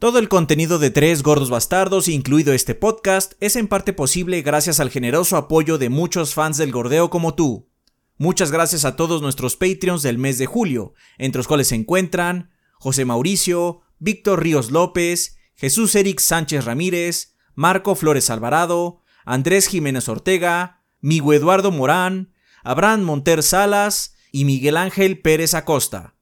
Todo el contenido de Tres Gordos Bastardos, incluido este podcast, es en parte posible gracias al generoso apoyo de muchos fans del gordeo como tú. Muchas gracias a todos nuestros Patreons del mes de julio, entre los cuales se encuentran José Mauricio, Víctor Ríos López, Jesús Eric Sánchez Ramírez, Marco Flores Alvarado, Andrés Jiménez Ortega, Miguel Eduardo Morán, Abraham Monter Salas y Miguel Ángel Pérez Acosta.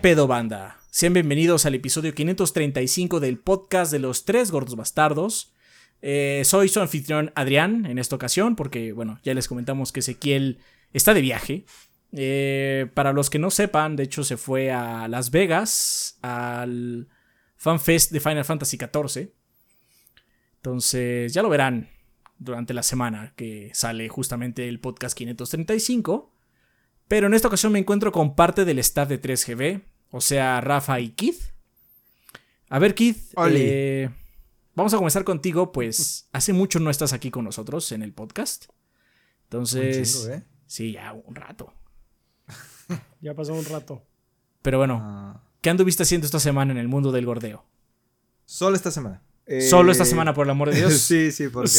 Pedo banda? Sean bienvenidos al episodio 535 del podcast de los tres gordos bastardos. Eh, soy su anfitrión Adrián en esta ocasión porque, bueno, ya les comentamos que Ezequiel está de viaje. Eh, para los que no sepan, de hecho se fue a Las Vegas al FanFest de Final Fantasy XIV. Entonces ya lo verán durante la semana que sale justamente el podcast 535. Pero en esta ocasión me encuentro con parte del staff de 3GB, o sea, Rafa y Keith. A ver, Keith, eh, vamos a comenzar contigo, pues hace mucho no estás aquí con nosotros en el podcast. Entonces, ¿eh? sí, ya un rato. ya pasó un rato. Pero bueno, ah. ¿qué anduviste haciendo esta semana en el mundo del gordeo? Solo esta semana. Solo esta eh, semana, por el amor de Dios. sí, sí, porque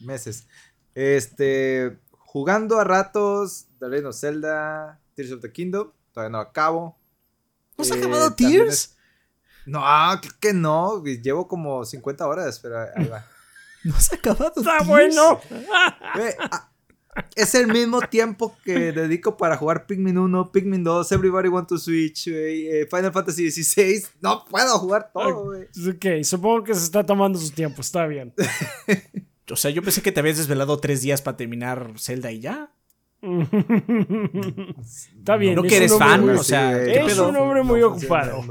meses. Este, jugando a ratos The Legend of Zelda, Tears of the Kingdom. Todavía no acabo. ¿No se ha acabado eh, Tears? No, ah, que no. Llevo como 50 horas, pero ahí va. no se ha acabado Está bueno. Ah, es el mismo tiempo que dedico para jugar Pikmin 1, Pikmin 2, Everybody Want to Switch, eh, Final Fantasy XVI. No puedo jugar todo, güey. Ok, supongo que se está tomando su tiempo, está bien. o sea, yo pensé que te habías desvelado tres días para terminar Zelda y ya. Está bien. No que eres fan, o sea, es un hombre muy ocupado.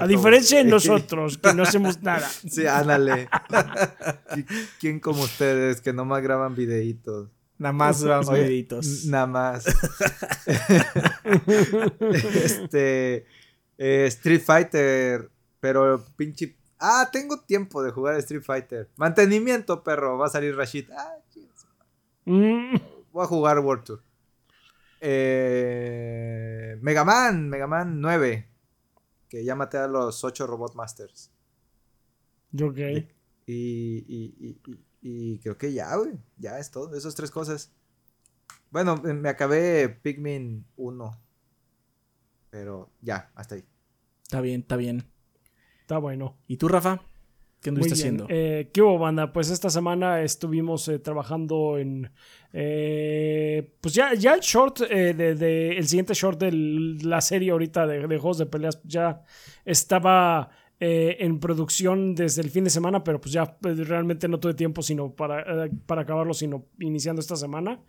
a diferencia de nosotros, que no hacemos nada. Sí, ándale. ¿Quién como ustedes que nomás graban videitos? Nada más graban videitos. Nada más. este. Eh, Street Fighter. Pero pinche. Ah, tengo tiempo de jugar Street Fighter. Mantenimiento, perro. Va a salir Rashid. Ah, Voy a jugar World Tour. Eh, Mega Man, Mega Man 9. Que ya maté a los 8 Robot Masters. Ok. Y, y, y, creo que ya, güey. Ya es todo. Esas tres cosas. Bueno, me acabé Pikmin 1. Pero ya, hasta ahí. Está bien, está bien. Está bueno. ¿Y tú, Rafa? ¿Qué anduviste haciendo? Eh, ¿Qué hubo, banda? Pues esta semana estuvimos eh, trabajando en. Eh, pues ya, ya el short, de, el siguiente short de la serie ahorita de, de juegos de peleas, ya estaba en producción desde el fin de semana, pero pues ya realmente no tuve tiempo sino para, para acabarlo, sino iniciando esta semana.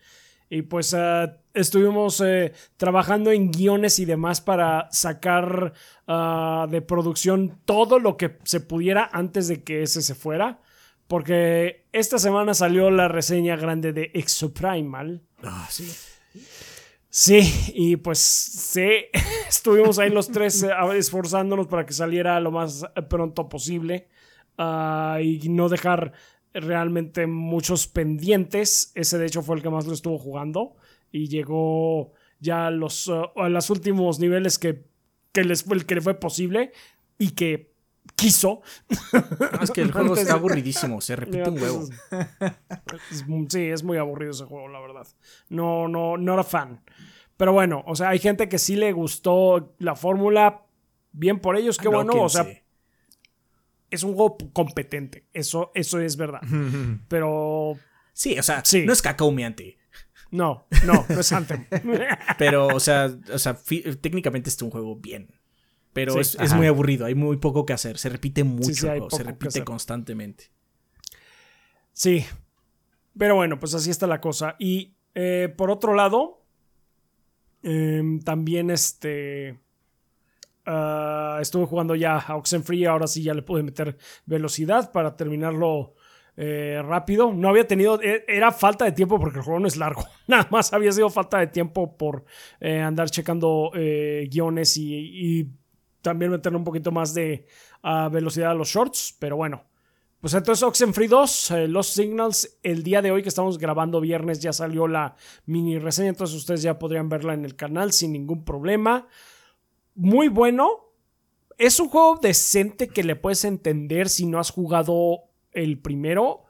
Y pues eh, estuvimos eh, trabajando en guiones y demás para sacar ah, de producción todo lo que se pudiera antes de que ese se fuera. Porque esta semana salió la reseña grande de Exoprimal. Ah, sí. Sí, y pues sí, estuvimos ahí los tres eh, esforzándonos para que saliera lo más pronto posible ah, y no dejar realmente muchos pendientes. Ese de hecho fue el que más lo estuvo jugando y llegó ya a los, uh, a los últimos niveles que, que, les, que le fue posible y que quiso. es que el juego está aburridísimo, se repite un huevo. sí, es muy aburrido ese juego, la verdad. No, no, no era fan. Pero bueno, o sea, hay gente que sí le gustó la fórmula. Bien por ellos, qué bueno. O sea, es un juego competente. Eso, eso es verdad. Pero. Sí, o sea, no es cacao No, no, no es Anthem. Pero, o sea, o sea técnicamente es un juego bien. Pero es, muy aburrido, hay muy poco que hacer. Se repite mucho, se repite constantemente. Sí. Pero bueno, pues así está la cosa. Y eh, por otro lado, Em, también este. Ah, estuve jugando ya a Oxenfree, ahora sí ya le pude meter velocidad para terminarlo eh, rápido. No había tenido, e- era falta de tiempo porque el juego no es largo. Nada más había sido falta de tiempo por eh, andar checando eh, guiones y, también meterle un poquito más de ah, velocidad a los shorts. Pero bueno, pues entonces Oxenfree 2, eh, Los Signals, el día de hoy que estamos grabando viernes ya salió la mini reseña, entonces ustedes ya podrían verla en el canal sin ningún problema. Muy bueno. Es un juego decente que le puedes entender si no has jugado el primero,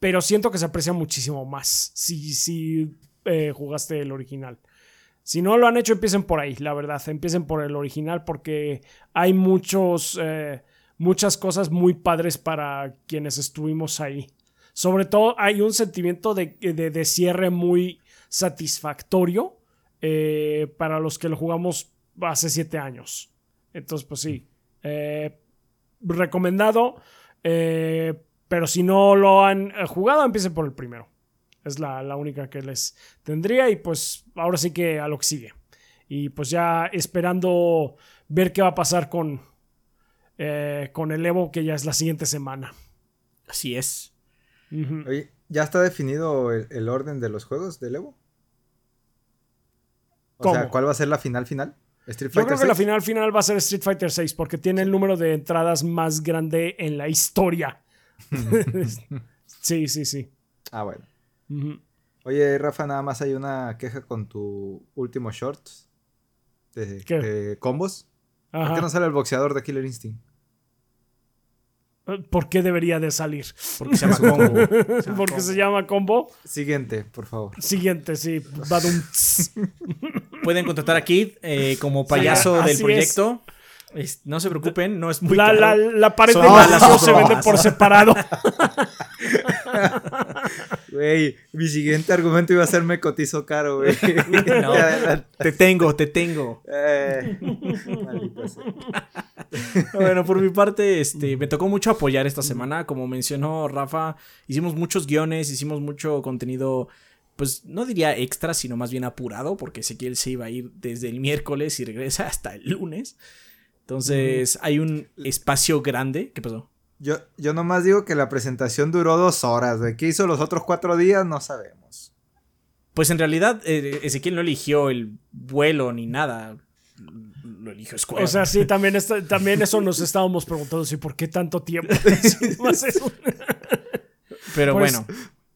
pero siento que se aprecia muchísimo más si, si eh, jugaste el original. Si no lo han hecho, empiecen por ahí, la verdad. Empiecen por el original porque hay muchos, eh, muchas cosas muy padres para quienes estuvimos ahí. Sobre todo hay un sentimiento de, de- de cierre muy satisfactorio eh, para los que lo jugamos hace siete años. Entonces, pues sí. eh, recomendado. eh, pero si no lo han eh, jugado, empiecen por el primero. Es la, la única que les tendría. Y pues ahora sí que a lo que sigue. Y pues ya esperando ver qué va a pasar con, eh, con el Evo, que ya es la siguiente semana. Así es. Oye, ¿ya está definido el, el orden de los juegos del Evo? O ¿Cómo? sea, ¿cuál va a ser la final final? ¿Street Yo creo que la 6? final final va a ser Street Fighter 6 porque tiene el número de entradas más grande en la historia. sí, sí, sí. Ah, bueno. Oye, Rafa, nada más hay una queja con tu último short de, combos. ¿Por Ajá. qué no sale el boxeador de Killer Instinct? ¿Por qué debería de salir? Porque se llama combo. Porque se llama combo. Siguiente, por favor. Siguiente, sí. Badum. Pueden contratar a Kid eh, como payaso así del proyecto. Es- no se preocupen, no es muy La, caro. la, la pared Son de sus se vende por separado. Güey, mi siguiente argumento iba a ser me cotizo caro, güey. No. Te tengo, te tengo. Eh, maldita sea. Bueno, por mi parte, este, me tocó mucho apoyar esta semana. Como mencionó Rafa, hicimos muchos guiones, hicimos mucho contenido, pues no diría extra, sino más bien apurado, porque Ezequiel se iba a ir desde el miércoles y regresa hasta el lunes. Entonces, hay un espacio grande. ¿Qué pasó? Yo, yo nomás digo que la presentación duró dos horas, güey. ¿Qué hizo los otros cuatro días? No sabemos. Pues en realidad, eh, Ezequiel no eligió el vuelo ni nada. Lo eligió Square. O sea, sí, también, está- también eso nos estábamos preguntando, sí, ¿por qué tanto tiempo? Más eso. Pero pues- bueno,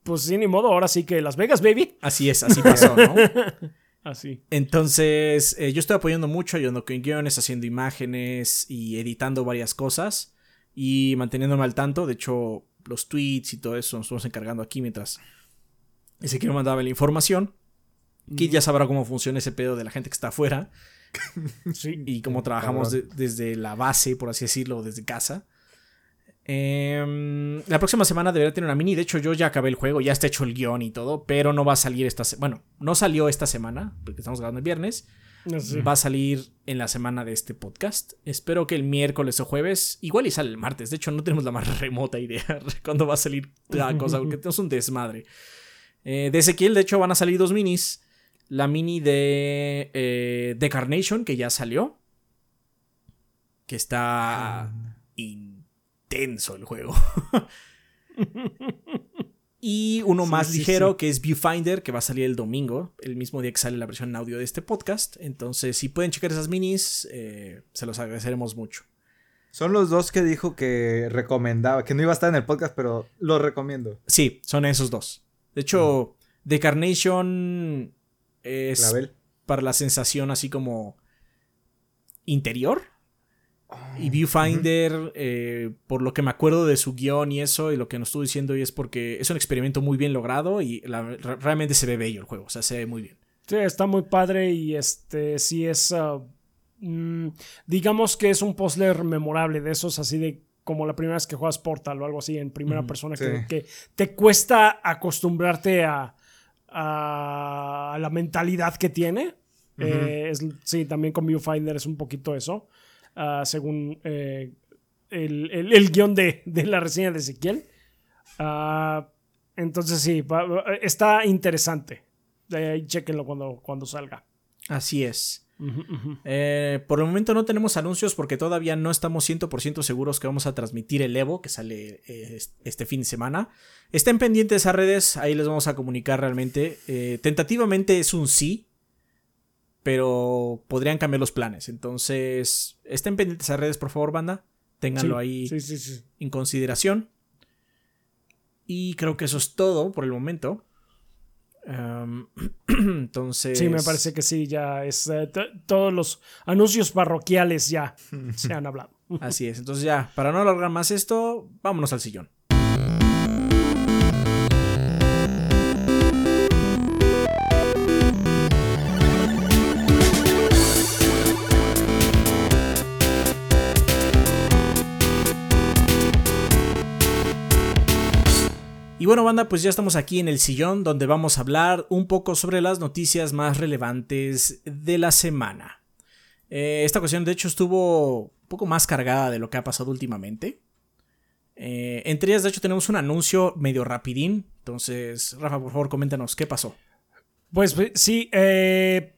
Pues sí, ni modo, ahora sí que Las Vegas, baby. así es, así pasó, ¿no? Así. Entonces, eh, yo estoy apoyando mucho, ayudando con guiones, haciendo imágenes y editando varias cosas y manteniéndome al tanto. De hecho, los tweets y todo eso nos estamos encargando aquí mientras Ezequiel mandaba la información. Kid ya sabrá cómo funciona ese pedo de la gente que está afuera Sí. y cómo trabajamos de- desde la base, por así decirlo, desde casa. Em, la próxima semana debería tener una mini. De hecho, yo ya acabé el juego, ya está hecho el guion y todo, pero no va a salir esta semana. Bueno, no salió esta semana, porque estamos grabando el viernes. Va a salir en la semana de este podcast. Espero que el miércoles o jueves, igual y sale el martes. De hecho, no tenemos la más remota idea de cuándo va a salir la cosa, porque tenemos un desmadre. Eh, de Ezequiel, de hecho, van a salir dos minis. La mini de eh, The Carnation, que ya salió. Que está intenso el juego. y uno Sí, más sí, ligero, sí. que es Viewfinder, que va a salir el domingo, el mismo día que sale la versión en audio de este podcast. Entonces, si pueden checar esas minis, eh, se los agradeceremos mucho. Son los dos que dijo que recomendaba, que no iba a estar en el podcast, pero lo recomiendo. Sí, son esos dos. De hecho, The Carnation es Clavel. para la sensación así como interior. Ah, Y Viewfinder, eh, por lo que me acuerdo de su guion y eso, y lo que nos estuvo diciendo, y es porque es un experimento muy bien logrado y la- realmente se ve bello el juego, o sea, se ve muy bien. Sí, está muy padre y este sí es. ah, mm, digamos que es un puzzler memorable de esos, así de como la primera vez que juegas Portal o algo así en primera persona, sí. que, que te cuesta acostumbrarte a, a la mentalidad que tiene. Eh, es- sí, también con Viewfinder es un poquito eso, ah, según eh, el, el- el guion de, de la reseña de Ezequiel. Ah, entonces sí, está interesante. Eh, chequenlo cuando, cuando salga. Así es. Eh, por el momento no tenemos anuncios porque todavía no estamos 100% seguros que vamos a transmitir el Evo que sale eh, est- este fin de semana. Estén pendientes a redes, ahí les vamos a comunicar realmente. Eh, tentativamente es un sí, pero podrían cambiar los planes. Entonces, estén pendientes a redes, por favor, banda. Ténganlo Sí, ahí Sí, sí, sí. en consideración. Y creo que eso es todo por el momento. Entonces. Sí, me parece que sí, ya es. eh, to- todos los anuncios parroquiales ya se han hablado. Así es. Entonces ya, para no alargar más esto, vámonos al sillón. Y bueno, banda, pues ya estamos aquí en el sillón donde vamos a hablar un poco sobre las noticias más relevantes de la semana. Eh, esta ocasión, de hecho, estuvo un poco más cargada de lo que ha pasado últimamente. Eh, entre ellas, de hecho, tenemos un anuncio medio rapidín. Entonces, Rafa, por favor, coméntanos qué pasó. Pues sí, eh,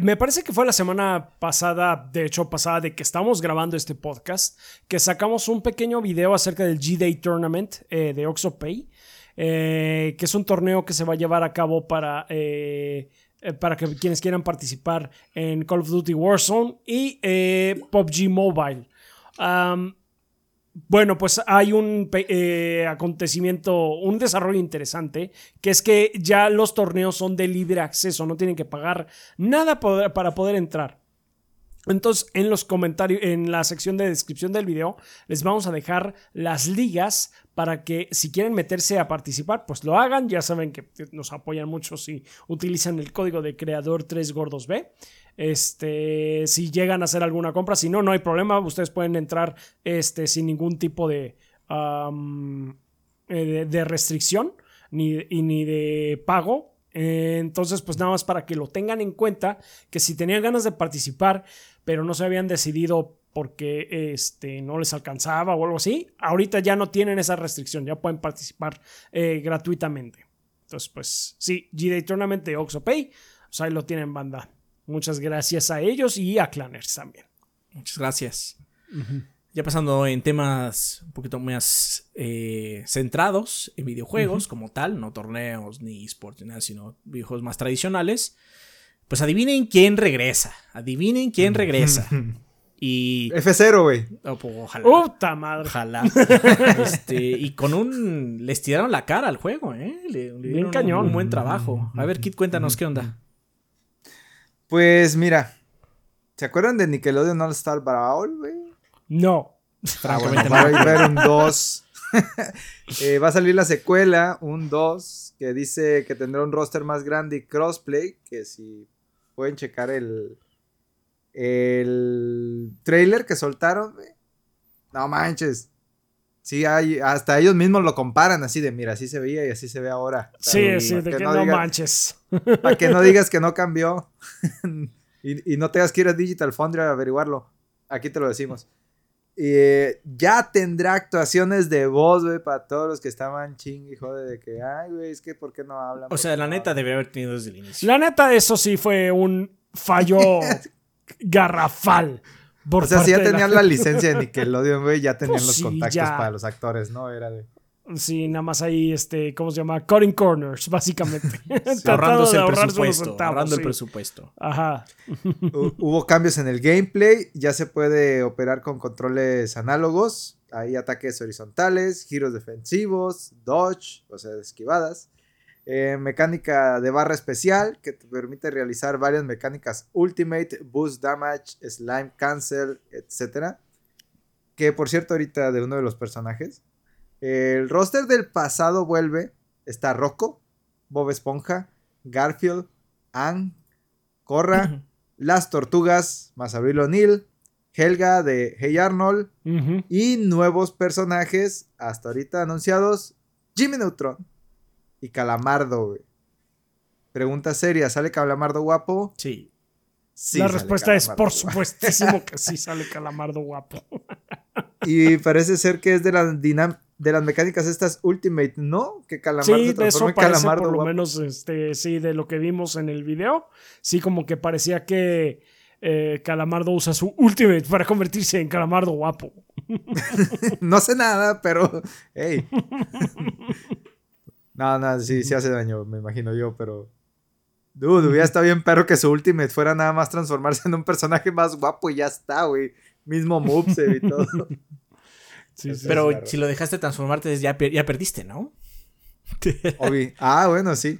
me parece que fue la semana pasada, de hecho pasada, de que estamos grabando este podcast, que sacamos un pequeño video acerca del G-Day Tournament eh, de OxoPay, eh, que es un torneo que se va a llevar a cabo para, eh, eh, para que quienes quieran participar en Call of Duty Warzone y PUBG Mobile. Bueno, pues hay un eh, acontecimiento, un desarrollo interesante, que es que ya los torneos son de libre acceso, no tienen que pagar nada para poder entrar. Entonces, en los comentarios, en la sección de descripción del video, les vamos a dejar las ligas para que si quieren meterse a participar, pues lo hagan. Ya saben que nos apoyan mucho si utilizan el código de creador 3 gordos B. Este, si llegan a hacer alguna compra, si no, no hay problema. Ustedes pueden entrar este, sin ningún tipo de, eh, de, de restricción ni, y ni de pago. Eh, entonces, pues nada más para que lo tengan en cuenta, que si tenían ganas de participar, pero no se habían decidido porque este, no les alcanzaba o algo así, ahorita ya no tienen esa restricción, ya pueden participar eh, gratuitamente. Entonces, pues sí, G-Day Tournament de OxoPay, pues ahí lo tienen banda. Muchas gracias a ellos y a Clanners también. Muchas gracias. Ya pasando en temas un poquito más eh, centrados en videojuegos como tal, no torneos ni esports ni nada, sino videojuegos más tradicionales. Pues adivinen quién regresa. Adivinen quién regresa. Y. F0, güey. oh, pues, ojalá. ¡Puta madre! Ojalá. Este, y con un. Les tiraron la cara al juego, ¿eh? Le, le dieron un- cañón. Un, buen trabajo. A ver, Kit, cuéntanos qué onda. Pues mira. ¿Se acuerdan de Nickelodeon All Star Brawl, güey? No. Ah, bueno, va a haber un 2. Eh, va a salir la secuela, un 2, que dice que tendrá un roster más grande y crossplay. Que si pueden checar el, el trailer que soltaron. No manches. Sí, hay, hasta ellos mismos lo comparan así de, mira, así se veía y así se ve ahora. Sí, sí, de que que no no diga- manches. Para que no digas que no cambió. y, y no tengas que ir a Digital Foundry a averiguarlo. Aquí te lo decimos. Y, eh, ya tendrá actuaciones de voz, güey, para todos los que estaban ching y jode de que, ay, güey, es que ¿por qué no hablan? O ¿Por sea, la no neta hablan?" debería haber tenido desde el inicio. La neta, eso sí fue un fallo garrafal. por O sea, si ya tenían la licencia de Nickelodeon, güey, ya tenían Pues los sí, contactos ya. para los actores, ¿no? Era de... Sí, nada más ahí, este, ¿cómo se llama? Cutting corners, básicamente. Ahorrándose de el presupuesto. centavos, ahorrando el sí. presupuesto. Ajá. Hu- Hubo cambios en el gameplay, ya se puede operar con controles análogos, hay ataques horizontales, giros defensivos, dodge, o sea, esquivadas, eh, mecánica de barra especial que te permite realizar varias mecánicas ultimate, boost damage, slime cancel, etc. Que por cierto ahorita de uno de los personajes, el roster del pasado vuelve, está Rocco, Bob Esponja, Garfield, Ang, Corra, las Tortugas, más Abril O'Neill, Helga de Hey Arnold y nuevos personajes hasta ahorita anunciados, Jimmy Neutron y Calamardo, güey. Pregunta seria, ¿sale Calamardo guapo? Sí. Sí la respuesta es por supuestísimo que sí sale calamardo guapo. Y parece ser que es de las dinam- de las mecánicas estas Ultimate, ¿no? Que Calamardo Sí, se de eso transforma en Calamardo. por lo guapo. menos, este, sí, de lo que vimos en el video. Sí, como que parecía que eh, Calamardo usa su Ultimate para convertirse en Calamardo guapo. No sé nada, pero. ¡Ey! no, no, sí, sí hace daño, me imagino yo, pero. Dude, hubiera estado bien perro que su Ultimate fuera nada más transformarse en un personaje más guapo y ya está, güey. Mismo moveset y todo. Sí, sí. Pero claro. si lo dejaste transformarte, ya, per- ya perdiste, ¿no? Obvi. Ah, bueno, sí.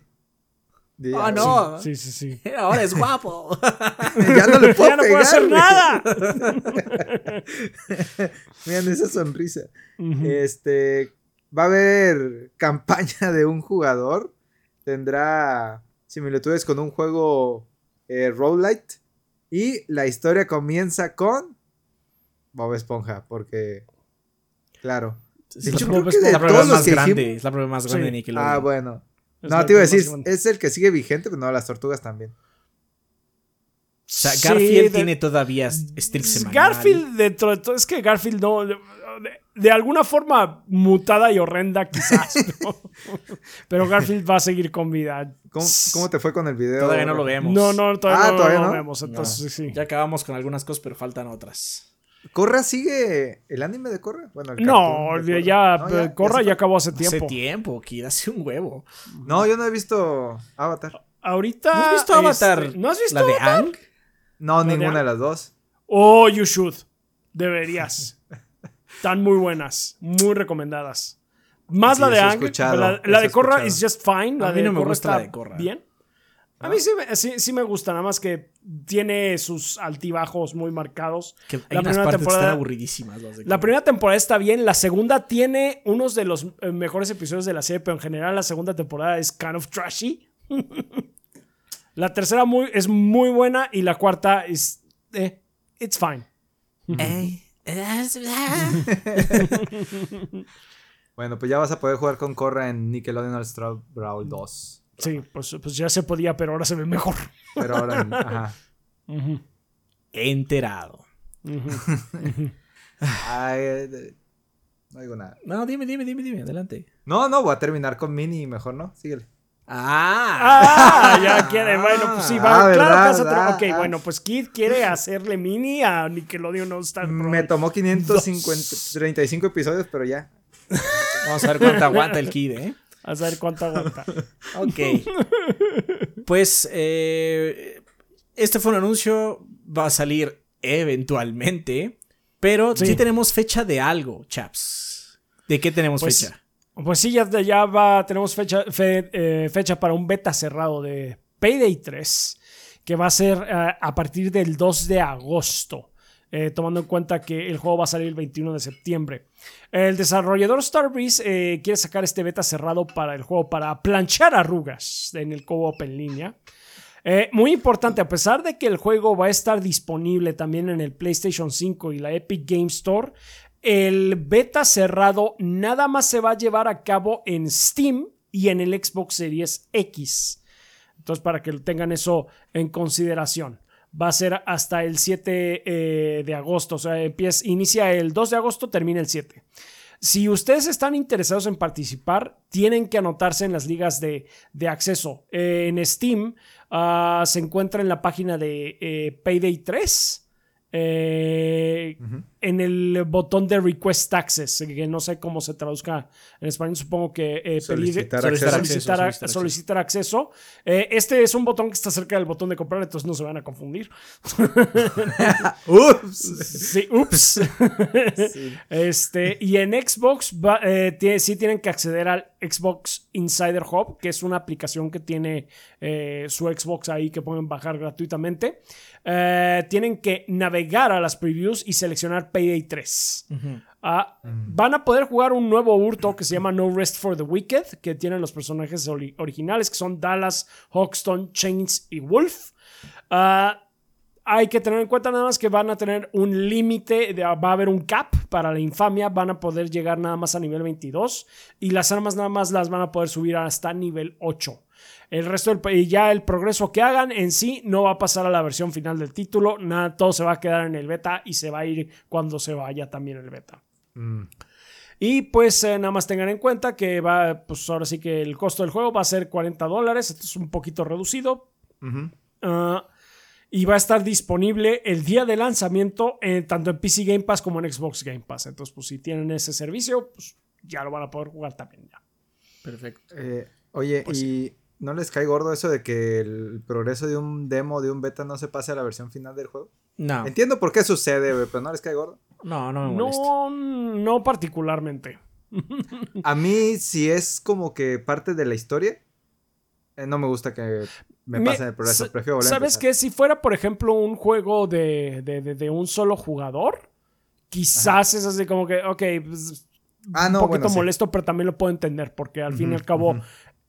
Ya, Ah, no. Sí, sí, sí. Ahora es guapo. Ya no le puedo ya no puedo pegar, hacer güey. nada. Miren esa sonrisa. Este. Va a haber campaña de un jugador. Tendrá similitudes con un juego eh, roguelite. Y la historia comienza con Bob Esponja. Porque. Claro. De hecho, creo Bob que de es la todos los más que grande. dijimos- Es la prueba más grande Sí. de Nickelodeon. Ah, bueno. Es No, te iba a decir, es el que sigue vigente, pero no, las tortugas también. O sea, Sí, Garfield de- tiene todavía strip semanal. Garfield, dentro de todo, es que Garfield no. De, de alguna forma mutada y horrenda, quizás. pero, pero Garfield va a seguir con vida. ¿Cómo, cómo te fue con el video? Todavía no lo vemos. No, no, todavía, Ah, no, ¿todavía lo no? vemos. Entonces, sí. Ya acabamos con algunas cosas, pero faltan otras. ¿Corra sigue el anime de Corra? Bueno, el No, ya. No, Corra ya, acabó hace tiempo. Hace tiempo, Kid, hace un huevo. No, yo no he visto Avatar. Ahorita. ¿No has visto este, Avatar? ¿No has visto ¿La de Avatar? Ang? No, ninguna de las dos. Oh, you should. Deberías. Están muy buenas. Muy recomendadas. Más Sí, la de Ang. La, de Korra escuchado. is just fine. La A mí de me Korra gusta la está de Korra. Bien. A mí sí, me- sí, sí me gusta, nada más que tiene sus altibajos muy marcados. Que hay La unas primera temporada- están aburridísimas. las de La primera temporada está bien, la segunda tiene unos de los eh, mejores episodios de la serie, pero en general la segunda temporada es kind of trashy. la tercera muy, es muy buena y la cuarta es... Eh, it's fine. Bueno, pues ya vas a poder jugar con Corra en Nickelodeon All Star Brawl 2. Sí, pues, pues ya se podía, pero ahora se ve mejor. Pero ahora, ajá. Enterado. eh, no digo nada. No, dime, dime, dime, dime, adelante. No, no, voy a terminar con Mini, mejor no. Síguele. Ah, Ah, ya quiere. Bueno, pues sí, Ah, va. claro ¿verdad? que vas a Ah, Ok, ah. bueno, pues Kid quiere hacerle mini a Nickelodeon All Star. Me tomó 535 episodios, pero ya. Vamos a ver cuánto aguanta el Kid, ¿eh? A ver cuánto aguanta. Ok. Pues eh, este fue un anuncio, va a salir eventualmente, pero sí, Sí. tenemos fecha de algo, chaps. ¿De qué tenemos Pues, fecha? Pues sí, ya, ya va, tenemos fecha, fe- eh, fecha para un beta cerrado de Payday 3, que va a ser eh, a partir del 2 de agosto, eh, tomando en cuenta que el juego va a salir el 21 de septiembre. El desarrollador Starbreeze eh, quiere sacar este beta cerrado para el juego para planchar arrugas en el co-op en línea. Eh, muy importante, a pesar de que el juego va a estar disponible también en el PlayStation 5 y la Epic Game Store, el beta cerrado nada más se va a llevar a cabo en Steam y en el Xbox Series X. Entonces, para que tengan eso en consideración. Va a ser hasta el 7 eh, de agosto. O sea, empieza, inicia el 2 de agosto, termina el 7. Si ustedes están interesados en participar, tienen que anotarse en las ligas de, de acceso. Eh, en Steam ah, se encuentra en la página de eh, Payday 3. eh. En el botón de Request Access, que no sé cómo se traduzca en español, supongo que eh, pedir- Solicitar Solicitar acceso. solicitar, solicitar solicitar acceso. Eh, este es un botón que está cerca del botón de comprar, entonces no se van a confundir. Ups. Sí, ups. Este, y en Xbox va- eh, tie- sí tienen que acceder al Xbox Insider Hub, que es una aplicación que tiene eh, su Xbox ahí que pueden bajar gratuitamente. Eh, tienen que navegar a las previews y seleccionar Payday 3. Ah, Van a poder jugar un nuevo hurto que se llama No Rest for the Wicked, que tienen los personajes ori- originales, que son Dallas, Hoxton, Chains y Wolf. Ah, hay que tener en cuenta nada más que van a tener un límite, de- va a haber un cap para la infamia, van a poder llegar nada más a nivel 22 y las armas nada más las van a poder subir hasta nivel 8. El resto del y ya el progreso que hagan en sí no va a pasar a la versión final del título, nada, todo se va a quedar en el beta y se va a ir cuando se vaya también el beta. Mm. Y pues eh, nada más tengan en cuenta que va, pues ahora sí que el costo del juego va a ser 40 dólares. Esto es un poquito reducido. Ah, y va a estar disponible el día de lanzamiento tanto en PC Game Pass como en Xbox Game Pass. Entonces, pues si tienen ese servicio, pues ya lo van a poder jugar también ya. Perfecto. Eh, oye, Pues ¿y no les cae gordo eso de que el progreso de un demo, de un beta, no se pase a la versión final del juego? No, Entiendo por qué sucede, pero no les cae gordo. no, no me molesta. No, no particularmente. A mí, si es como que parte de la historia, eh, no me gusta que me Me- pasen el progreso. Prefiero volver ¿Sabes qué? Si fuera, por ejemplo, un juego de, de- de- de un solo jugador, quizás es así como que, ok, pues, Ah, no, un poquito bueno, sí. molesto, pero también lo puedo entender, porque al fin y al cabo.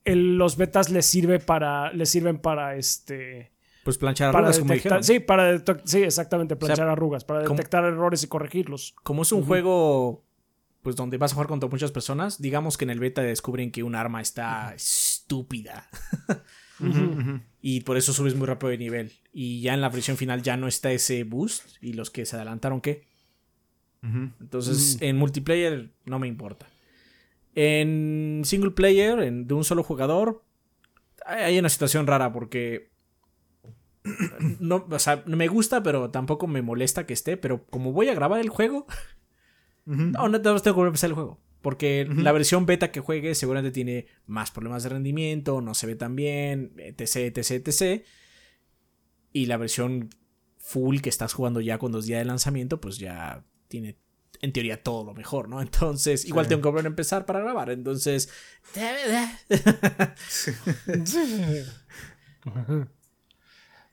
El- los betas les sirve para, les sirven para este. Pues planchar Para arrugas, como detectar, dijeron. sí, para sí, exactamente, sea, planchar arrugas, para ¿cómo- detectar errores y corregirlos. Como es un juego pues donde vas a jugar contra muchas personas, digamos que en el beta descubren que un arma está estúpida y por eso subes muy rápido de nivel y ya en la versión final ya no está ese boost y los que se adelantaron qué. Entonces en multiplayer no me importa. En single player, en- de un solo jugador, hay una situación rara porque no, o sea, me gusta, pero tampoco me molesta que esté. Pero como voy a grabar el juego, no, no tengo que volver a empezar el juego. Porque la versión beta que juegue seguramente tiene más problemas de rendimiento, no se ve tan bien, etc, etc, etc. Y la versión full que estás jugando ya con dos días de lanzamiento, pues ya tiene en teoría todo lo mejor, ¿no? Entonces, igual Sí. tengo que volver a empezar para grabar. Entonces,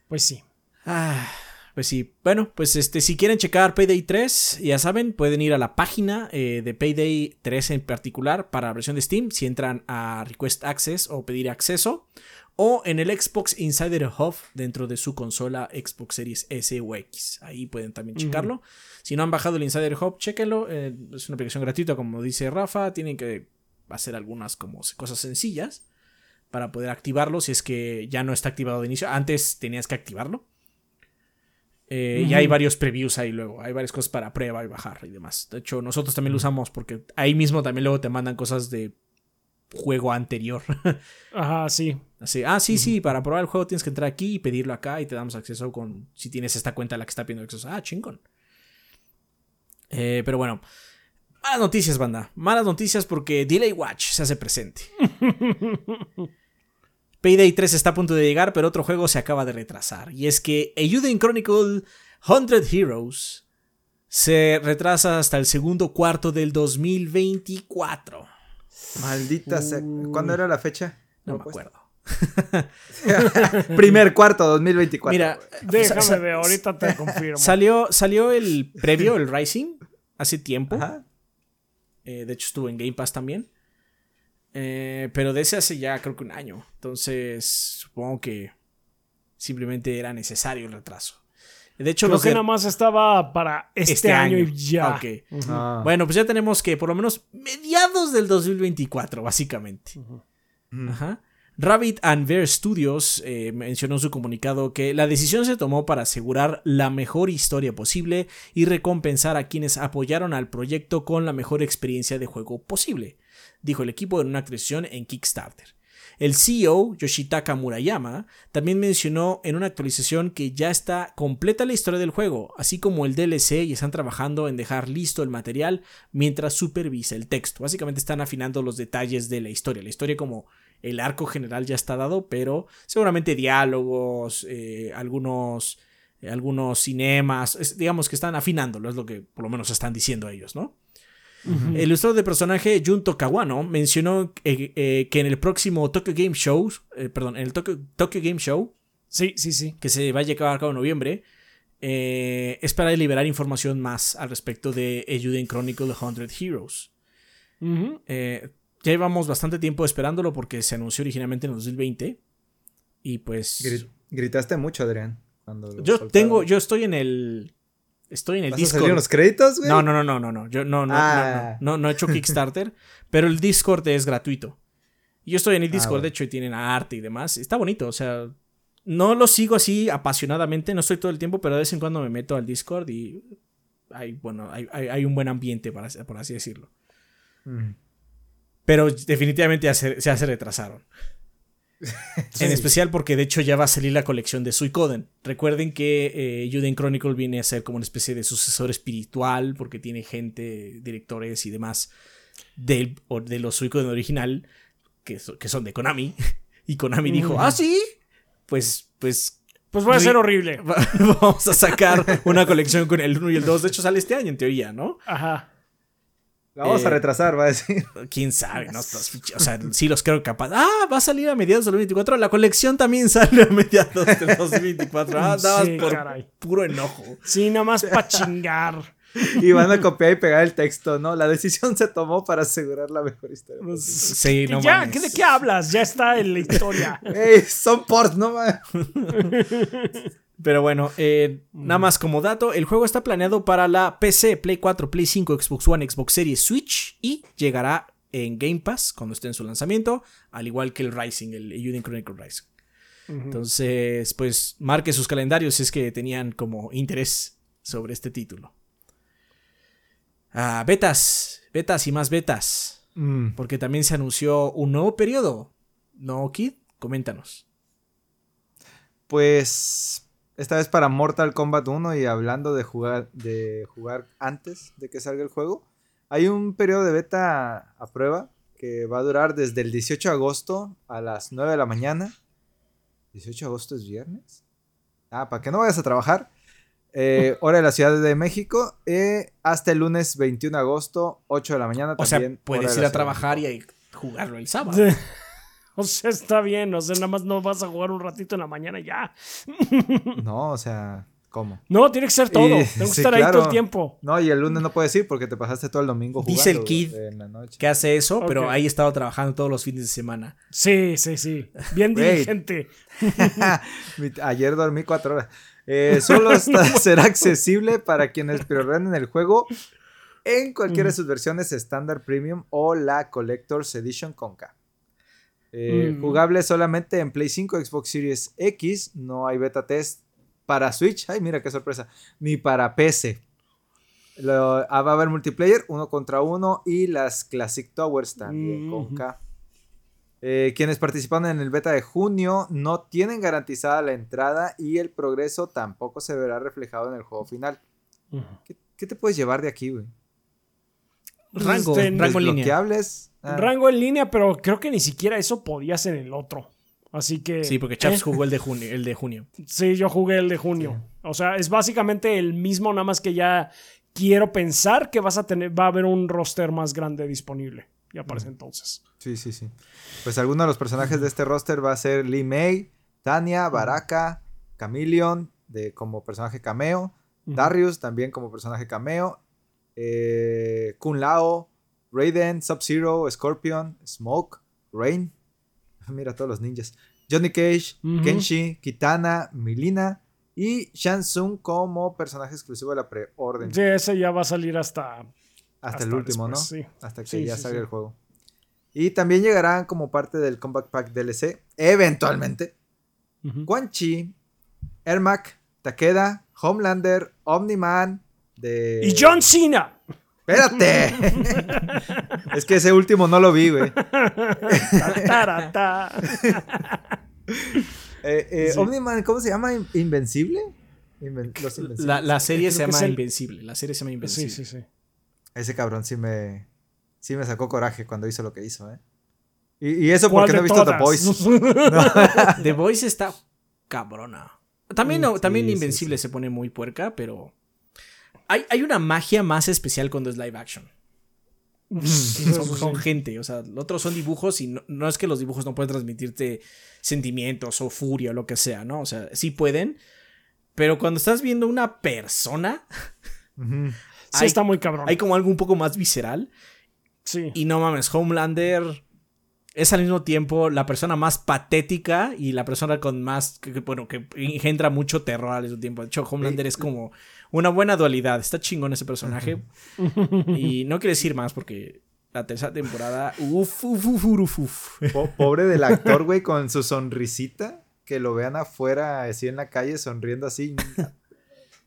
Pues sí. Ah, pues sí. Bueno, pues este, si quieren checar Payday 3, ya saben, pueden ir a la página eh, de Payday 3 en particular para la versión de Steam. Si entran a Request Access o pedir acceso. O en el Xbox Insider Hub dentro de su consola Xbox Series S o X. Ahí pueden también checarlo. Si no han bajado el Insider Hub, chequenlo. eh, es una aplicación gratuita, como dice Rafa. Tienen que hacer algunas como cosas sencillas para poder activarlo si es que ya no está activado de inicio. Antes tenías que activarlo. Eh, Y hay varios previews ahí luego. Hay varias cosas para prueba y bajar y demás. De hecho, nosotros también lo usamos porque ahí mismo también luego te mandan cosas de juego anterior. Ajá, sí. Así, ah, sí, sí, para probar el juego tienes que entrar aquí y pedirlo acá y te damos acceso con, si tienes esta cuenta a la que está pidiendo acceso. Ah, chingón. Eh, pero bueno, malas noticias, banda. Malas noticias porque Delay Watch se hace presente. Payday 3 está a punto de llegar, pero otro juego se acaba de retrasar. Y es que Euden Chronicle 100 Heroes se retrasa hasta el segundo cuarto del 2024. Maldita sea. ¿Cuándo era la fecha? No me acuerdo. Primer cuarto, 2024. Mira, Déjame ver, ahorita te confirmo. Salió, salió el previo, el Rising, hace tiempo. Ajá. Eh, de hecho, estuvo en Game Pass también. Eh, pero de ese hace ya creo que un año. Entonces, supongo que simplemente era necesario el retraso. De hecho, Creo los que de- nada más estaba para este, año, y ya. Ah. Bueno, pues ya tenemos que por lo menos mediados del 2024, básicamente. Mm. Ajá. Rabbit and Bear Studios eh, mencionó en su comunicado que la decisión se tomó para asegurar la mejor historia posible y recompensar a quienes apoyaron al proyecto con la mejor experiencia de juego posible, dijo el equipo en una actualización en Kickstarter. El CEO, Yoshitaka Murayama, también mencionó en una actualización que ya está completa la historia del juego, así como el DLC y están trabajando en dejar listo el material mientras supervisa el texto. Básicamente están afinando los detalles de la historia. La historia como el arco general ya está dado, pero seguramente diálogos, eh, algunos, eh, algunos cinemas, digamos que están afinándolo, es lo que por lo menos están diciendo ellos, ¿no? El ilustrador de personaje Junto Kawano mencionó eh, eh, que en el próximo Tokyo Game Show, eh, perdón, en el Tokyo, Tokyo Game Show, Sí, sí, sí. que se va a llevar a cabo en noviembre, eh, es para liberar información más al respecto de Eiyuden Chronicle 100 Heroes. Eh, ya llevamos bastante tiempo esperándolo porque se anunció originalmente en el 2020. Y pues. Gri- gritaste mucho, Adrián. cuando yo soltaron. tengo. Yo estoy en el. Estoy en el ¿Vas a salir Discord. los créditos, güey? No, no, no, no, no, no. Yo no, no, Ah. no, no, no, no he hecho Kickstarter. pero el Discord es gratuito. Yo estoy en el Ah, Discord, bueno. de hecho, y tienen arte y demás. Está bonito, o sea. No lo sigo así apasionadamente, no estoy todo el tiempo, pero de vez en cuando me meto al Discord y hay, bueno, hay, hay- hay un buen ambiente, para, por así decirlo. Mm. Pero definitivamente ya se, ya se retrasaron. En especial porque de hecho ya va a salir la colección de Suicoden. Recuerden que eh, Juden Chronicle viene a ser como una especie de sucesor espiritual porque tiene gente, directores y demás del, o- de los Suicoden original que, so- que son de Konami. Y Konami dijo, ah, sí, pues, pues Pues va a Sí. ser horrible. va- vamos a sacar una colección con el 1 y el 2. De hecho sale este año en teoría, ¿no? Ajá. La vamos a Eh, retrasar, va a decir. quién sabe, ¿no? Los O sea, sí los creo capaz. Ah, va a salir a mediados del 2024. La colección también sale a mediados del 2024. Ah, nada más Sí, por caray. puro enojo. Sí, nada más para chingar. Y van a copiar y pegar el texto, ¿no? La decisión se tomó para asegurar la mejor historia. Pues. Sí, ¿Qué- no ya, mames. ¿qué- ¿de qué hablas? Ya está en la historia. ¡Ey! Son ports, no mames. Pero bueno, eh, nada más como dato, el juego está planeado para la PC, Play 4, Play 5, Xbox One, Xbox Series, Switch y llegará en Game Pass cuando esté en su lanzamiento, al igual que el Rising, el Euden Chronicle Rising. Entonces, pues marque sus calendarios si es que tenían como interés sobre este título. Ah, betas, betas y más betas, Mm, porque también se anunció un nuevo periodo. ¿No, Kid? Coméntanos. Pues esta vez para Mortal Kombat 1 y hablando de jugar, de jugar antes de que salga el juego, hay un periodo de beta a prueba que va a durar desde el 18 de agosto a las 9 de la mañana. ¿18 de agosto es viernes? Ah, para que no vayas a trabajar. Eh, hora de la Ciudad de México. eh, hasta el lunes 21 de agosto, 8 de la mañana. O sea, también, hora puedes de ir a trabajar y jugarlo el sábado. O sea, está bien. O sea, nada más no vas a jugar un ratito en la mañana y ya. No, o sea, ¿cómo? No, tiene que ser todo. Y- Tengo que sí, estar ahí todo el tiempo. No, y el lunes no puedes ir porque te pasaste todo el domingo jugando. Dice el Kid En la noche. que hace eso, pero ahí he estado trabajando todos los fines de semana. Sí, sí, sí. Bien diligente. Ayer dormí cuatro horas. Eh, solo está- será accesible para quienes preordenen el juego en cualquiera de sus versiones estándar premium o la Collector's Edition con K. Eh, Mm. Jugable solamente en Play 5, Xbox Series X. No hay beta test para Switch. Ay, mira qué sorpresa. Ni para PC. Lo- ah, va a haber multiplayer, uno contra uno. Y las Classic Towers también con Ujú. K. Eh, quienes participan en el beta de junio no tienen garantizada la entrada y el progreso tampoco se verá reflejado en el juego final. ¿Qué, qué te puedes llevar de aquí, güey? Rango, Este, rango en línea. Desbloqueables. Ah, Rango en línea, pero creo que ni siquiera eso podías en el otro. Así que. Sí, porque Chaps eh, jugó el de junio. El de junio. Sí, yo jugué el de junio. O sea, es básicamente el mismo, nada más que ya quiero pensar que vas a tener, va a haber un roster más grande disponible. Ya para ese entonces. Sí, sí, sí. Pues alguno de los personajes de este roster va a ser Lee May, Tania, Baraka, Chameleon de, como personaje cameo, Ujú. Darius también como personaje cameo, eh, Kun Lao, Raiden, Sub-Zero, Scorpion, Smoke, Rain. Mira todos los ninjas. Johnny Cage. Kenshi, Kitana, Milina y Shansung como personaje exclusivo de la preorden. Sí, ese ya va a salir hasta. Hasta, el último, después, ¿no? sí. Hasta que Sí, ya sí, salga el juego. Y también llegarán como parte del Combat Pack DLC, eventualmente, Ujú. Quan Chi, Ermac, Takeda, Homelander, Omni-Man, de... Y John Cena. ¡Espérate! es que ese último no lo vi, güey. Tarata. Eh, eh, Sí. Omni-Man, ¿cómo se llama? ¿In- ¿Invencible? Inven- Los Invencibles. La, la serie se llama el- Invencible. La serie se llama Sí, Invencible. sí, sí. Ese cabrón sí me, sí me sacó coraje cuando hizo lo que hizo, ¿eh? Y, y eso ¿Cuál porque no he visto The? Boys. The Voice está cabrona. También, no, Sí, también sí, Invencible sí. se pone muy puerca, pero. Hay, hay una magia más especial cuando es live action. Son, son gente, o sea, los otros son dibujos y no, no es que los dibujos no pueden transmitirte sentimientos o furia o lo que sea, ¿no? O sea, sí pueden, pero cuando estás viendo una persona. Sí, Hay- está muy cabrón. hay como algo un poco más visceral. Sí. Y no mames, Homelander es al mismo tiempo la persona más patética y la persona con más, que- bueno, que engendra mucho terror al mismo tiempo. De hecho, Homelander es como una buena dualidad. Está chingón ese personaje. y no quiero decir más porque la tercera temporada, uf, uf, uf, uf, uf. Po- pobre del actor, güey, con su sonrisita. Que lo vean afuera, así en la calle, sonriendo así.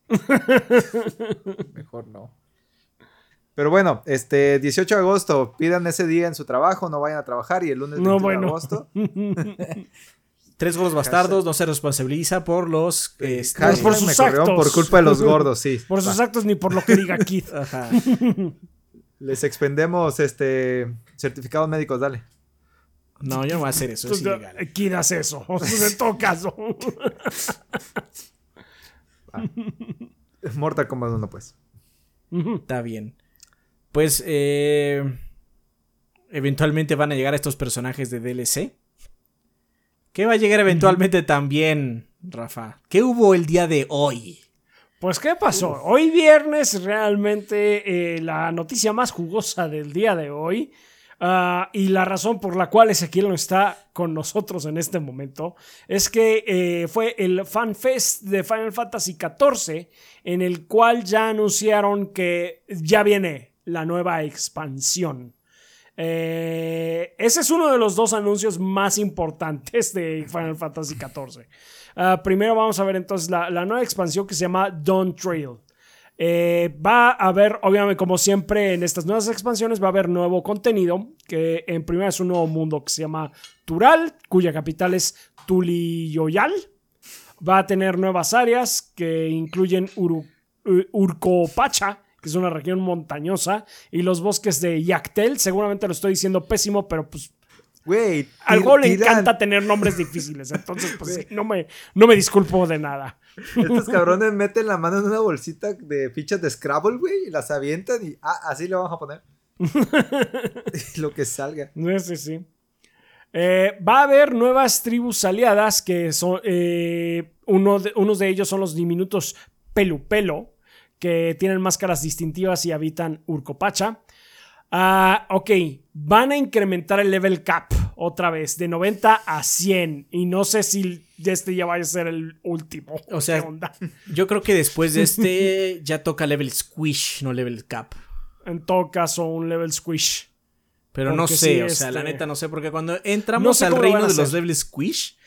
Mejor no. Pero bueno, este 18 de agosto, pidan ese día en su trabajo, no vayan a trabajar y el lunes 21 No, bueno. de agosto. Tres gordos bastardos no se responsabiliza por los. este, hashtag por sus actos. por culpa de los gordos, sí. Por sus Va. actos ni por lo que diga Keith. Ajá. Les expendemos este certificados médicos, dale. No, yo no voy a hacer eso, es ilegal. Keith hace eso. En todo caso. Mortal Kombat 1, pues. Está bien. Pues eh, eventualmente van a llegar estos personajes de DLC. ¿Qué va a llegar eventualmente también, Rafa? ¿Qué hubo el día de hoy? Pues, ¿qué pasó? Hoy viernes, realmente eh, la noticia más jugosa del día de hoy, ah, y la razón por la cual Ezequiel no está con nosotros en este momento, es que eh, fue el FanFest de Final Fantasy XIV, en el cual ya anunciaron que ya viene la nueva expansión. Eh, ese es uno de los dos anuncios más importantes de Final Fantasy XIV. Ah, primero vamos a ver entonces la, la nueva expansión que se llama Dawn Trail. Eh, va a haber, obviamente, como siempre en estas nuevas expansiones, va a haber nuevo contenido, que en primera es un nuevo mundo que se llama Tural, cuya capital es Tuliyoyal. Va a tener nuevas áreas que incluyen Uru- U- Urcopacha, que es una región montañosa, y los bosques de Yactel. Seguramente lo estoy diciendo pésimo, pero pues Güey. al juego le encanta tener nombres difíciles. Entonces, pues sí, no me, no me disculpo de nada. Estos cabrones meten la mano en una bolsita de fichas de Scrabble, güey, y las avientan y ah, así le vamos a poner. Lo que salga. Sí, sí, sí. Eh, va a haber nuevas tribus aliadas que son. eh, uno de- unos de ellos son los diminutos Pelupelo, que tienen máscaras distintivas y habitan Urcopacha. Ah, ok, van a incrementar el level cap otra vez, de 90 a 100. Y no sé si este ya vaya a ser el último. O sea. Yo creo que después de este ya toca level squish, no level cap. En todo caso, un level squish. Pero no sé, sí, o sea, la este- neta no sé, porque cuando entramos No sé al reino de los level squish,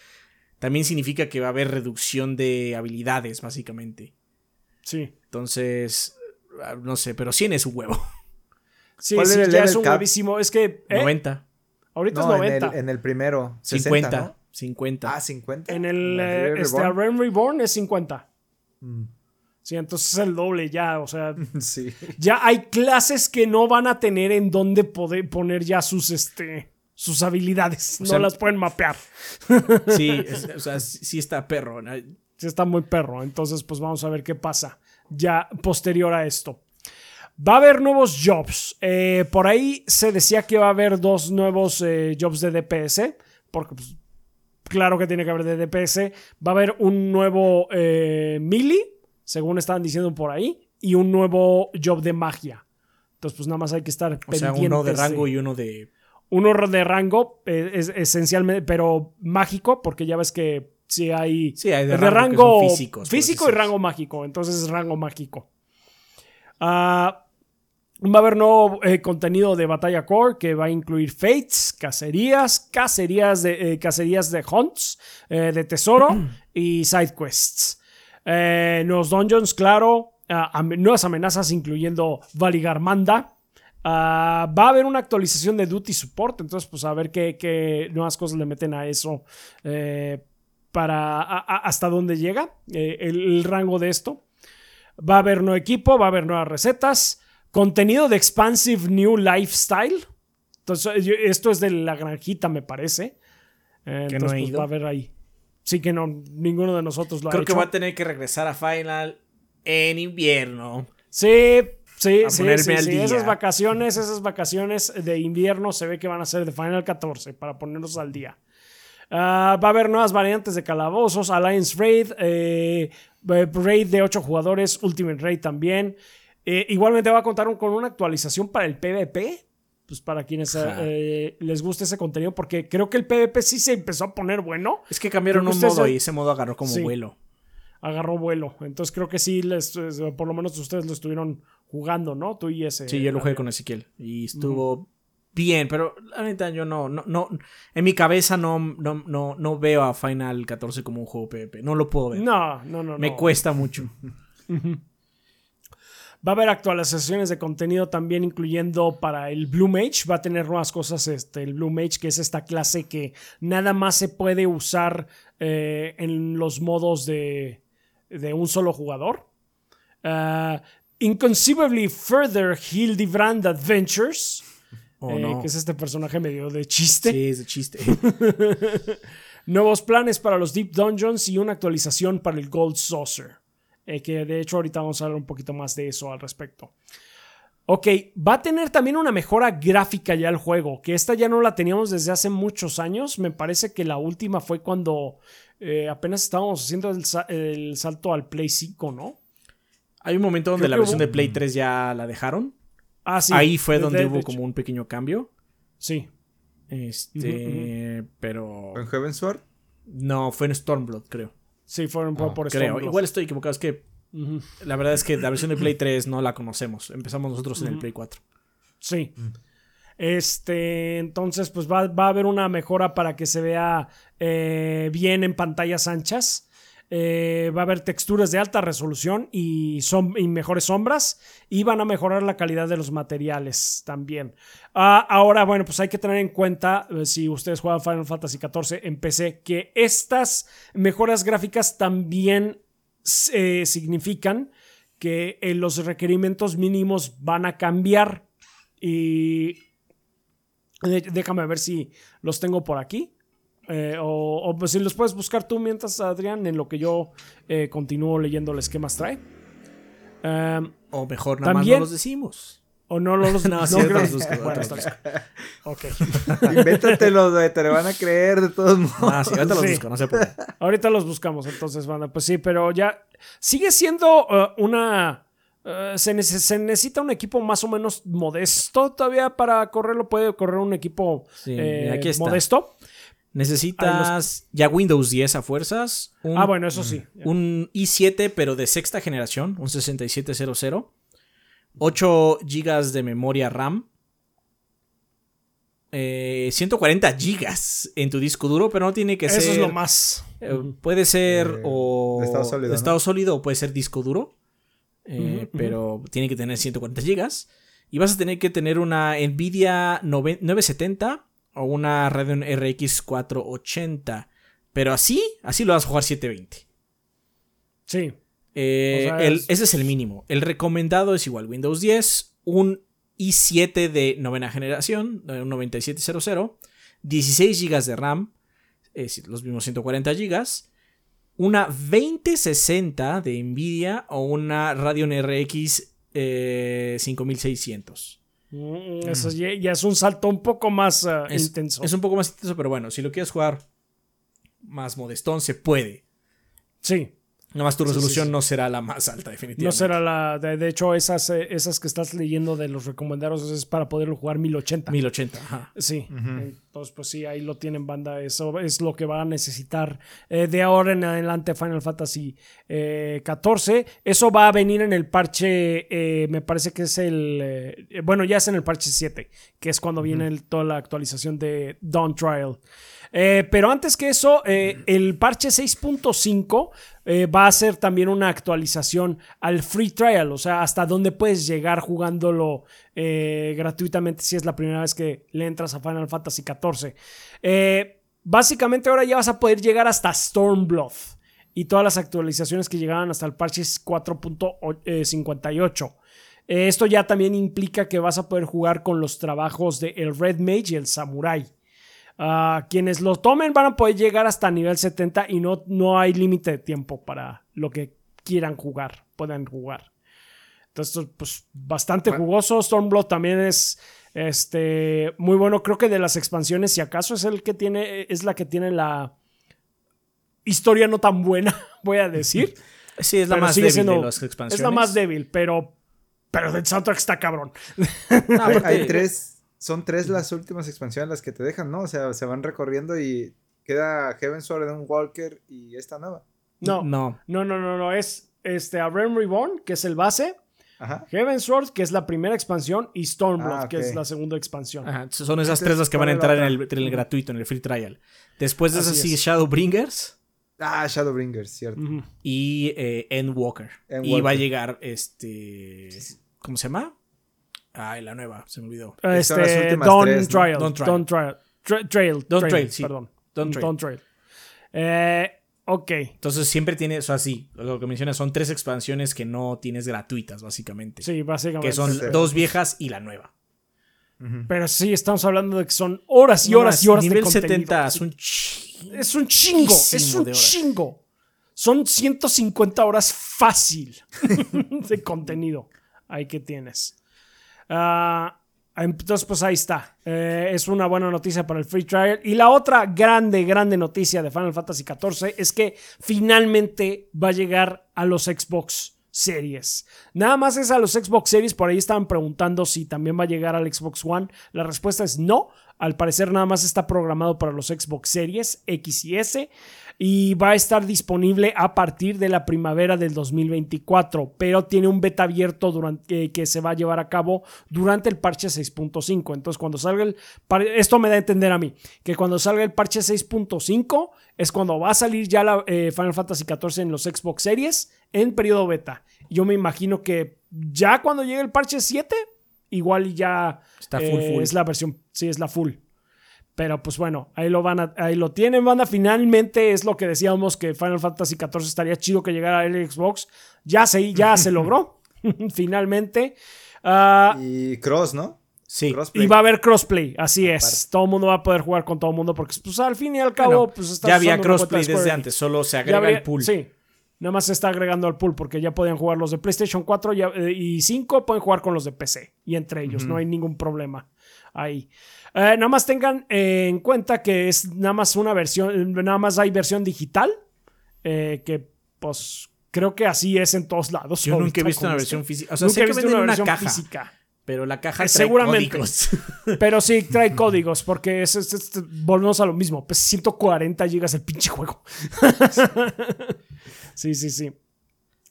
también significa que va a haber reducción de habilidades, básicamente. Sí. Entonces, ah, no sé, pero 100 es un huevo. Sí, ¿Cuál sí, era el ya es un cap? huevísimo. Es que. ¿eh? 90, Ahorita No, es en 90. el, en el primero. 50, 60, ¿no? 50. Ah, 50. En el eh, este, Reborn. Reborn es 50. Mm, Sí, entonces es el doble ya. O sea, Sí. ya hay clases que no van a tener en dónde poder poner ya sus, este, sus habilidades. no sea, las pueden mapear. Sí, es- o sea, sí sí está perro. Sí, está muy perro. Entonces, pues vamos a ver qué pasa ya posterior a esto. Va a haber nuevos jobs. Eh, por ahí se decía que va a haber dos nuevos eh, jobs de DPS. Porque, pues, claro que tiene que haber de DPS. Va a haber un nuevo eh, melee, según estaban diciendo por ahí. Y un nuevo job de magia. Entonces, pues nada más hay que estar O sea, uno de rango y uno de... Uno de rango, eh, es, esencialmente, pero mágico, porque ya ves que sí hay Sí, hay de rango, físicos. físico y rango mágico. Entonces es rango mágico. Ah, va a haber nuevo eh, contenido de Batalla Core que va a incluir fates, cacerías, cacerías de, eh, cacerías de hunts, eh, de tesoro y side quests. Eh, nuevos dungeons, claro. ah, am- nuevas amenazas incluyendo Valigarmanda. Ah, va a haber una actualización de Duty Support, entonces pues a ver qué, qué nuevas cosas le meten a eso para a- a- hasta dónde llega eh, el, el rango de esto. Va a haber nuevo equipo, va a haber nuevas recetas, contenido de Expansive New Lifestyle. Entonces, esto es de la granjita, me parece. Eh, Que no entonces, he pues, va a haber ahí. Sí que no, ninguno de nosotros lo Creo ha que hecho. va a tener que regresar a Final en invierno. Sí, sí, A sí, sí, al sí. día. Esas vacaciones, esas vacaciones de invierno se ve que van a ser de Final 14 para ponernos al día. Ah, va a haber nuevas variantes de calabozos, Alliance Raid, eh, eh, Raid de 8 jugadores, Ultimate Raid también. Eh, igualmente va a contar un- con una actualización para el PvP, pues para quienes eh, les guste ese contenido, porque creo que el PvP sí se empezó a poner bueno Es que cambiaron un modo y ese modo agarró como Sí. vuelo. agarró vuelo. Entonces creo que sí, les, es- por lo menos ustedes lo estuvieron jugando, ¿no? Tú y ese. Sí, yo lo jugué con Ezequiel y estuvo bien, pero la neta yo no, no, no, en mi cabeza no, no, no, no veo a Final 14 como un juego PvP, no lo puedo ver. No, no, no. Me no. cuesta mucho. Va a haber actualizaciones de contenido también, incluyendo para el Blue Mage. Va a tener nuevas cosas este, el Blue Mage, que es esta clase que nada más se puede usar eh, en los modos de, de un solo jugador. Uh, Inconceivably Further Hildebrand Adventures. Oh, eh, no. Que es este personaje medio de chiste. Sí, es de chiste. Nuevos planes para los Deep Dungeons y una actualización para el Gold Saucer. Eh, que de hecho ahorita vamos a hablar un poquito más de eso al respecto. Ok, va a tener también una mejora gráfica ya el juego, que esta ya no la teníamos desde hace muchos años. Me parece que la última fue cuando eh, apenas estábamos haciendo el, sa- el salto al Play 5, ¿no? Hay un momento donde Creo la versión hubo- de Play 3 ya la dejaron. Ah, sí. Ahí fue de- donde de- hubo de como un pequeño cambio. Sí. Este, pero ¿En Heaven Sword? no, fue en Stormblood, creo. Sí, fueron por, Ah, por Creo. Stormblood. Igual estoy equivocado, es que la verdad es que la versión de Play 3 no la conocemos. Empezamos nosotros en el Play 4. Sí. Este, entonces, pues va, va a haber una mejora para que se vea eh, bien en pantallas anchas. Eh, va a haber texturas de alta resolución y, som- y mejores sombras. Y van a mejorar la calidad de los materiales también. Ah, ahora, bueno, pues hay que tener en cuenta, eh, si ustedes juegan Final Fantasy XIV en PC, que estas mejoras gráficas también eh, significan que los requerimientos mínimos van a cambiar. Y déjame ver si los tengo por aquí. Eh, o, o, pues si los puedes buscar tú mientras, Adrián, en lo que yo eh, continúo leyéndoles qué más trae. O mejor, nada También- más no los decimos. o no los No, sí, creo- busco, Bueno. Ok. Invéntatelo, te lo van a creer de todos modos. Ah, sí, ahorita los Sí. busco, no. Ahorita los buscamos, entonces, banda. Pues sí, pero ya sigue siendo uh, una. uh, se, nece- se necesita un equipo más o menos modesto todavía para correrlo. Puede correr un equipo Sí, eh, mira, aquí está. modesto. Necesitas ya Windows 10 a fuerzas. Un, Ah, bueno, eso sí. un i7, pero de sexta generación, un 6700. 8 GB de memoria RAM. eh, 140 GB en tu disco duro, pero no tiene que Eso ser. es lo más. eh, puede ser De- o de estado sólido, de ¿no? estado sólido o puede ser disco duro. eh. Pero tiene que tener 140 GB. Y vas a tener que tener una Nvidia 9- 970 o una Radeon RX 480. Pero así, así lo vas a jugar 720. Sí. Eh, O sea, el- es- Ese es el mínimo. El recomendado es igual Windows 10, un i7 de novena generación, eh, un 9700, 16 GB de RAM, es decir, los mismos 140 GB, una 2060 de Nvidia o una Radeon RX eh, 5600. Mm, Eso ya, ya es un salto un poco más uh, Es, intenso. es un poco más intenso, pero bueno, si lo quieres jugar más modestón, se puede. Sí. Nada más tu Sí, sí, resolución sí. no será la más alta, definitivamente. No será la. De, de hecho, esas, esas que estás leyendo de los recomendados es para poderlo jugar 1080. 1080, ajá. Sí, entonces pues sí, ahí lo tienen banda, eso es lo que va a necesitar eh, de ahora en adelante Final Fantasy eh, 14. Eso va a venir en el parche, eh, me parece que es el, eh, bueno ya es en el parche 7, que es cuando viene el- toda la actualización de Dawn Trial. Eh, pero antes que eso, eh, el parche 6.5 eh, va a ser también una actualización al free trial, o sea, hasta dónde puedes llegar jugándolo gratuitamente si es la primera vez que le entras a Final Fantasy XIV. Básicamente ahora ya vas a poder llegar hasta Stormblood y todas las actualizaciones que llegaban hasta el parche 4.58. Eh, esto ya también implica que vas a poder jugar con los trabajos de el Red Mage y el Samurai. Ah, quienes lo tomen van a poder llegar hasta nivel 70 y no, no hay límite de tiempo para lo que quieran jugar, puedan jugar. Entonces, pues bastante jugoso. Stormblood también es este, muy bueno. Creo que de las expansiones, si acaso es el que tiene, es la que tiene la historia no tan buena, voy a decir. Sí, es la Pero más débil siendo- de las expansiones. Es la más débil, pero, pero el soundtrack está cabrón. No, hay tres, son tres las últimas expansiones las que te dejan, ¿no? O sea, se van recorriendo y queda Heaven Sword, un Walker y esta nueva. No, no, No. no, no, no. Es este, A Realm Reborn, que es el base. Ajá. Heaven Sword, que es la primera expansión, y Stormblood, Ah, que es la segunda expansión. Ajá, son esas Entonces, tres las que van a ¿cuál es la entrar en el, otra? en el gratuito, en el free trial. Después de Así esas sí, es. Shadowbringers. Ah, Shadowbringers, cierto. Y eh, Endwalker. Endwalker. Y va a llegar este. ¿Cómo se llama? Ay, la nueva, se me olvidó. Las Este, Dawn tres, ¿no? Trail. Dawn Trail. Dawn Trail. Tra- Trail. Dawn Trail, sí. Perdón. Dawn Trail. Eh, ok. Entonces siempre tiene, o sea, sí, lo que mencionas son tres expansiones que no tienes gratuitas, básicamente. Sí, básicamente. que son Sí. dos viejas y la nueva. Pero sí, estamos hablando de que son horas y horas y horas Nivel de contenido. 70 es un ch- Es un chingo. Es un chingo. Son 150 horas fácil de contenido. Ahí que tienes. Ah, entonces, pues ahí está. Eh, es una buena noticia para el free trial. Y la otra grande, grande noticia de Final Fantasy XIV es que finalmente va a llegar a los Xbox Series. Nada más es a los Xbox Series. Por ahí estaban preguntando si también va a llegar al Xbox One. La respuesta es no. Al parecer nada más está programado para los Xbox Series X y S y va a estar disponible a partir de la primavera del 2024, pero tiene un beta abierto durante, eh, que se va a llevar a cabo durante el parche 6.5. Entonces, cuando salga el esto me da a entender a mí que cuando salga el parche 6.5 es cuando va a salir ya la eh, Final Fantasy XIV en los Xbox Series en periodo beta. Yo me imagino que ya cuando llegue el parche 7 igual ya Está full, eh, full. es la versión, sí, es la full. Pero pues bueno, ahí lo van a- ahí lo tienen, banda. Finalmente es lo que decíamos que Final Fantasy XIV estaría chido que llegara al Xbox. Ya se, ya se logró. Finalmente. Ah, Y Cross, ¿no? Sí. Crossplay. y va a haber crossplay, así es. Todo el mundo va a poder jugar con todo el mundo porque pues al fin y al cabo Bueno, pues estás ya había crossplay desde Enix. antes, solo se agrega el pool. Sí. Nada más se está agregando al pool porque ya podían jugar los de PlayStation 4 ya- eh, y 5, pueden jugar con los de PC. Y entre ellos, no hay ningún problema ahí. Eh, nada más tengan eh, en cuenta que es nada más una versión, nada más hay versión digital. eh, que pues creo que así es en todos lados. Yo nunca he visto una versión física. O sea, Nunca sé he visto una una versión caja, física. pero la caja Eh, trae seguramente. códigos. Pero sí, trae códigos, porque es, es- es- volvemos a lo mismo. Pues 140 gigas el pinche juego. sí, sí, sí.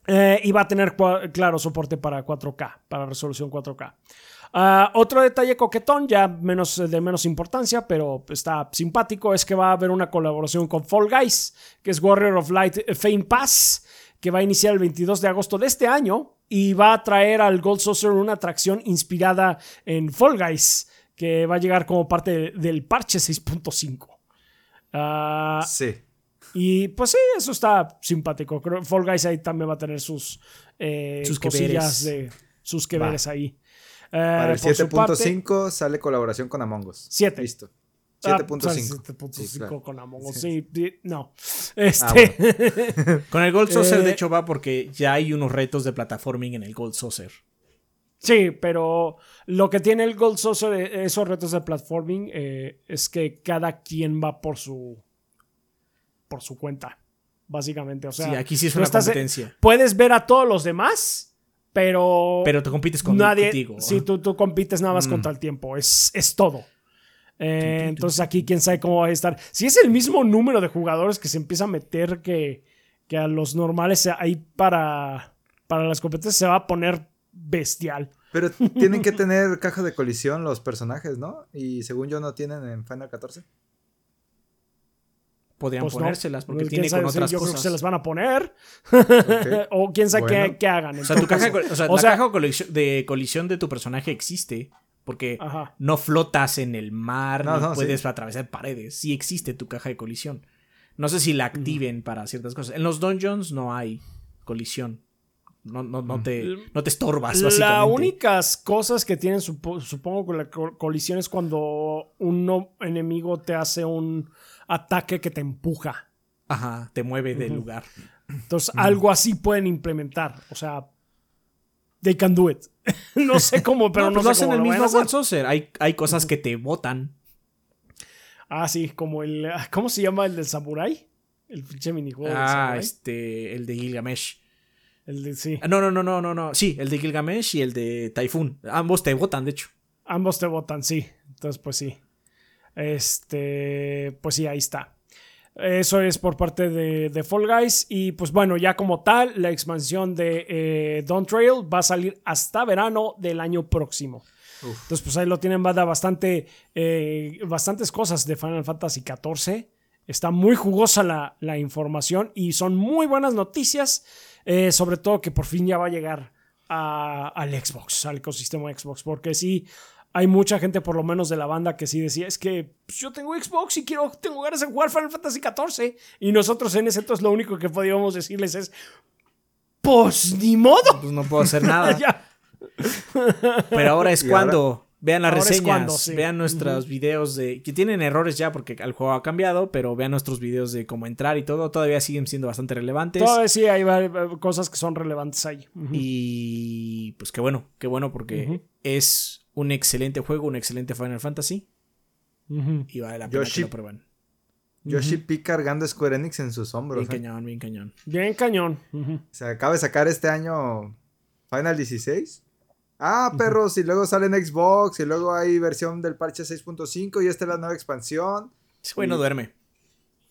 Eh, y va a tener, claro, soporte para 4K, para resolución 4K. Ah, otro detalle coquetón, ya menos, de menos importancia, pero está simpático, es que va a haber una colaboración con Fall Guys, que es Warrior of Light eh, Fame Pass, que va a iniciar el 22 de agosto de este año y va a traer al Gold Saucer una atracción inspirada en Fall Guys, que va a llegar como parte del parche 6.5. Ah, Sí. y pues sí, eso está simpático. Creo Fall Guys ahí también va a tener sus, eh, Sus cosillas de sus que veres ahí. Eh, Para el por su parte- 7.5 sale colaboración con Among Us. Siete. Listo. Ah, 7.5. pues, 7.5 Sí, claro. con Among Us. Sí. Sí, sí, no. Este, Con el Gold Saucer, Eh, de hecho, va porque ya hay unos retos de plataforming en el Gold Saucer. sí, pero lo que tiene el Gold Saucer, eh, esos retos de platforming, eh, es que cada quien va por su por su cuenta, básicamente. O sea, sí, aquí sí es una estás- competencia. puedes ver a todos los demás, pero Pero te compites con nadie. contigo. Sí, tú, tú compites nada más Mm. contra el tiempo. Es, es todo. Eh, entonces aquí quién sabe cómo va a estar. Si es el mismo número de jugadores que se empieza a meter que, que a los normales ahí para, para las competencias se va a poner bestial. Pero tienen que tener caja de colisión los personajes, ¿no? Y según yo no tienen en Final 14. Podrían Pues no. ponérselas porque ¿Quién tiene sabe? con otras yo creo cosas. que se las van a poner. O quién sabe qué, Bueno. qué hagan. O sea, tu caja, o sea, o la sea- caja de colisión, de tu personaje existe. Porque Ajá. no flotas en el mar, No, puedes sí. atravesar paredes. Sí existe tu caja de colisión. No sé si la activen para ciertas cosas. En los dungeons no hay colisión. No, no, no, te, no te estorbas, Las básicamente. únicas cosas que tienen, supo- supongo, con la col- colisión es cuando un enemigo te hace un ataque que te empuja. Ajá, te mueve del lugar. Entonces, algo así pueden implementar. O sea, they can do it. no sé cómo, pero no, pues lo sé hacen cómo el lo mismo Saucer. Hay, hay cosas que te botan. Ah, sí, como el. ¿Cómo se llama el del Samurai? El pinche minijuego Ah, este, el de Gilgamesh. El de, sí. Ah, No, no, no, no, no, no. Sí, el de Gilgamesh y el de Typhoon. Ambos te botan, de hecho. Ambos te votan, sí. Entonces, pues sí. Este. Pues sí, ahí está. Eso es por parte de, de Fall Guys. Y pues bueno, ya como tal, la expansión de eh, Trail va a salir hasta verano del año próximo. Uf. Entonces, pues ahí lo tienen, banda, bastante, eh, bastantes cosas de Final Fantasy XIV. Está muy jugosa la, la información y son muy buenas noticias, eh, sobre todo que por fin ya va a llegar a- al Xbox, al ecosistema Xbox, porque sí, hay mucha gente, por lo menos de la banda, que sí decía, es que pues, yo tengo Xbox y quiero, tengo ganas de jugar Final Fantasy XIV. Y nosotros en ese entonces lo único que podíamos decirles es, pues ni modo. Pues no puedo hacer nada. Ya. Pero ahora es cuando. Vean las Ahora es reseñas, cuando, sí. vean nuestros videos de. que tienen errores ya porque el juego ha cambiado, pero vean nuestros videos de cómo entrar y todo. Todavía siguen siendo bastante relevantes. Todavía sí hay va- cosas que son relevantes ahí. Y pues qué bueno, qué bueno porque es un excelente juego, un excelente Final Fantasy. Ujú. Y vale la pena Yoshi- que lo prueben. Yoshi P cargando Square Enix en sus hombros. Bien ¿eh? cañón, bien cañón. Bien cañón. Se acaba de sacar este año Final 16. Ah, perros, y luego sale en Xbox, y luego hay versión del parche 6.5, y esta es la nueva expansión, Ese güey no duerme.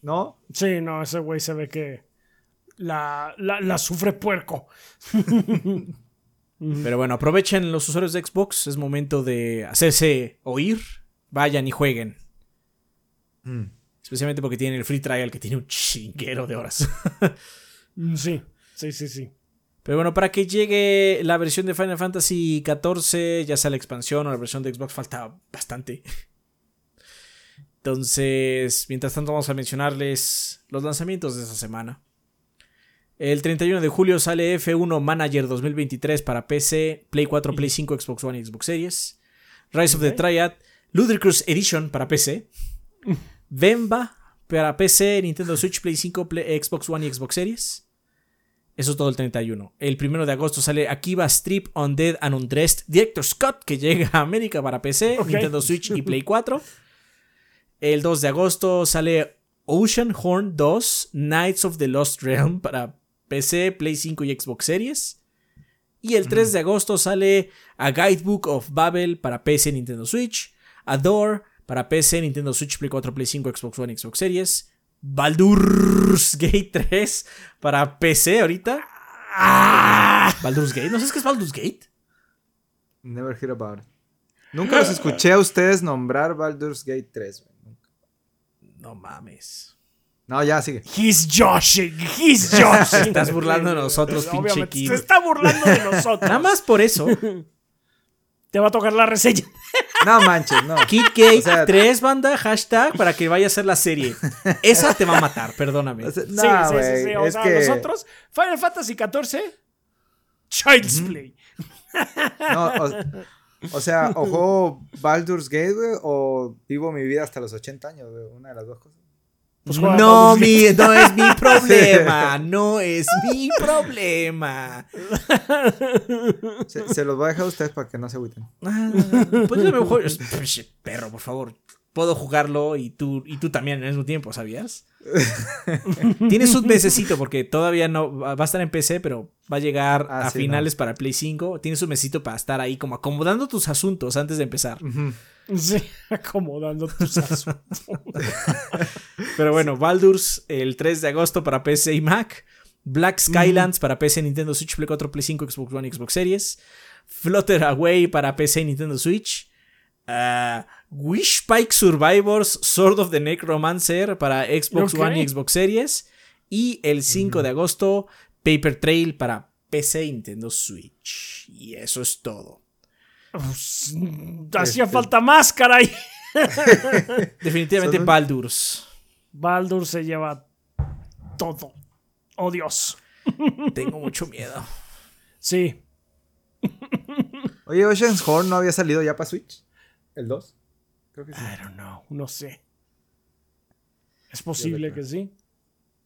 ¿no? Sí, no, ese güey se ve que la, la, la sufre puerco. Pero bueno, aprovechen los usuarios de Xbox. Es momento de hacerse oír. Vayan y jueguen. Mm. Especialmente porque tienen el free trial que tiene un chinguero de horas. Mm, Sí, sí, sí, sí. Pero bueno, para que llegue la versión de Final Fantasy XIV, ya sea la expansión o la versión de Xbox, falta bastante. Entonces, mientras tanto vamos a mencionarles los lanzamientos de esta semana. El 31 de julio sale F1 Manager 2023 para PC, Play 4, Play 5, Xbox One y Xbox Series. Rise of the. Triad, Ludicrous Edition para PC. Vemba para PC, Nintendo Switch, Play 5, Play- Xbox One y Xbox Series. Eso es todo el 31. El 1 de agosto sale Akiba Strip Undead and Undressed Director Scott, que llega a América para PC. Nintendo Switch y Play 4. El 2 de agosto sale Ocean Horn 2 Knights of the Lost Realm para PC, Play 5 y Xbox Series. Y el 3 de agosto sale A Guidebook of Babel para PC, Nintendo Switch. Adore para PC, Nintendo Switch, Play 4, Play 5, Xbox One y Xbox Series. Baldur's Gate 3 para PC ahorita. Baldur's Gate, ¿no sabes qué es Baldur's Gate? Never hear about it. Nunca los escuché a ustedes nombrar Baldur's Gate 3. güey. Nunca. No mames. No, ya, sigue. He's joshing, he's joshing. Estás burlando de nosotros, pinche Kid. Se está burlando de nosotros. Nada más por eso, Te va a tocar la reseña. No manches, no. Kid Gate O sea- 3 banda, hashtag para que vaya a hacer la serie. Esa te va a matar, perdóname. O sea, sí, no, sí, sí, güey, sí. O sea, que- nosotros, Final Fantasy XIV, Child's Play. No, o, o sea, o juego Baldur's Gate, güey, o vivo mi vida hasta los 80 años, güey. Una de las dos cosas. Pues no, mi, no es mi problema. No es mi problema. Se, se los voy a dejar a ustedes para que no se agüiten. Ah, pues yo me juego- Pinche Perro, por favor. Puedo jugarlo y tú, y tú también al mismo tiempo, ¿sabías? Tienes un mesecito porque todavía no va a estar en PC, pero va a llegar Ah, a sí, finales para Play 5. Tienes un mesecito para estar ahí como acomodando tus asuntos antes de empezar. Sí, acomodando tus asuntos. Pero bueno, Baldur's el 3 de agosto para PC y Mac. Black Skylands para PC, Nintendo Switch, Play 4, Play 5, Xbox One y Xbox Series. Flutter Away para PC y Nintendo Switch. Ah, Wishpike Survivors, Sword of the Necromancer para Xbox. One y Xbox Series. Y el 5 de agosto, Paper Trail para PC y Nintendo Switch. Y eso es todo. Pues, Hacía Este- falta más, caray. Definitivamente Baldur's. Baldur se lleva todo. Oh, Dios. Tengo mucho miedo. Sí. Oye, Ocean's Horn no había salido ya para Switch. ¿El 2? Creo que sí. I don't know. No sé. Es posible que sí.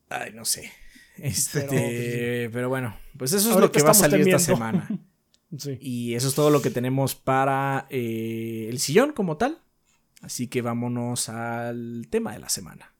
Ay, no sé. Este, Pero- pero, bueno, pues eso es lo que va a salir esta semana. Y eso es todo lo que tenemos para eh, el sillón como tal. Así que vámonos al tema de la semana.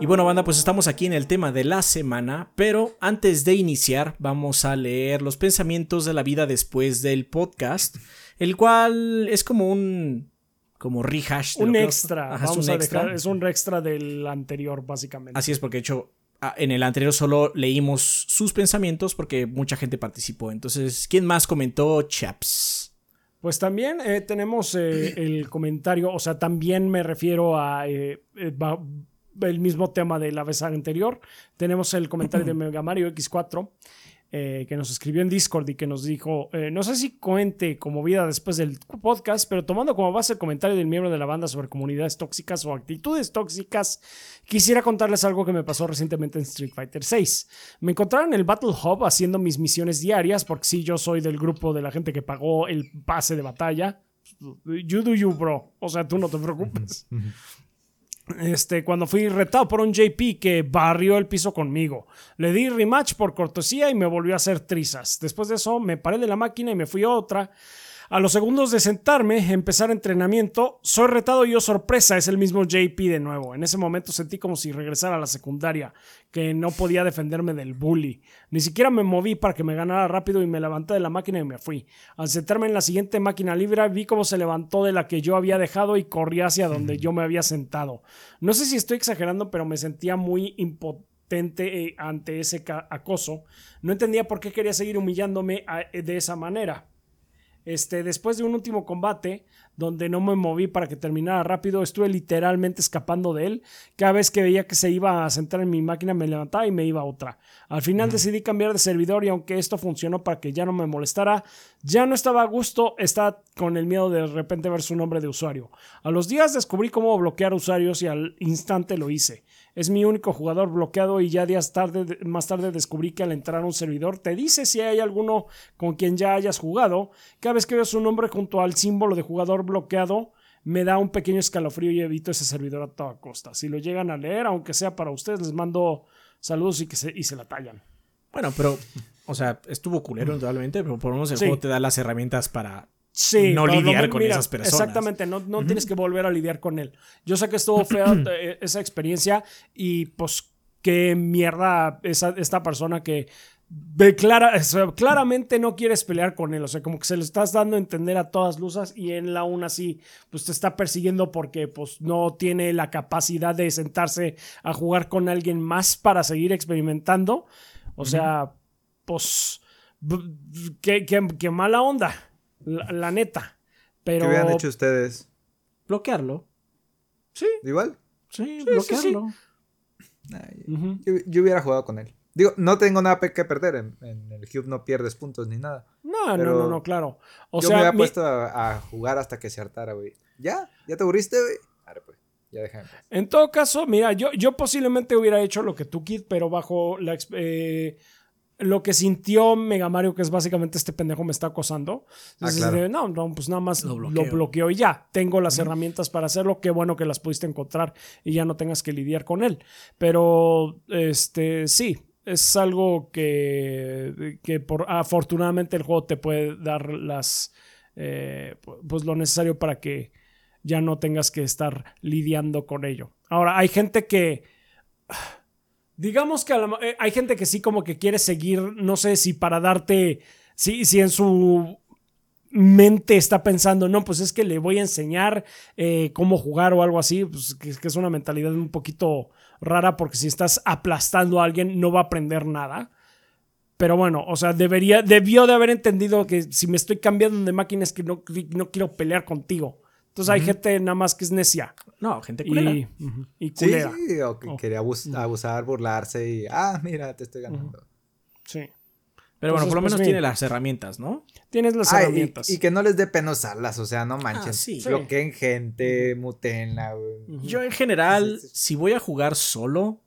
Y bueno, banda, pues estamos aquí en el tema de la semana, pero antes de iniciar vamos a leer los pensamientos de la vida después del podcast, el cual es como un como rehash. de Un extra. Ajá, es Vamos un a extra. dejar- es un extra del anterior, básicamente. Así es, porque de hecho en el anterior solo leímos sus pensamientos porque mucha gente participó. Entonces, ¿quién más comentó Chaps? Pues también eh, tenemos eh, el comentario, o sea, también me refiero a eh, el mismo tema de la vez anterior. Tenemos el comentario de Mega Mario X4 eh, que nos escribió en Discord y que nos dijo, eh, no sé si cuente como vida después del podcast, pero tomando como base el comentario del miembro de la banda sobre comunidades tóxicas o actitudes tóxicas, quisiera contarles algo que me pasó recientemente en Street Fighter 6. Me encontraron en el Battle Hub haciendo mis misiones diarias, porque sí, yo soy del grupo de la gente que pagó el pase de batalla. You do you, bro. O sea, tú no te preocupes. Este, cuando fui retado por un JP que barrió el piso conmigo. Le di rematch por cortesía y me volvió a hacer trizas. Después de eso me paré de la máquina y me fui a otra a los segundos de sentarme, empezar entrenamiento, soy retado y yo sorpresa, es el mismo JP de nuevo. En ese momento sentí como si regresara a la secundaria, que no podía defenderme del bully. Ni siquiera me moví para que me ganara rápido y me levanté de la máquina y me fui. Al sentarme en la siguiente máquina libre vi cómo se levantó de la que yo había dejado y corría hacia donde yo me había sentado. No sé si estoy exagerando, pero me sentía muy impotente eh, ante ese acoso. No entendía por qué quería seguir humillándome de esa manera. Este, después de un último combate, donde no me moví para que terminara rápido, estuve literalmente escapando de él. Cada vez que veía que se iba a sentar en mi máquina, me levantaba y me iba a otra. Al final decidí cambiar de servidor y aunque esto funcionó para que ya no me molestara, ya no estaba a gusto, estaba con el miedo de, de repente ver su nombre de usuario. A los días descubrí cómo bloquear usuarios y al instante lo hice. Es mi único jugador bloqueado y ya días tarde, más tarde descubrí que al entrar a un servidor te dice si hay alguno con quien ya hayas jugado. Cada vez que veo su nombre junto al símbolo de jugador bloqueado, me da un pequeño escalofrío y evito ese servidor a toda costa. Si lo llegan a leer, aunque sea para ustedes, les mando saludos y que se, y se la tallan. Bueno, pero, o sea, estuvo culero, indudablemente, pero por lo menos el juego te da las herramientas para Sí, no lidiar con esas personas. Exactamente, no, no tienes que volver a lidiar con él. Yo sé que estuvo fea eh, esa experiencia y pues qué mierda esa, esta persona que clara, claramente no quieres pelear con él. O sea, como que se lo estás dando a entender a todas luces y él aún así pues te está persiguiendo porque pues no tiene la capacidad de sentarse a jugar con alguien más para seguir experimentando. O sea, pues qué, qué mala onda. La, neta. Pero... ¿Qué hubieran hecho ustedes? Bloquearlo. Sí. ¿Igual? Sí, bloquearlo. yo, hubiera jugado con él. Digo, no tengo nada que perder. En, el Cube no pierdes puntos ni nada. No, no, no, no, claro. O yo me había puesto a, jugar hasta que se hartara, güey. ¿Ya? ¿Ya te aburriste, güey? Ahora pues. Ya déjame. En todo caso, mira, yo, yo posiblemente hubiera hecho lo que tú, Kid, pero bajo la, eh, lo que sintió Mega Mario, que es básicamente este pendejo me está acosando. Ah, no, no, pues nada más lo, bloqueo y ya. Tengo las herramientas para hacerlo. Qué bueno que las pudiste encontrar y ya no tengas que lidiar con él. Pero, este, sí, es algo que, que por, afortunadamente el juego te puede dar las, eh, pues lo necesario para que ya no tengas que estar lidiando con ello. Ahora, hay gente que digamos que eh, hay gente que sí como que quiere seguir, no sé si para darte, si, si en su mente está pensando, no, pues es que le voy a enseñar eh, cómo jugar o algo así, pues que, es una mentalidad un poquito rara porque si estás aplastando a alguien no va a aprender nada. Pero bueno, o sea, debería, debió de haber entendido que si me estoy cambiando de máquina es que no, no quiero pelear contigo. Entonces hay gente nada más que es necia. No, gente culera. Y, y culera. Sí, o que oh. quería abusar, burlarse y, ah, mira, te estoy ganando. Sí. Pero bueno, por lo pues, menos tiene las herramientas, ¿no? Tienes las herramientas. Y, que no les dé pena usarlas, o sea, no manchen. Ah, sí. Bloqueen gente, mutenla. Yo en general, si voy a jugar solo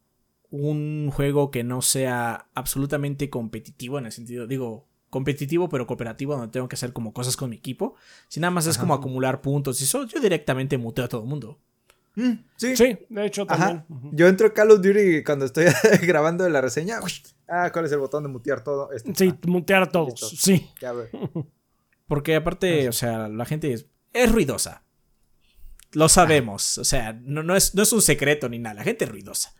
un juego que no sea absolutamente competitivo en el sentido, digo, competitivo pero cooperativo donde tengo que hacer como cosas con mi equipo. Si nada más es como acumular puntos y eso, yo directamente muteo a todo el mundo. Mm, sí. sí, de hecho también. Yo entro a Call of Duty cuando estoy grabando la reseña. Ah, ¿cuál es el botón de mutear todo? Este. Sí, ah, mutear a todos. Sí. Porque aparte, o sea, la gente es, es ruidosa. Lo sabemos. O sea, no, no, es, no es un secreto ni nada. La gente es ruidosa.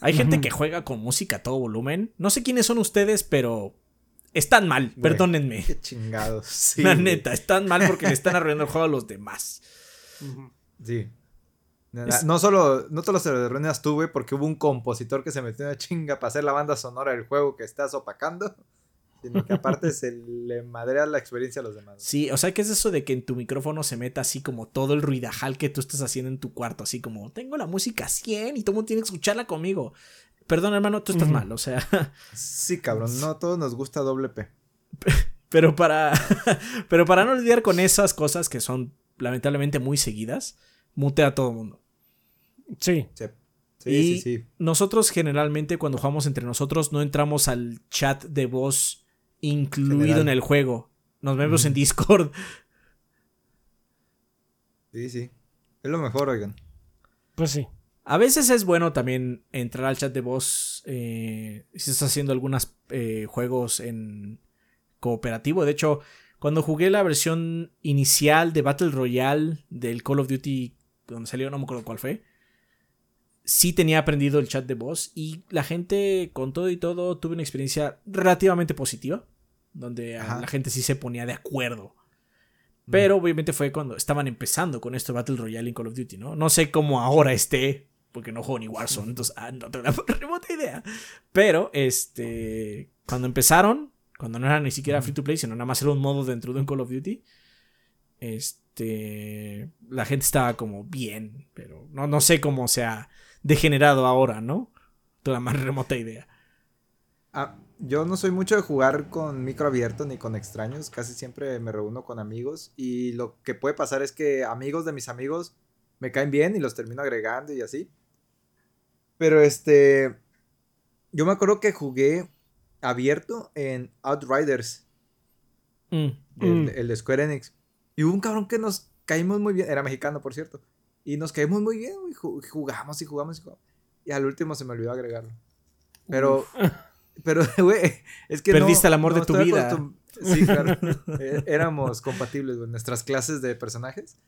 Hay gente que juega con música a todo volumen. No sé quiénes son ustedes, pero están mal, perdónenme. Qué chingados. Sí, La neta, están mal porque le están arruinando el juego a los demás. Sí. Es... No solo, no solo se lo arruinas tú, güey, porque hubo un compositor que se metió una chinga para hacer la banda sonora del juego que estás opacando. Sino que aparte se le madrea la experiencia a los demás. Sí, o sea, ¿qué es eso de que en tu micrófono se meta así como todo el ruidajal que tú estás haciendo en tu cuarto? Así como, tengo la música 100 y todo el mundo tiene que escucharla conmigo. Perdón, hermano, tú estás mal, o sea. Sí, cabrón, no a todos nos gusta doble P. Pero para, pero para no lidiar con esas cosas que son lamentablemente muy seguidas, mutea a todo el mundo. Sí. Sí. Sí, y sí, sí. nosotros generalmente cuando jugamos entre nosotros no entramos al chat de voz incluido General. en el juego. Nos vemos mm. en Discord. Sí, sí. Es lo mejor, oigan. Pues sí. A veces es bueno también entrar al chat de voz eh, si estás haciendo algunos eh, juegos en cooperativo. De hecho, cuando jugué la versión inicial de Battle Royale del Call of Duty, donde salió, no me acuerdo cuál fue, sí tenía aprendido el chat de voz y la gente, con todo y todo, tuve una experiencia relativamente positiva, donde Ajá. la gente sí se ponía de acuerdo. Pero obviamente fue cuando estaban empezando con esto Battle Royale en Call of Duty, ¿no? No sé cómo ahora esté, porque no juego ni Warzone, entonces ah, no tengo la remota idea. Pero, este, cuando empezaron, cuando no era ni siquiera free to play, sino nada más era un modo dentro de un Call of Duty, este, la gente estaba como bien, pero no, no sé cómo se ha degenerado ahora, ¿no? Toda más remota idea. Ah, yo no soy mucho de jugar con micro abierto ni con extraños, casi siempre me reúno con amigos y lo que puede pasar es que amigos de mis amigos me caen bien y los termino agregando y así. Pero este, yo me acuerdo que jugué abierto en Outriders. Mm. El, Mm. el de Square Enix. Y hubo un cabrón que nos caímos muy bien. Era mexicano, por cierto. Y nos caímos muy bien, güey. Ju- Jugamos y jugamos y jugamos. Y al último se me olvidó agregarlo. Pero, pero, güey, es que no- Perdiste el amor de tu vida. Sí, claro. Eh, Éramos compatibles, güey, nuestras clases de personajes.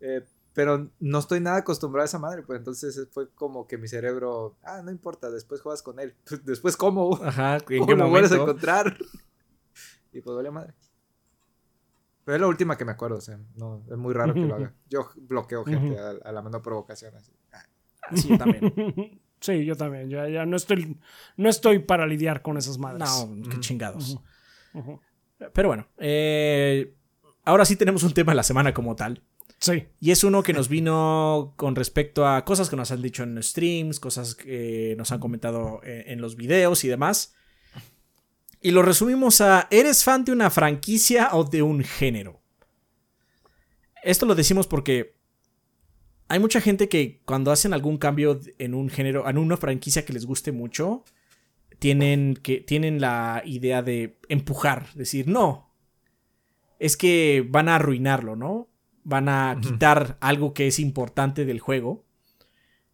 Eh, pero no estoy nada acostumbrado a esa madre, pues entonces fue como que mi cerebro, ah, no importa, después juegas con él. Después, ¿cómo? Ajá, ¿en ¿Cómo qué lo vuelves a encontrar? Y pues vale madre. Pero es la última que me acuerdo, o sea, no, es muy raro que lo haga. Yo bloqueo gente a, a la menor provocación. Así. Ah, Sí, yo también. Sí, yo también. Ya, ya no estoy, no estoy para lidiar con esas madres. No, qué chingados. Ujú. Pero bueno, eh, ahora sí tenemos un tema de la semana como tal. Sí. Y es uno que nos vino con respecto a cosas que nos han dicho en streams, cosas que nos han comentado eh, en los videos y demás. Y lo resumimos a, ¿eres fan de una franquicia o de un género? Esto lo decimos porque hay mucha gente que cuando hacen algún cambio en un género, en una franquicia que les guste mucho, tienen, que, tienen la idea de empujar, decir, no, es que van a arruinarlo, ¿no? Van a quitar algo que es importante del juego.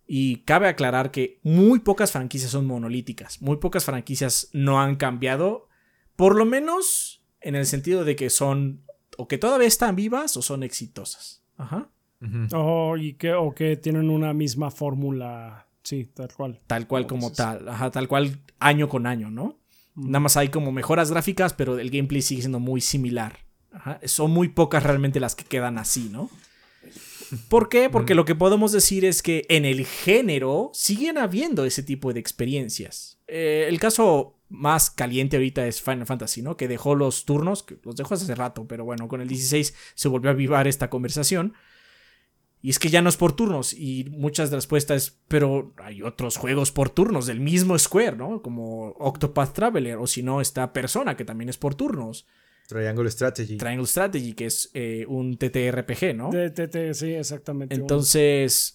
Y cabe aclarar que muy pocas franquicias son monolíticas. Muy pocas franquicias no han cambiado. Por lo menos en el sentido de que son o que todavía están vivas o son exitosas. Ajá. ujú. O, y que, o que tienen una misma fórmula. Sí, tal cual. Tal cual como tal. Ajá, tal cual año con año, ¿no? Nada más hay como mejoras gráficas, pero el gameplay sigue siendo muy similar. Ajá, Son muy pocas realmente las que quedan así, ¿no? ¿Por qué? Porque lo que podemos decir es que en el género siguen habiendo ese tipo de experiencias. Eh, el caso más caliente ahorita es Final Fantasy, ¿no? Que dejó los turnos, que los dejó hace rato, pero bueno, con el 16 se volvió a avivar esta conversación. Y es que ya no es por turnos. Y muchas de las respuestas es, pero hay otros juegos por turnos del mismo Square, ¿no? Como Octopath Traveler, o si no, está Persona, que también es por turnos. Triangle Strategy. Triangle Strategy, que es eh, un TTRPG, ¿no? T- T- T- sí, exactamente. Entonces.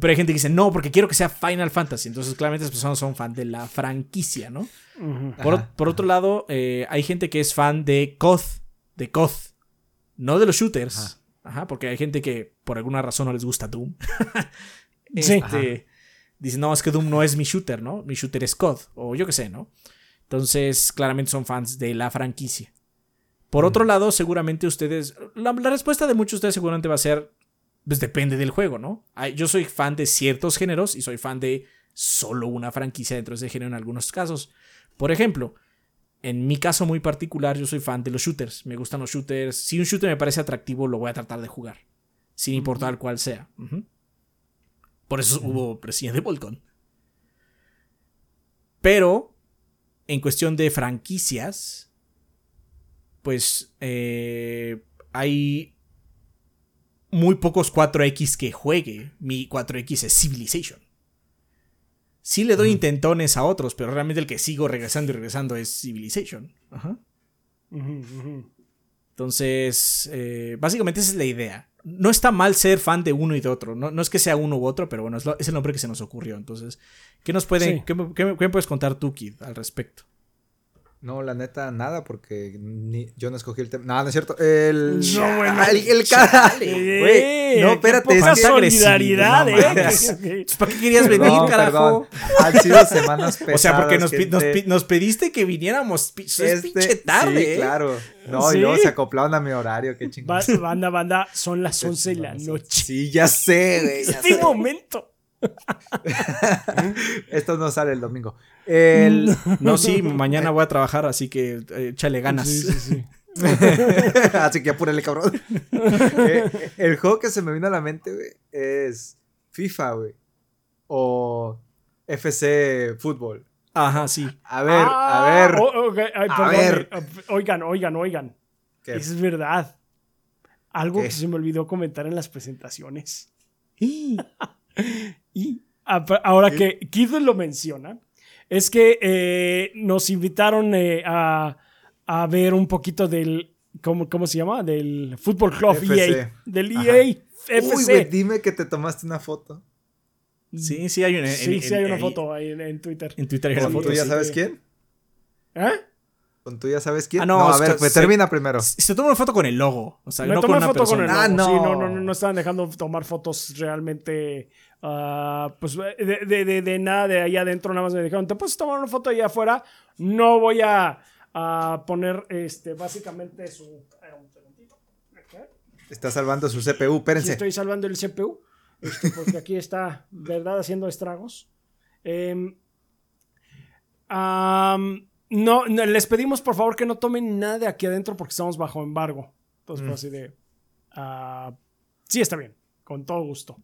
Pero hay gente que dice, no, porque quiero que sea Final Fantasy. Entonces, claramente, las personas son fan de la franquicia, ¿no? Por, Ajá. por otro lado, eh, hay gente que es fan de COD, de COD, no de los shooters. Ajá. Ajá, porque hay gente que por alguna razón no les gusta Doom. Sí. Este, dice, no, es que Doom no es mi shooter, ¿no? Mi shooter es COD, o yo qué sé, ¿no? Entonces, claramente son fans de la franquicia. Por otro lado, seguramente ustedes, la, la respuesta de muchos de ustedes seguramente va a ser, pues depende del juego, ¿no? Yo soy fan de ciertos géneros y soy fan de solo una franquicia dentro de ese género en algunos casos. Por ejemplo, en mi caso muy particular, yo soy fan de los shooters. Me gustan los shooters. Si un shooter me parece atractivo, lo voy a tratar de jugar. Sin importar cuál sea. Por eso hubo presidente de Volcon. Pero, en cuestión de franquicias, pues eh, hay muy pocos 4X que juegue. Mi 4X es Civilization. Sí le doy intentones a otros, pero realmente el que sigo regresando y regresando es Civilization. Ajá. Entonces, eh, básicamente esa es la idea. No está mal ser fan de uno y de otro. No, no es que sea uno u otro, pero bueno, es, lo- es el nombre que se nos ocurrió. Entonces, ¿qué nos pueden, Sí. qué, qué me puedes contar tú, Kid, al respecto? No, la neta, nada, porque ni- yo no escogií el tema. No, no es cierto. El. No, bueno. el, el Güey, no, qué espérate. poca es que- solidaridad, no eh. ¿Para qué querías venir, carajo? perdón. Han sido semanas pesadas. O sea, porque nos, nos, nos pediste que viniéramos. pi- Es Este- pinche tarde, Sí, ¿eh? claro. No, Sí. y luego se acoplaron a mi horario, qué chingón. Va- Banda, banda, son las 11 de la noche. Sí, ya sé, güey. Este momento. Esto no sale el domingo. El. No, sí, mañana voy a trabajar, así que eh, échale ganas. Sí, sí, sí. Así que apúrale, cabrón. Eh, el juego que se me vino a la mente, güey, es FIFA, güey. O FC Fútbol. Ajá, sí. A ver, Ah, a ver. o- ok, ay, A perdón, ver. eh, Oigan, oigan, oigan. ¿qué? Es verdad. Algo ¿Qué? que se me olvidó comentar en las presentaciones. Y ahora que Kid lo menciona, es que eh, nos invitaron eh, a, a ver un poquito del. ¿Cómo, cómo se llama? Del Fútbol Club FC. EA. Del Ajá. EA Uy, FC. güey, dime que te tomaste una foto. Sí, sí hay una. en- sí, en- sí hay una foto ahí en, en Twitter. En Twitter hay una ¿Con foto. tú ya sí. sabes sí. quién? ¿Eh? ¿Con tú ya sabes quién? Ah, no, no, a ver, pues se- termina primero. Se toma una foto con el logo. O sea, Me no tomé con una foto con el logo. Ah, Sí, no. no, no, no, estaban dejando tomar fotos realmente. ah, pues de, de- de- de nada de ahí adentro. Nada más me dijeron, ¿te puedes tomar una foto allá afuera? No voy a, a poner este, básicamente su. eh, un segundito. Acá. Está salvando su CPU, espérense. estoy salvando el CPU. este, porque aquí está, ¿verdad? Haciendo estragos. Am, no, no, les pedimos por favor que no tomen nada de aquí adentro porque estamos bajo embargo. Entonces fue Mm. así de. ah, sí, está bien, con todo gusto.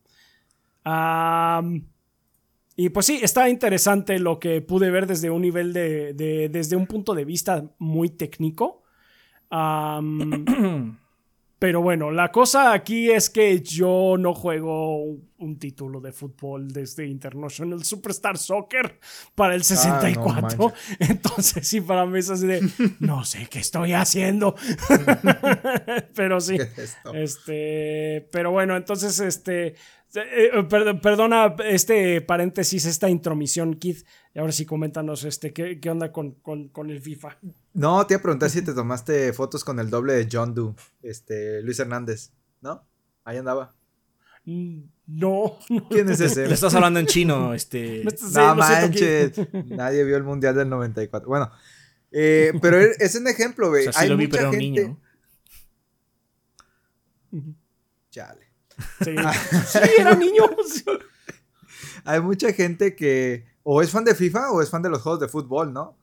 Y pues sí, está interesante lo que pude ver desde un nivel de. de- desde un punto de vista muy técnico. pero bueno, la cosa aquí es que yo no juego un, título de fútbol desde International Superstar Soccer para el 64. manches. Entonces sí, para mí es así de, no sé qué estoy haciendo. pero sí. Este, pero bueno, entonces, este, eh, eh, perd- perdona este paréntesis, esta intromisión, Keith. Y ahora sí, coméntanos, este, ¿qué, qué onda con, con, con el FIFA? No, te iba a preguntar si te tomaste fotos con el doble de John Doe, este, Luis Hernández, ¿no? Ahí andaba. Mm, No. ¿Quién es ese? Le estás hablando en chino, este. Sí, No siento, manches, nadie vio el mundial del 94. Bueno, eh, pero es un ejemplo, O güey. sea, sí Hay lo vi, mucha pero era un gente. niño. Chale. Sí, Sí, era niño. sí. Hay mucha gente que o es fan de FIFA o es fan de los juegos de fútbol, ¿no?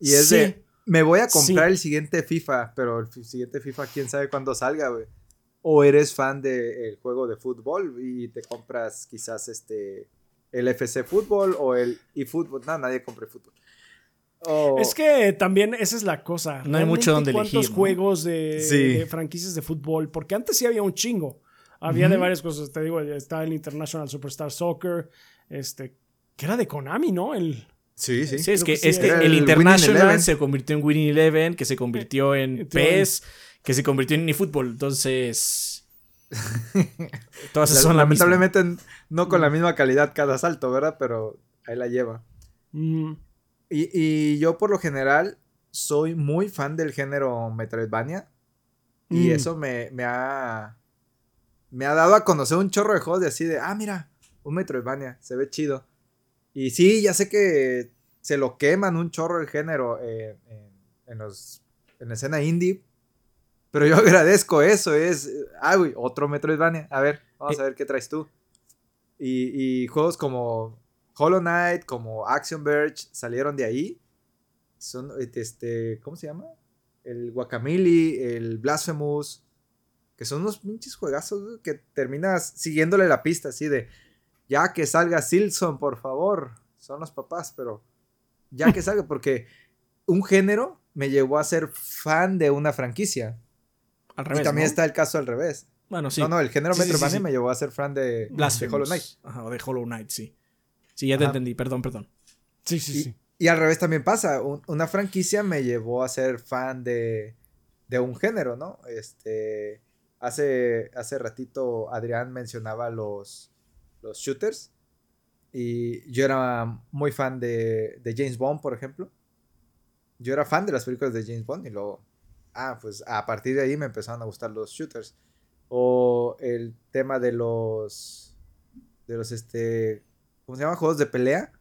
Y es Sí. de, me voy a Sí. comprar el siguiente FIFA, pero el siguiente FIFA quién sabe cuándo salga, güey. O eres fan del juego de fútbol y te compras quizás este el FC Fútbol o el eFootball. No, nadie compra fútbol. Es que también esa es la cosa. No hay mucho donde ¿Cuántos elegir, ¿no? juegos de, Sí. de franquicias de fútbol? Porque antes sí había un chingo. Había de varias cosas. Te digo, está el International Superstar Soccer, este, que era de Konami, ¿no? El, sí, sí. Sí, es Creo que, que sí, es el, el International se convirtió en Winning Eleven, que se convirtió en Eh, a PES, que se convirtió en eFootball. Entonces. todas esas son la lamentablemente no con la misma calidad cada salto, ¿verdad? Pero ahí la lleva. mm, Y, y yo por lo general soy muy fan del género Metroidvania. Y Mm. eso me, me ha. Me ha dado a conocer un chorro de juegos de así de. Ah, mira, un Metroidvania, se ve chido. Y sí, ya sé que se lo queman un chorro el género eh, en, en los, en la escena indie. Pero yo agradezco eso. Es. Ah, güey, otro Metroidvania. A ver, vamos a ver qué traes tú. Y, y juegos como Hollow Knight, como Action Verge, salieron de ahí. Son, este, ¿cómo se llama? El Guacamole, el Blasphemous, que son unos pinches juegazos que terminas siguiéndole la pista, así de, ya que salga Silson, por favor. Son los papás, pero ya que salga, porque un género me llevó a ser fan de una franquicia. Al revés. y también ¿no? está el caso al revés. Bueno, sí. No, no, el género Sí, sí, sí, Metroidvania sí. me llevó a ser fan de, de. Hollow Knight. Ajá, o de Hollow Knight, sí. Sí, ya te Ajá. entendí. Perdón, perdón. Sí, sí, Y, sí. y al revés también pasa. un- una franquicia me llevó a ser fan de, de un género, ¿no? Este. Hace, hace ratito Adrián mencionaba los, los shooters. Y yo era muy fan de, de James Bond, por ejemplo. Yo era fan de las películas de James Bond y luego. Ah, pues a partir de ahí me empezaron a gustar los shooters. O el tema de los. De los este. ¿Cómo se llama? Juegos de pelea.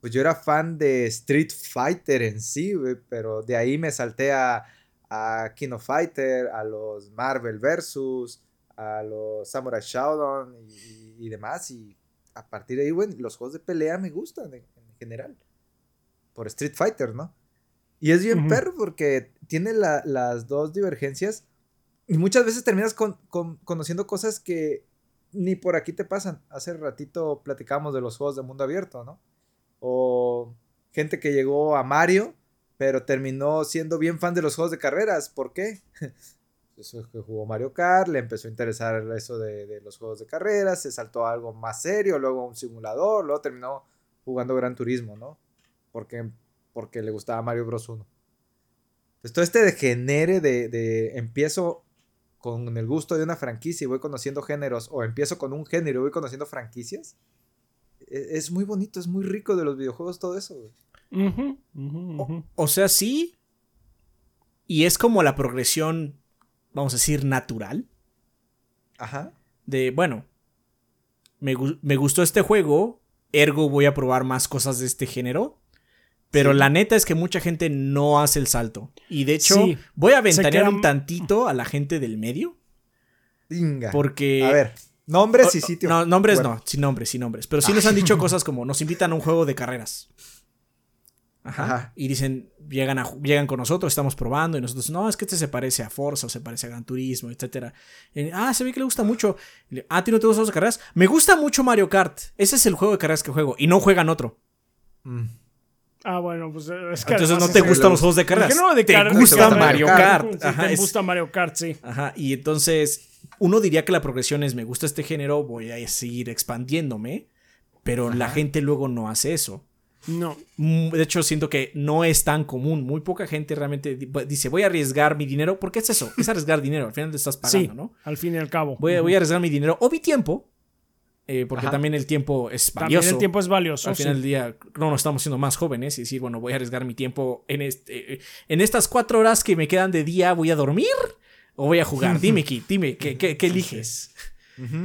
Pues yo era fan de Street Fighter en sí, pero de ahí me salté a, a Fighter, a los Marvel Versus, a los Samurai Shodown y, y demás. Y a partir de ahí, güey, los juegos de pelea me gustan en, en general. Por Street Fighter, ¿no? Y es bien Ujú. perro porque tiene la- las dos divergencias y muchas veces terminas con- con- conociendo cosas que ni por aquí te pasan. Hace ratito platicamos de los juegos de mundo abierto, ¿no? O gente que llegó a Mario, pero terminó siendo bien fan de los juegos de carreras. ¿Por qué? Eso es que jugó Mario Kart, le empezó a interesar eso de, de los juegos de carreras, se saltó a algo más serio, luego a un simulador, luego terminó jugando Gran Turismo, ¿no? Porque, porque le gustaba Mario Bros. 1. Pues todo este degenere de, de empiezo con el gusto de una franquicia y voy conociendo géneros, o empiezo con un género y voy conociendo franquicias, e- es muy bonito, es muy rico de los videojuegos todo eso. O sea, sí. Y es como la progresión, vamos a decir, natural. Ajá. De, bueno, me, me gustó este juego, ergo voy a probar más cosas de este género. Pero Sí. la neta es que mucha gente no hace el salto. Y de hecho, Sí. voy a ventanear un tantito a la gente del medio. Dinga. Porque. A ver, nombres y sitio. No, nombres Bueno. no, sin nombres, sin nombres. Pero sí nos han dicho cosas como nos invitan a un juego de carreras. Ajá. Ajá. Y dicen, llegan, a, llegan con nosotros, estamos probando, y nosotros, no, es que este se parece a Forza, o se parece a Gran Turismo, etcétera. Y, ah, se ve que le gusta mucho. Le, ah, ¿a ti no te gustan carreras? Me gusta mucho Mario Kart. Ese es el juego de carreras que juego. Y no juegan otro. Mm. Ah, bueno, pues eh, es que Entonces no te gustan los juegos de carreras. ¿Por qué no de gusta Te gusta Mario Kart. Sí, Ajá, te es- gusta Mario Kart, sí. Ajá, y entonces uno diría que la progresión es me gusta este género, voy a seguir expandiéndome, pero la gente luego no hace eso. No. Mm, De hecho, siento que no es tan común. Muy poca gente realmente di- dice, voy a arriesgar mi dinero, porque es eso, es arriesgar dinero, al final te estás pagando, Sí, ¿no? al fin y al cabo. Voy a, Ujú. voy a arriesgar mi dinero o mi tiempo, eh, porque Ajá. también el tiempo es También valioso. el tiempo es valioso. al sí. final del día no nos estamos siendo más jóvenes y decir, bueno, voy a arriesgar mi tiempo en, este, eh, en estas cuatro horas que me quedan de día, ¿voy a dormir o voy a jugar? Dime, Kit, dime, ¿qué, qué, qué eliges?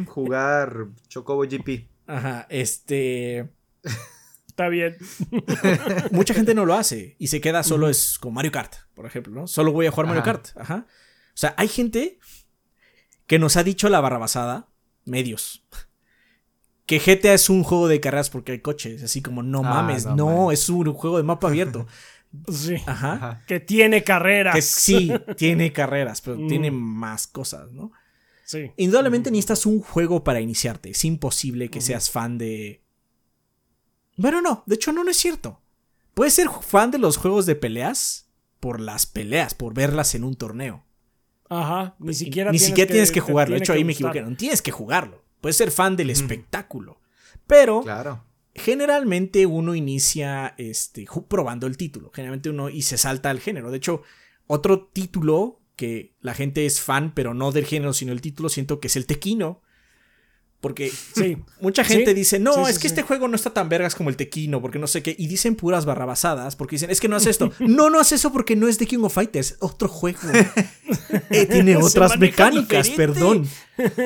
Jugar Chocobo GP. Ajá, este... Está bien. Mucha gente no lo hace y se queda solo es con Mario Kart, por ejemplo, ¿no? Solo voy a jugar Mario. Kart, ajá. O sea, hay gente que nos ha dicho la barrabasada, medios, que GTA es un juego de carreras porque hay coches, así como no Ah, mames, no es un juego de mapa abierto. Sí. Ajá. Ajá. Que tiene carreras. Que sí, tiene carreras, pero Mm. tiene más cosas, ¿no? Sí. Indudablemente necesitas un juego para iniciarte. Es imposible que seas fan de. Bueno, no, de hecho, no, no es cierto. Puedes ser fan de los juegos de peleas por las peleas, por verlas en un torneo. Ajá. Ni siquiera Ni tienes siquiera tienes que jugarlo. De hecho, ahí me equivoqué. No tienes que jugarlo. Puedes ser fan del espectáculo. Pero Claro. generalmente uno inicia este, probando el título. Generalmente uno y se salta al género. De hecho, otro título que la gente es fan, pero no del género, sino el título, siento que es el Tequino. Porque Sí. mucha gente Sí, dice, no, sí, es que este juego no está tan vergas como el Tequino, porque no sé qué. Y dicen puras barrabasadas, porque dicen, es que no hace esto. no, no hace eso porque no es The King of Fighters, otro juego. Eh, tiene otras mecánicas, diferente. perdón.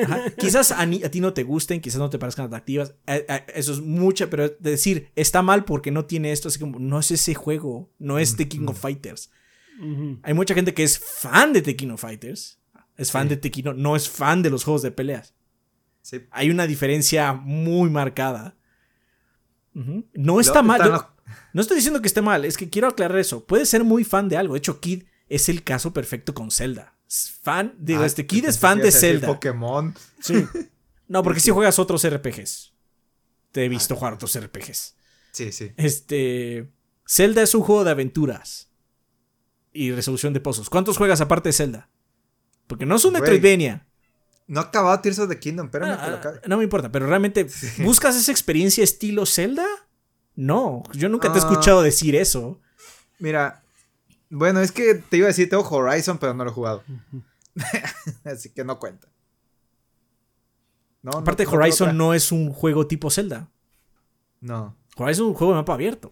Ajá. Quizás a, ni- a ti no te gusten, quizás no te parezcan atractivas. eh, eh, eso es mucha, pero decir está mal porque no tiene esto, así como no es ese juego, no es The King of Fighters. Hay mucha gente que es fan de The King of Fighters, es fan de Tequino, no es fan de los juegos de peleas. Sí. Hay una diferencia muy marcada. No está mal. yo- no estoy diciendo que esté mal, es que quiero aclarar eso. Puedes ser muy fan de algo. De hecho, Kid es el caso perfecto con Zelda. Es fan, digo, Ah, este Kid es fan de Zelda. Pokémon. Sí. No, porque si juegas otros RPGs. te he visto jugar otros RPGs. Sí, sí. Este. Zelda es un juego de aventuras y resolución de pozos. ¿Cuántos juegas aparte de Zelda? Porque no es un Metroidvania. No ha acabado Tears of the Kingdom, espérame Ah, que lo acabe. no me importa, pero realmente, ¿buscas esa experiencia estilo Zelda? No, yo nunca te he Ah. escuchado decir eso. Mira, bueno, es que te iba a decir, tengo Horizon, pero no lo he jugado. Así que no cuenta. No, Aparte, no Horizon no es un juego tipo Zelda. No. Horizon es un juego de mapa abierto.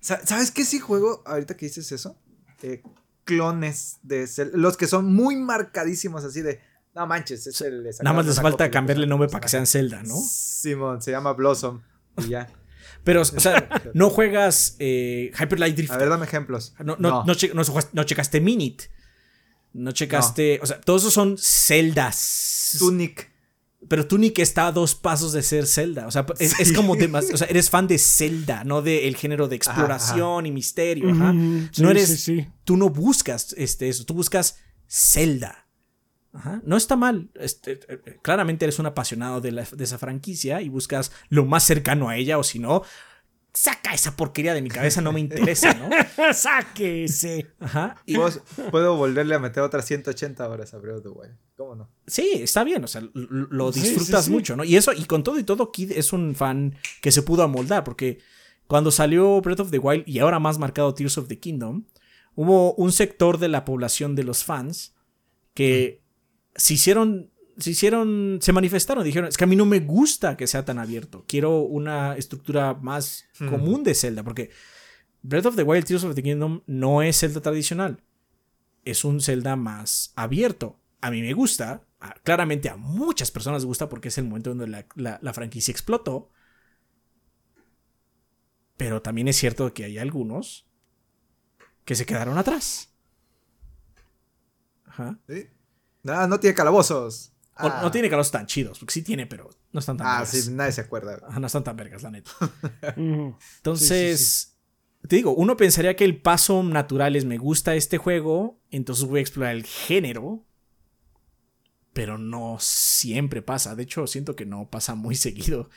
Sa- ¿Sabes qué sí juego? Ahorita que dices eso. Eh, clones de Zelda. Los que son muy marcadísimos así de. No manches, es el. Nada más les falta cambiarle nombre para que sean Zelda, ¿no? Simón, se llama Blossom. Y ya. Pero, o sea, no juegas eh, Hyper Light Drifter. A ver, dame ejemplos. No, no, No. no. che- no checaste Minit. No checaste. O sea, todos esos son celdas. Tunic. Pero Tunic está a dos pasos de ser Zelda. O sea, es, es como demas- O sea, eres fan de Zelda, no del género de exploración y misterio. ajá. No eres. sí, sí. Tú no buscas este, eso. Tú buscas Zelda. Ajá. No está mal. Este, eh, eh, claramente eres un apasionado de, la- de esa franquicia y buscas lo más cercano a ella, o si no, saca esa porquería de mi cabeza, no me interesa, ¿no? Sáquese. Ajá. Y- Puedo, puedo volverle a meter otras 180 horas a Breath of the Wild. ¿Cómo no? Sí, está bien, o sea, lo Sí, disfrutas sí, sí. mucho, ¿no? Y eso, y con todo y todo, Kid es un fan que se pudo amoldar, porque cuando salió Breath of the Wild y ahora más marcado Tears of the Kingdom, hubo un sector de la población de los fans que se hicieron, se hicieron, se manifestaron, dijeron, es que a mí no me gusta que sea tan abierto, quiero una estructura más Hmm. común de Zelda, porque Breath of the Wild, Tears of the Kingdom no es Zelda tradicional, es un Zelda más abierto. A mí me gusta, a- claramente a muchas personas les gusta porque es el momento donde la, la- la franquicia explotó. Pero también es cierto que hay algunos que se quedaron atrás. Ajá. ¿Sí? No, no tiene calabozos. O- Ah. No tiene calos tan chidos, porque sí tiene, pero no están tan Ah, vergas. sí, nadie se acuerda. No están tan vergas, la neta. Entonces, te digo, uno pensaría que el paso natural es me gusta este juego, entonces voy a explorar el género. Pero no siempre pasa. De hecho, siento que no pasa muy seguido.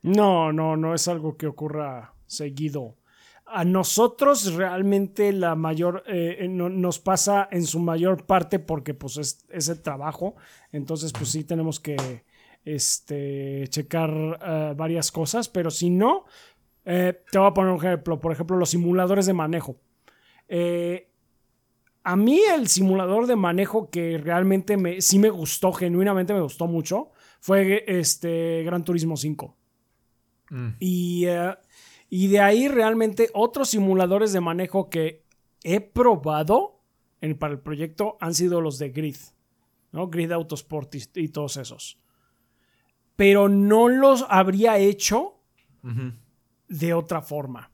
No, no, no es algo que ocurra seguido. A nosotros realmente la mayor, eh, no- nos pasa en su mayor parte porque pues es, es el trabajo. Entonces pues sí tenemos que este, checar eh, varias cosas, pero si no, eh, te voy a poner un ejemplo, por ejemplo los simuladores de manejo. Eh, a mí el simulador de manejo que realmente me, sí me gustó, genuinamente me gustó mucho, fue este Gran Turismo 5. Mm. Y, y de ahí realmente otros simuladores de manejo que he probado en- para el proyecto han sido los de Grid, ¿no? Grid Autosport y, y todos esos. Pero no los habría hecho de otra forma.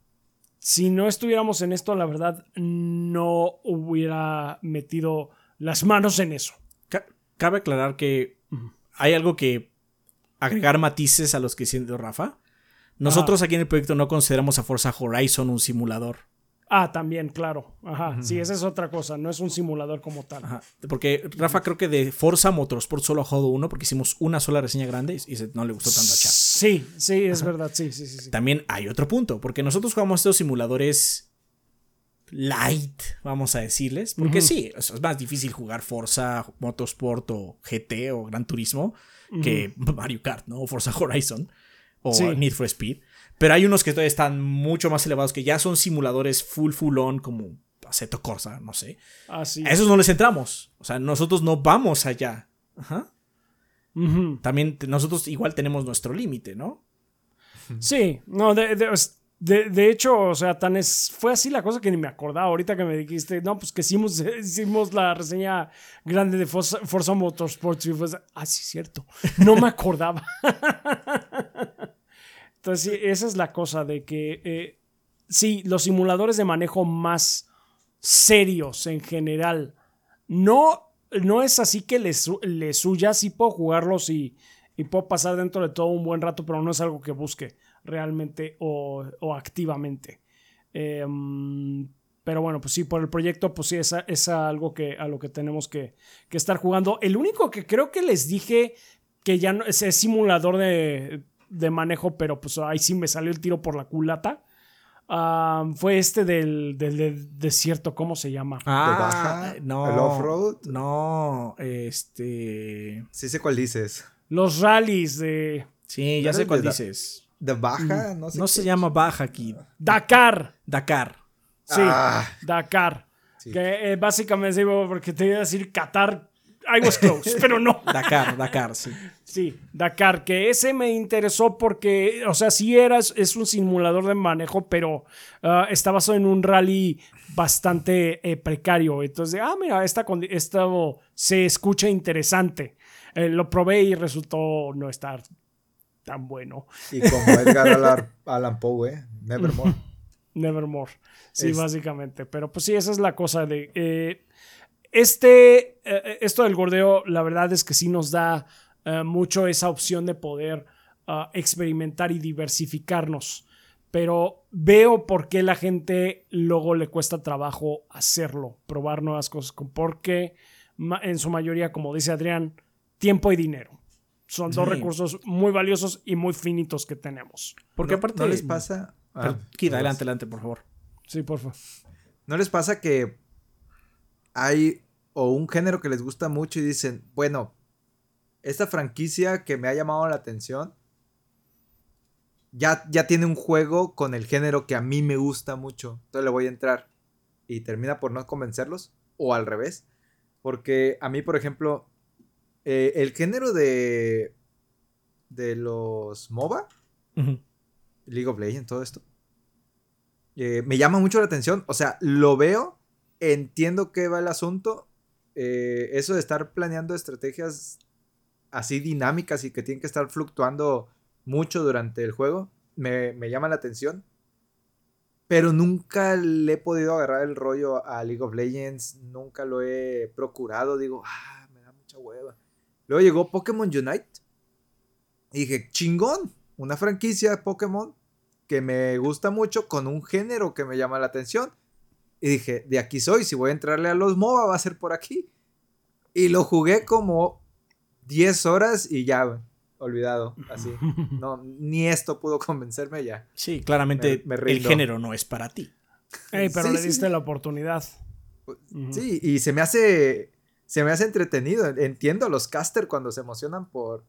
Si no estuviéramos en esto, la verdad, no hubiera metido las manos en eso. Ca- Cabe aclarar que hay algo que agregar matices a los que siendo Rafa. Nosotros aquí en el proyecto no consideramos a Forza Horizon un simulador. Ah, también, claro. Ajá. Sí, esa es otra cosa. No es un simulador como tal. Ajá. Porque Rafa creo que de Forza Motorsport solo ha jugado uno porque hicimos una sola reseña grande y no le gustó tanto a Char. Sí, sí, es verdad. Sí, sí, sí. sí. También hay otro punto, porque nosotros jugamos estos simuladores light, vamos a decirles, porque sí, es es más difícil jugar Forza Motorsport o GT o Gran Turismo que Mario Kart, ¿no? O Forza Horizon o Sí. Need for Speed. Pero hay unos que todavía están mucho más elevados, que ya son simuladores full, full on, como Assetto Corsa, no sé. Así A esos no les entramos. O sea, nosotros no vamos allá. Ajá. También nosotros igual tenemos nuestro límite, ¿no? Sí, no, de, de- de- de hecho, o sea, tan es, fue así la cosa que ni me acordaba ahorita que me dijiste, no, pues que hicimos, hicimos la reseña grande de Forza, Forza Motorsports y fue, ah, sí, cierto, no me acordaba. Entonces, esa es la cosa de que, eh, sí, los simuladores de manejo más serios en general, no, no es así que les, les huya, sí puedo jugarlos y, y puedo pasar dentro de todo un buen rato, pero no es algo que busque realmente o, o activamente. Mm, pero bueno, pues sí, por el proyecto, pues sí, es, algo que, a lo que tenemos que, que estar jugando. El único que creo que les dije que ya no es simulador de, de manejo, pero pues ahí sí me salió el tiro por la culata. Ah, fue este del, del, del desierto, ¿cómo se llama? Ah, baja? no. ¿El off-road? No, este. Sí sé cuál dices. Los rallies de Sí, ya ¿No sé cuál de dices. ¿De baja? No sé. No se llama Baja aquí. Dakar. Dakar. Sí, Ah. Dakar. Sí. Que eh, básicamente digo, porque te iba a decir Qatar. I was close, pero no. Dakar, Dakar, sí. Sí, Dakar, que ese me interesó porque, o sea, sí era, es un simulador de manejo, pero ah, está basado en un rally bastante eh, precario. Entonces, ah, mira, esta, esto se escucha interesante. Eh, lo probé y resultó no estar tan bueno. Y como Edgar Allan, Allan Poe, ¿eh? Nevermore. Nevermore. Sí, Es- básicamente. Pero pues sí, esa es la cosa de... eh, este, eh, esto del gordeo, la verdad es que sí nos da eh, mucho esa opción de poder ah, experimentar y diversificarnos. Pero veo por qué la gente luego le cuesta trabajo hacerlo, probar nuevas cosas, porque en su mayoría, como dice Adrián, tiempo y dinero. Son dos Sí. recursos muy valiosos y muy finitos que tenemos. Porque ¿No- aparte. ¿No les pasa? Ah, vas. adelante, adelante, por favor. Sí, por favor. ¿No les pasa que hay o un género que les gusta mucho y dicen, bueno, esta franquicia que me ha llamado la atención ya, ya tiene un juego con el género que a mí me gusta mucho, entonces le voy a entrar y termina por no convencerlos o al revés, porque a mí, por ejemplo, eh, el género de de los MOBA. League of Legends, todo esto. Eh, me llama mucho la atención. O sea, lo veo, entiendo qué va el asunto. eh, eso de estar planeando estrategias así dinámicas y que tienen que estar fluctuando mucho durante el juego, me, me llama la atención. Pero nunca le he podido agarrar el rollo a League of Legends. Nunca lo he procurado. Digo, ah, me da mucha hueva. Luego llegó Pokémon Unite. Y dije, chingón, una franquicia de Pokémon que me gusta mucho con un género que me llama la atención. Y dije, de aquí soy, si voy a entrarle a los MOBA va a ser por aquí. Y lo jugué como 10 horas y ya, güey, olvidado, así. No, ni esto pudo convencerme ya. Sí, claramente Me- me el género no es para ti. Ey, pero Sí, le diste sí. la oportunidad. Sí, y se me hace, se me hace entretenido. Entiendo a los caster cuando se emocionan por,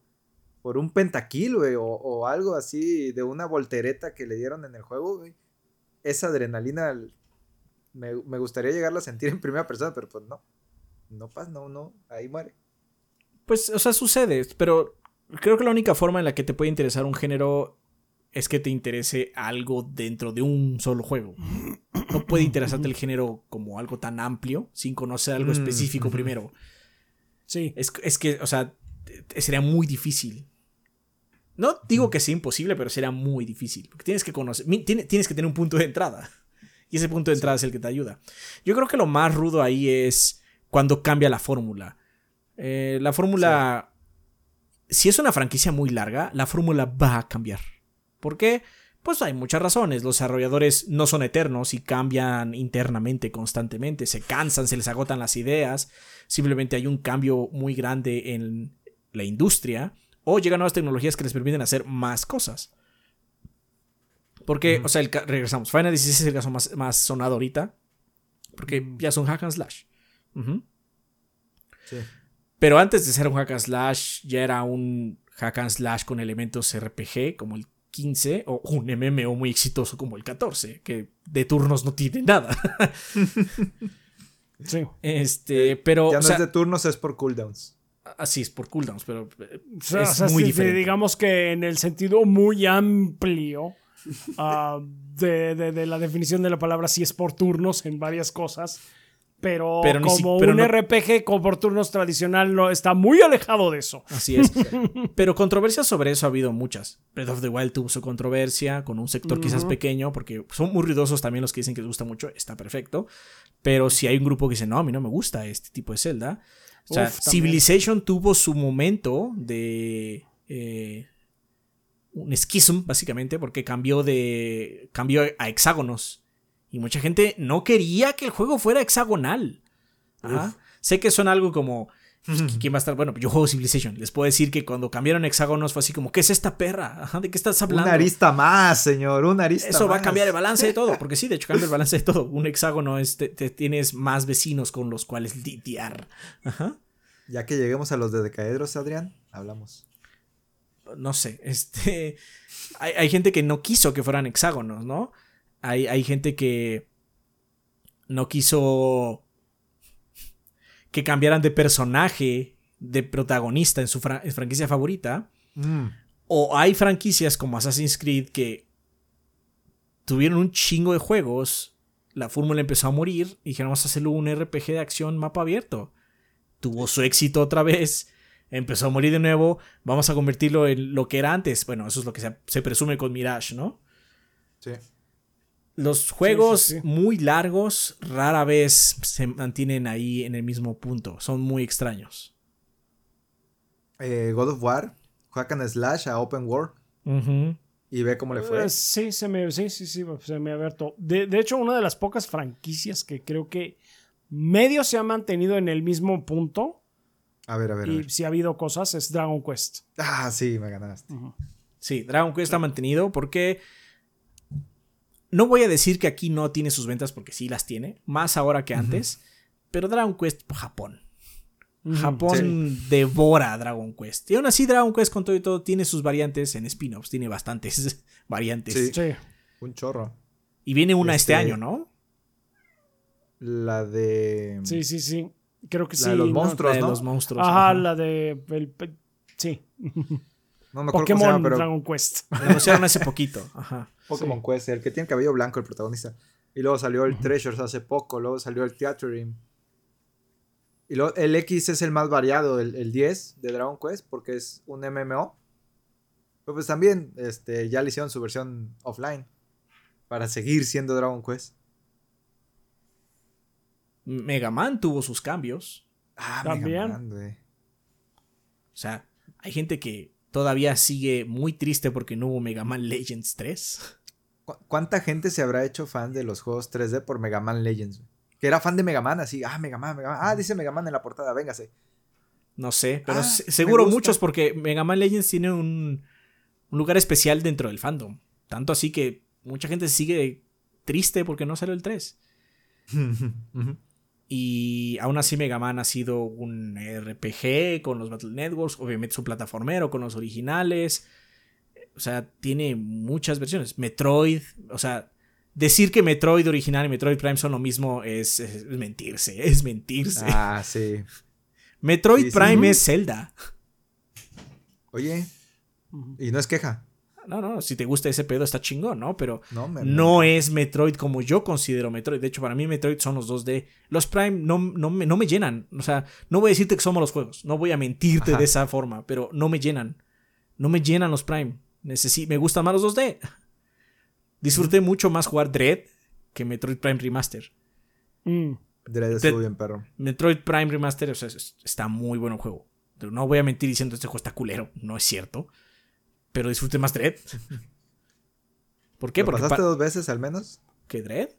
por un pentakill, güey, o, o algo así de una voltereta que le dieron en el juego, güey. Esa adrenalina me, me gustaría llegarla a sentir en primera persona, pero pues no. No pasa, no, no, ahí muere. Pues, o sea, sucede, pero creo que la única forma en la que te puede interesar un género es que te interese algo dentro de un solo juego. No puede interesarte el género como algo tan amplio sin conocer algo Mm, específico primero. Sí. Es, es que, o sea, sería muy difícil. No digo que sea imposible, pero sería muy difícil. Porque tienes que conocer, tienes que tener un punto de entrada. Y ese punto de entrada es el que te ayuda. Yo creo que lo más rudo ahí es cuando cambia la fórmula. Eh, la fórmula, si es una franquicia muy larga, la fórmula va a cambiar. ¿Por qué? Pues hay muchas razones. Los desarrolladores no son eternos y cambian internamente constantemente. Se cansan, se les agotan las ideas. Simplemente hay un cambio muy grande en la industria. O llegan nuevas tecnologías que les permiten hacer más cosas. Porque, o sea, el regresamos. Final 16 es el caso más, más sonado ahorita. Porque Mm. ya son hack and slash. Sí. Pero antes de ser un hack and slash, ya era un hack and slash con elementos RPG como el 15 o un MMO muy exitoso como el 14, que de turnos no tiene nada. Sí. Este, pero Ya o no sea, es de turnos, es por cooldowns. así es por cooldowns, pero eh, O sea, es o sea, muy diferente. digamos que en el sentido muy amplio ah, de, de- de la definición de la palabra, sí es por turnos en varias cosas. Pero, si- como pero un no- RPG con por turnos tradicional no, está muy alejado de eso. Así es. Pero controversias sobre eso ha habido muchas. Breath of the Wild tuvo su controversia con un sector quizás pequeño, porque son muy ruidosos también los que dicen que les gusta mucho, está perfecto. Pero si hay un grupo que dice, no, a mí no me gusta este tipo de Zelda. O sea, Uf. Civilization tuvo su momento de... eh, un schism, básicamente, porque cambió de... cambió a hexágonos. Y mucha gente no quería que el juego fuera hexagonal. Ajá. Sé que son algo como ¿Quién va a estar? Bueno, yo juego Civilization. Les puedo decir que cuando cambiaron hexágonos fue así como, ¿qué es esta perra? ¿De qué estás hablando? Una arista más, señor, una arista Eso va a cambiar el balance de todo, porque sí, de hecho cambia el balance de todo. Un hexágono es, te, te tienes más vecinos con los cuales lidiar. Ajá. Ya que lleguemos a los de decaedros, Adrián, hablamos. No sé, este... Hay, hay gente que no quiso que fueran hexágonos, ¿no? Hay, hay gente que no quiso que cambiaran de personaje, de protagonista en su fra- franquicia favorita. Mm, O hay franquicias como Assassin's Creed que tuvieron un chingo de juegos, la fórmula empezó a morir y dijeron vamos a hacerlo un RPG de acción mapa abierto. Tuvo su éxito otra vez, empezó a morir de nuevo, vamos a convertirlo en lo que era antes. Bueno, eso es lo que se, se presume con Mirage, ¿no? Sí. Los juegos sí, sí. muy largos rara vez se mantienen ahí en el mismo punto, son muy extraños. Eh, God of War, hack and slash a open world Ujú. y ve cómo le fue. Eh, sí, se me, sí, sí, sí, se me ha abierto. De, de hecho, una de las pocas franquicias que creo que medio se ha mantenido en el mismo punto A ver, a ver, a y ver. si ha habido cosas es Dragon Quest. Ah, sí, me ganaste. Sí, Dragon Quest está mantenido porque no voy a decir que aquí no tiene sus ventas porque sí las tiene, más ahora que antes, pero Dragon Quest por Japón. Japón devora a Dragon Quest. Y aún así Dragon Quest con todo y todo tiene sus variantes en spin-offs, tiene bastantes variantes. Sí. Sí. Un chorro. Y viene una este, Este- año, ¿no? La de. Sí, sí, sí. Creo que La sí. de los ¿no? monstruos. La de ¿no? los monstruos. Ajá, ajá. la de. el sí. No me acuerdo cómo se Pokémon llama, pero. Dragon Quest. Anunciaron hace poquito. Ajá. Pokémon Quest, el que tiene cabello blanco, el protagonista. Y luego salió el Treasures hace poco, luego salió el Theatrine. Y luego el X es el más variado, el, el 10 de Dragon Quest, porque es un MMO. Pero pues también este, ya le hicieron su versión offline. Para seguir siendo Dragon Quest. Mega Man tuvo sus cambios. Ah, También. Mega Man, güey. O sea, hay gente que todavía sigue muy triste porque no hubo Mega Man Legends 3. ¿Cu- ¿Cuánta gente se habrá hecho fan de los juegos 3D por Mega Man Legends? güey? Que era fan de Mega Man, así, ah, Mega Man, Mega Man. Ah, dice Mega Man en la portada, véngase. No sé, pero Ah, seguro muchos porque Mega Man Legends tiene un, un lugar especial dentro del fandom. Tanto así que mucha gente sigue triste porque no salió el 3. Y aún así Mega Man ha sido un RPG con los Battle Networks, obviamente es un plataformero con los originales. O sea, tiene muchas versiones. Metroid, o sea, decir que Metroid original y Metroid Prime son lo mismo es, es mentirse, es mentirse. Ah, sí. Metroid sí, sí. Prime es Zelda. Oye, y no es queja. No, no, si te gusta ese pedo está chingón, ¿no? Pero No, me, no es Metroid como yo considero Metroid. De hecho, para mí Metroid son los 2D. Los Prime no, no, me, no me llenan. O sea, no voy a decirte que somos los juegos. No voy a mentirte Ajá. de esa forma, pero no me llenan. No me llenan los Prime. Necesi me gustan más los 2D. Disfruté mucho más jugar Dread que Metroid Prime Remaster. Mm. Dread estuvo bien, perro. Metroid Prime Remaster, o sea, es- está muy bueno el juego. Pero No voy a mentir diciendo este juego está culero. No es cierto. Pero disfruté más Dread. ¿Por qué? ¿Lo Porque pasaste pa- dos veces al menos? ¿Que Dread?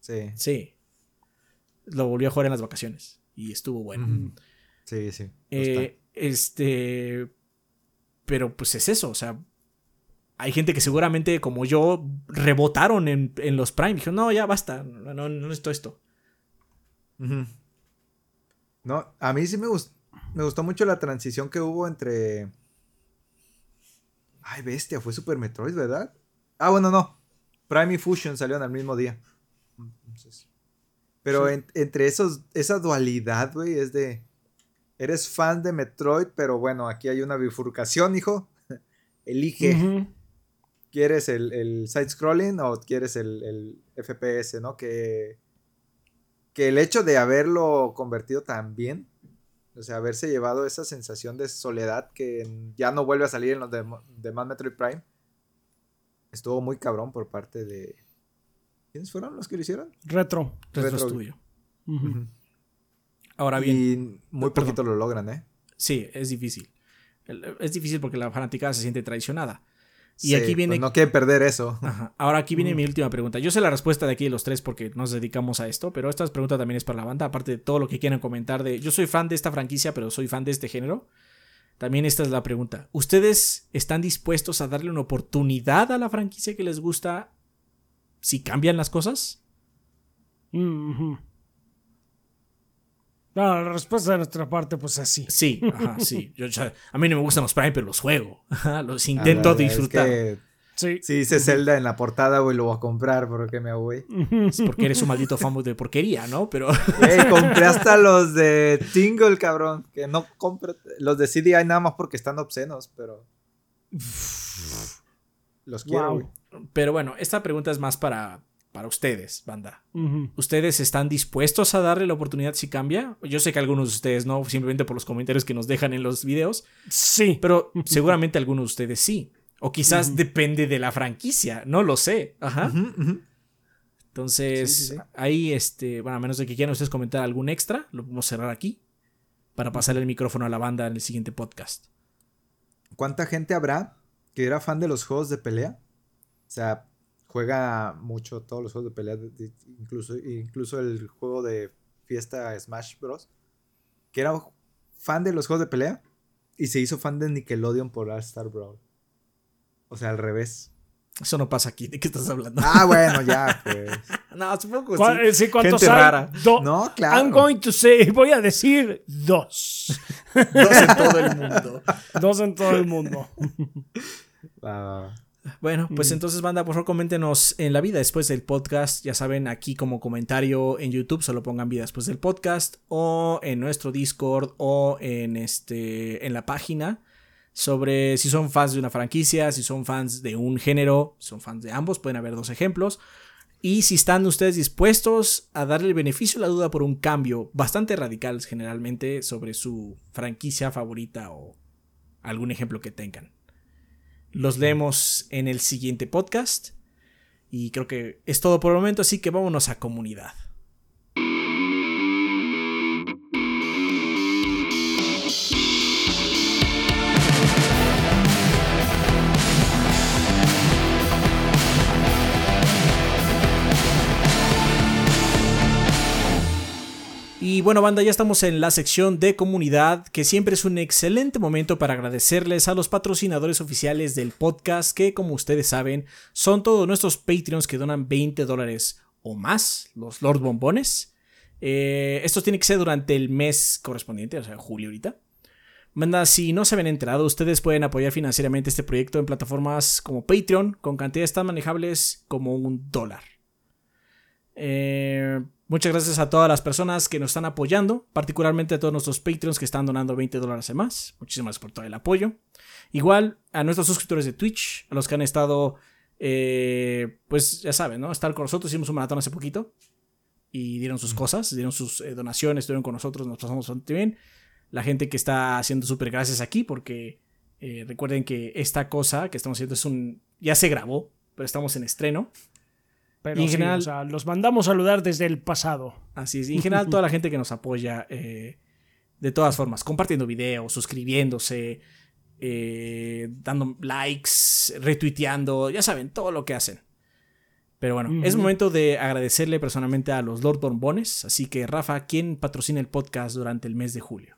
Sí. Sí. Lo volví a jugar en las vacaciones. Y estuvo bueno. Sí, sí. Eh, este. Pero pues es eso. O sea. Hay gente que seguramente, como yo, rebotaron en, en los Prime. Dijeron, no, ya basta. No, no, no necesito esto. No, a mí sí me, gust- me gustó mucho la transición que hubo entre. Ay, bestia, fue Super Metroid, ¿verdad? Ah, bueno, no. Prime y Fusion salieron al mismo día. Entonces, pero en- entre esos, esa dualidad, güey, es de. Eres fan de Metroid, pero bueno, aquí hay una bifurcación, hijo. Elige. ¿Quieres el, el side-scrolling o quieres el, el FPS, no? Que, que el hecho de haberlo convertido tan bien, o sea, haberse llevado esa sensación de soledad que ya no vuelve a salir en los demo- demás Metroid Prime, estuvo muy cabrón por parte de... ¿Quiénes fueron los que lo hicieron? Retro. Retro Retro. Studio. Ujú. Ahora bien, Y muy Perdón. poquito lo logran, ¿eh? sí, es difícil. Es difícil porque la fanaticada se siente traicionada. Y Sí, aquí viene. pues no quieren perder eso. Ajá. Ahora aquí viene mi última pregunta. Yo sé la respuesta de aquí de los tres porque nos dedicamos a esto, pero esta pregunta también es para la banda, aparte de todo lo que quieran comentar de... Yo soy fan de esta franquicia, pero soy fan de este género. También esta es la pregunta. ¿Ustedes están dispuestos a darle una oportunidad a la franquicia que les gusta si cambian las cosas? Mm. No, la respuesta de nuestra parte, pues es sí. Sí, ajá, sí. Yo, a mí no me gustan los Prime, pero los juego. Ajá, los intento Ah, es disfrutar. que Sí. si dice Zelda en la portada, güey, lo voy a comprar porque me. Es porque eres un maldito fanboy de porquería, ¿no? Pero Ey, compré hasta los de Tingle, cabrón. Que no compro. Los de CDI nada más porque están obscenos, pero. Los quiero, Wow. güey. Pero bueno, esta pregunta es más para, para ustedes, banda. ¿Ustedes están dispuestos a darle la oportunidad si cambia? Yo sé que algunos de ustedes no, simplemente por los comentarios que nos dejan en los videos, Sí. pero seguramente algunos de ustedes sí. O quizás depende de la franquicia, no lo sé. Ajá. Entonces, Sí, sí, sí. ahí, este, bueno, a menos de que quieran ustedes comentar algún extra, lo podemos cerrar aquí para pasarle el micrófono a la banda en el siguiente podcast. ¿Cuánta gente habrá que era fan de los juegos de pelea? O sea, juega mucho todos los juegos de pelea, de- de- incluso, incluso el juego de fiesta Smash Bros. Que era fan de los juegos de pelea y se hizo fan de Nickelodeon por All Star Brawl. O sea, al revés. Eso no pasa aquí, ¿de qué estás hablando? Ah, bueno, ya, pues. no, supongo que ¿Cuál- sí. sí, ¿cuántos Gente rara. Do- No, claro. I'm going to say, voy a decir dos. Dos en todo el mundo. dos en todo el mundo. Va, va, va. Bueno, pues entonces, banda, por favor, coméntenos en la vida después del podcast. Ya saben, aquí como comentario en YouTube, solo pongan vida después del podcast. O en nuestro Discord o en este. en la página. Sobre si son fans de una franquicia, si son fans de un género, si son fans de ambos, pueden haber dos ejemplos. Y si están ustedes dispuestos a darle el beneficio a la duda por un cambio bastante radical generalmente sobre su franquicia favorita o algún ejemplo que tengan. Los leemos en el siguiente podcast. Y creo que es todo por el momento, así que vámonos a comunidad. Y bueno, banda, ya estamos en la sección de comunidad, que siempre es un excelente momento para agradecerles a los patrocinadores oficiales del podcast, que como ustedes saben, son todos nuestros Patreons que donan 20 dólares o más, los Lord Bombones. Eh, esto tiene que ser durante el mes correspondiente, o sea, julio ahorita. Banda, si no se habían enterado, ustedes pueden apoyar financieramente este proyecto en plataformas como Patreon, con cantidades tan manejables como un dólar. Eh, muchas gracias a todas las personas que nos están apoyando, particularmente a todos nuestros Patreons que están donando 20 dólares o más. Muchísimas gracias por todo el apoyo. Igual a nuestros suscriptores de Twitch, a los que han estado, eh, pues ya saben, ¿no? Estar con nosotros. Hicimos un maratón hace poquito y dieron sus cosas, dieron sus eh, donaciones, estuvieron con nosotros, nos pasamos bastante bien. La gente que está haciendo súper gracias aquí, porque eh, recuerden que esta cosa que estamos haciendo es un. Ya se grabó, pero estamos en estreno. Pero Y en sí, general- o sea, los mandamos a saludar desde el pasado. Así es. Y en general, toda la gente que nos apoya, eh, de todas formas, compartiendo videos, suscribiéndose, eh, dando likes, retuiteando, ya saben, todo lo que hacen. Pero bueno, es momento de agradecerle personalmente a los Lord Bombones. Así que, Rafa, ¿quién patrocina el podcast durante el mes de julio?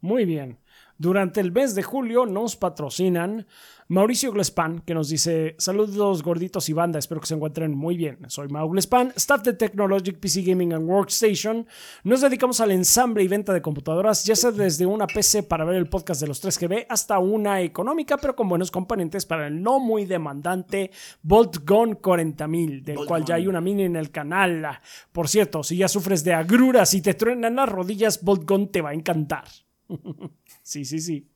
Muy bien. Durante el mes de julio nos patrocinan Mauricio Glespan, que nos dice: Saludos gorditos y banda, espero que se encuentren muy bien. Soy Mau Glespan, staff de Technologic PC Gaming and Workstation. Nos dedicamos al ensamble y venta de computadoras, ya sea desde una PC para ver el podcast de los 3GB hasta una económica, pero con buenos componentes para el no muy demandante Bolt Gun 40000, del Bolt cual ya hay una mini en el canal. Por cierto, si ya sufres de agruras y te truenan las rodillas, Bolt Gun te va a encantar. Sí, sí, sí.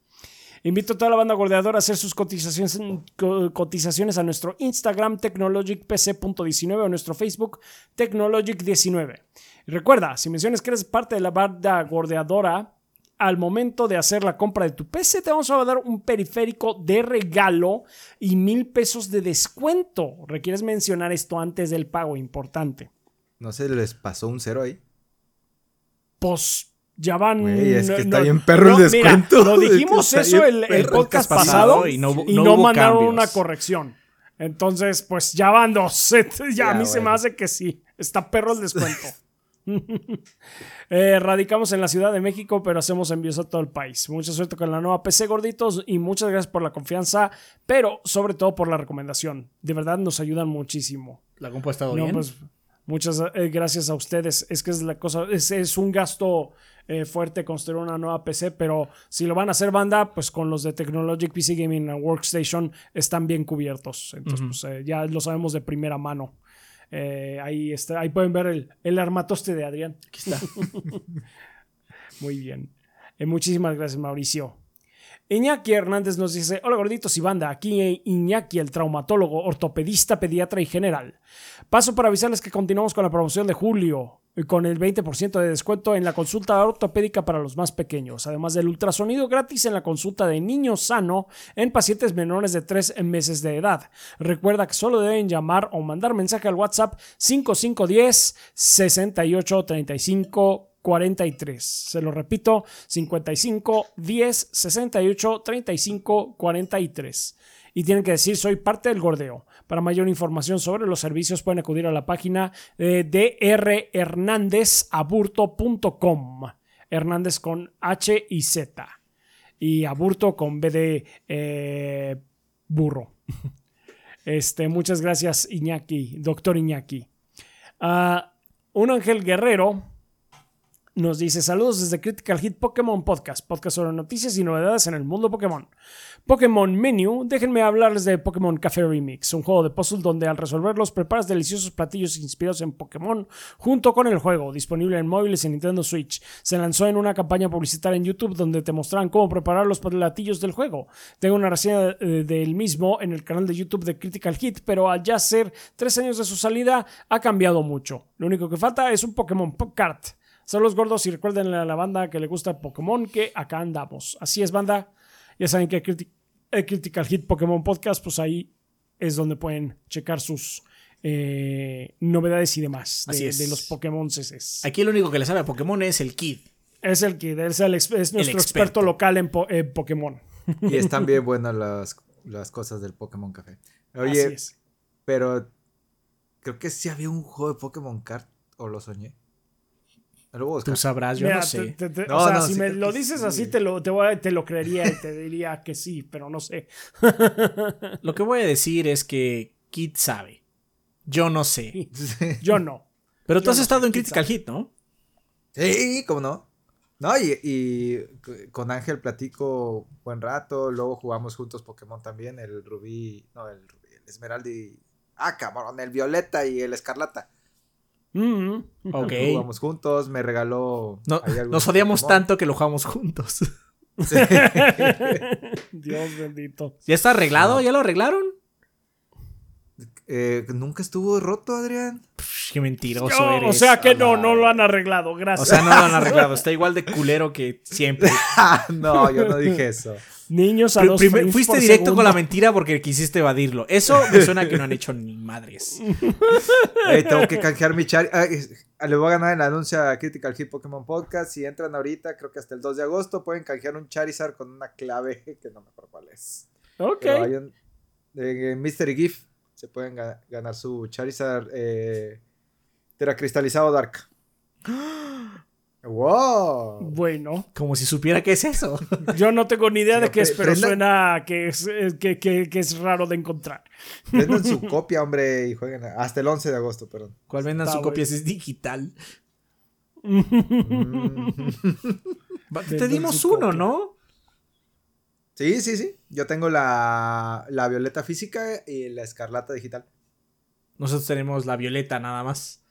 Invito a toda la banda gordeadora a hacer sus cotizaciones, co- cotizaciones a nuestro Instagram tecnologicpc.19 o nuestro Facebook tecnologic19. Y recuerda, si mencionas que eres parte de la banda gordeadora, al momento de hacer la compra de tu PC te vamos a dar un periférico de regalo y mil pesos de descuento. Requieres mencionar esto antes del pago, importante. ¿No se les pasó un cero ahí? Pues Ya van. Güey, es que no- está bien perro el no, mira, descuento. lo Es que dijimos eso el, el podcast pasado pasado y y no, no hubo- no hubo mandaron cambios. una corrección. Entonces, pues ya van dos. Ya, a mí se me hace que sí. Está perro el descuento. Eh, radicamos en la Ciudad de México, pero hacemos envíos a todo el país. Mucha suerte con la nueva PC, gorditos, y muchas gracias por la confianza, pero sobre todo por la recomendación. De verdad nos ayudan muchísimo. ¿La compu ha estado No, bien? pues muchas eh, gracias a ustedes. Es que es la cosa, es, es un gasto eh, fuerte construir una nueva PC, pero si lo van a hacer banda, pues con los de Technologic PC Gaming and Workstation están bien cubiertos. Entonces, pues eh, ya lo sabemos de primera mano. Eh, ahí está, ahí pueden ver el, el armatoste de Adrián. Aquí está. Muy bien. Muchísimas gracias, Mauricio. Iñaki Hernández nos dice: Hola gorditos y banda, aquí Iñaki, el traumatólogo, ortopedista, pediatra y general. Paso para avisarles que continuamos con la promoción de julio, con el 20% de descuento en la consulta ortopédica para los más pequeños, además del ultrasonido gratis en la consulta de niño sano en pacientes menores de 3 meses de edad. Recuerda que solo deben llamar o mandar mensaje al WhatsApp 5510 6835 43. Se lo repito, 55 10 68 35 43. Y tienen que decir, soy parte del gordeo. Para mayor información sobre los servicios pueden acudir a la página de drhernandezaburto.com. Hernández con H y Z. Y aburto con B de eh, burro. Este, muchas gracias, Iñaki, doctor Iñaki. Ah, un ángel guerrero nos dice saludos desde Critical Hit Pokémon Podcast, podcast sobre noticias y novedades en el mundo Pokémon. Pokémon Menu, déjenme hablarles de Pokémon Café Remix, un juego de puzzle donde al resolverlos preparas deliciosos platillos inspirados en Pokémon junto con el juego, disponible en móviles y Nintendo Switch. Se lanzó en una campaña publicitaria en YouTube donde te mostraban cómo preparar los platillos del juego. Tengo una reseña eh, del mismo en el canal de YouTube de Critical Hit, pero al ya ser tres años de su salida ha cambiado mucho. Lo único que falta es un Pokémon Pop Cart. Saludos gordos y recuerden a la banda que le gusta Pokémon que acá andamos. Así es, banda. Ya saben que Criti- eh, Critical Hit Pokémon Podcast, pues ahí es donde pueden checar sus eh, novedades y demás de, Así es. de los Pokémon CCs. Aquí el único que le sabe a Pokémon es el Kid. Es el que es, el es nuestro experto. experto local en, po- en Pokémon. Y están bien buenas las, las cosas del Pokémon Café. Oye, Así es. pero creo que sí había un juego de Pokémon Card, o lo soñé. Me lo voy a buscar. Tú sabrás, yo Mira, no sé. te- te- te- No, o sea, no, si sí me lo que dices sí, así, te lo, te, voy a- te lo creería y te diría que sí, pero no sé. Lo que voy a decir es que Kid sabe. Yo no sé. Yo no. Pero tú Yo has no estado en Kid Critical sabe. Hit, ¿no? Sí, ¿cómo no? No, y, y con Ángel platico buen rato, luego jugamos juntos Pokémon también, el Rubí, no, el Rubí, el Esmeralda y... Ah, cabrón, el Violeta y el Escarlata. Mm, Ok. Jugamos juntos, me regaló... No, nos odiamos Pokémon. tanto que lo jugamos juntos. Sí. Dios bendito. ¿Ya está arreglado? No. ¿Ya lo arreglaron? Eh, Nunca estuvo roto, Adrián. Pff, qué mentiroso eres. o sea que no, no lo han arreglado. Gracias. O sea, no lo han arreglado. Está igual de culero que siempre. Ah, no, yo no dije eso. Niños a Pri- dos primer- fuiste por directo con la mentira porque quisiste evadirlo. Eso me suena que no han hecho ni madres. Tengo que canjear mi char. Ay, le voy a ganar el anuncio a Critical Hit Pokémon Podcast. Si entran ahorita, creo que hasta el 2 de agosto, pueden canjear un Charizard con una clave que no me acuerdo cuál es. Ok. Pero un, de Mystery Gift se pueden ga- ganar su Charizard eh, teracristalizado Dark. ¡Wow! Bueno, Como si supiera qué es eso. yo no tengo ni idea de qué es, pero prenda- suena que es, que, que- que es raro de encontrar. Prendan su copia, hombre, y jueguen hasta el 11 de agosto, perdón. Cuál vendan Está su copia si es digital. Mm. Te Vendan dimos uno, copia. ¿no? Sí, sí, sí. Yo tengo la, la violeta física y la escarlata digital. Nosotros tenemos la violeta nada más.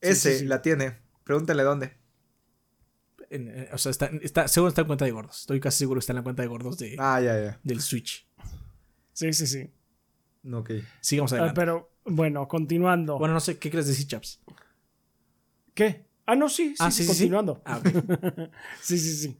Ese sí, sí. la tiene. Pregúntale dónde. En- eh, o sea, está, está, seguro está en cuenta de gordos. Estoy casi seguro que está en la cuenta de gordos de, Ah, ya, ya. del Switch. Sí, sí, sí. Ok. Sigamos Ah, adelante. pero bueno, continuando. Bueno, no sé, ¿qué quieres decir, Chaps? ¿Qué? Ah, no, sí, sí, Ah, sí, sí, sí, sí. continuando. Ah. Sí, sí, sí.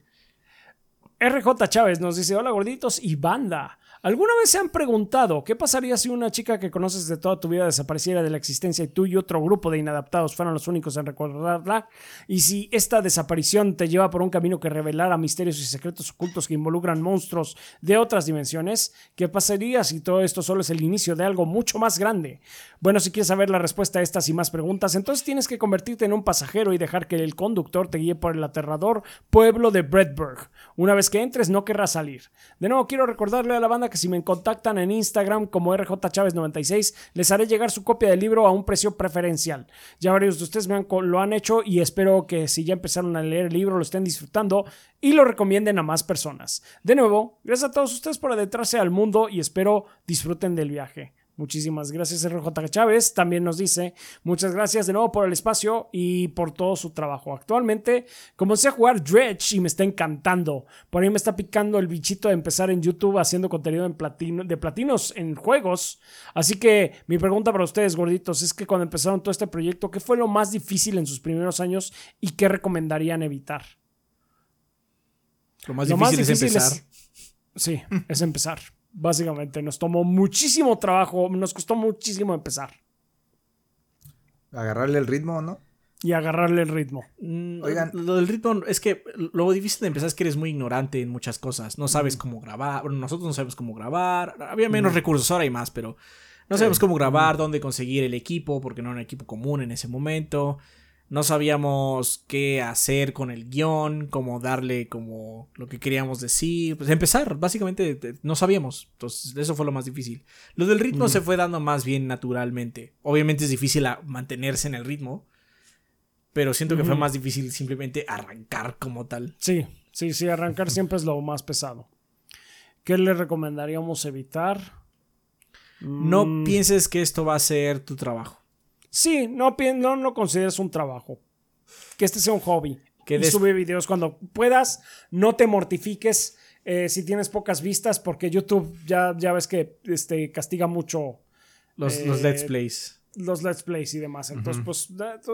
RJ Chávez nos dice, hola gorditos y banda. ¿Alguna vez se han preguntado qué pasaría si una chica que conoces de toda tu vida desapareciera de la existencia y tú y otro grupo de inadaptados fueran los únicos en recordarla? Y si esta desaparición te lleva por un camino que revelara misterios y secretos ocultos que involucran monstruos de otras dimensiones, ¿qué pasaría si todo esto solo es el inicio de algo mucho más grande? Bueno, si quieres saber la respuesta a estas y más preguntas, entonces tienes que convertirte en un pasajero y dejar que el conductor te guíe por el aterrador pueblo de Bredberg. Una vez que entres no querrás salir. De nuevo, quiero recordarle a la banda que si me contactan en Instagram como rjchaves96, les haré llegar su copia del libro a un precio preferencial. Ya varios de ustedes me lo han hecho y espero que si ya empezaron a leer el libro lo estén disfrutando y lo recomienden a más personas. De nuevo, gracias a todos ustedes por adentrarse al mundo y espero disfruten del viaje. Muchísimas gracias, RJ Chávez. También nos dice, muchas gracias de nuevo por el espacio y por todo su trabajo. Actualmente comencé a jugar Dredge y me está encantando. Por ahí me está picando el bichito de empezar en YouTube haciendo contenido en platino, de platinos en juegos. Así que mi pregunta para ustedes, gorditos, es que cuando empezaron todo este proyecto, ¿qué fue lo más difícil en sus primeros años y qué recomendarían evitar? Lo más difícil, es empezar. sí, es empezar. Básicamente, nos tomó muchísimo trabajo, nos costó muchísimo empezar. Agarrarle el ritmo, ¿no? Y agarrarle el ritmo. Mm, Oigan, lo del ritmo es que lo difícil de empezar es que eres muy ignorante en muchas cosas. No sabes cómo grabar. Bueno, nosotros no sabemos cómo grabar. Había menos recursos, ahora hay más, pero no sabemos cómo grabar, dónde conseguir el equipo, porque no era un equipo común en ese momento no sabíamos qué hacer con el guion, cómo darle como lo que queríamos decir. Pues empezar, básicamente no sabíamos. Entonces, eso fue lo más difícil. Lo del ritmo se fue dando más bien naturalmente. Obviamente es difícil mantenerse en el ritmo, pero siento que fue más difícil simplemente arrancar como tal. Sí, sí, sí, arrancar siempre es lo más pesado. ¿Qué le recomendaríamos evitar? No mm. pienses que esto va a ser tu trabajo. Sí, no, no, no consideres un trabajo. Que este sea un hobby. Que sube videos cuando puedas. No te mortifiques eh, si tienes pocas vistas, porque YouTube ya, ya ves que este, castiga mucho. Los, los Let's Plays. Los Let's Plays y demás. Entonces, pues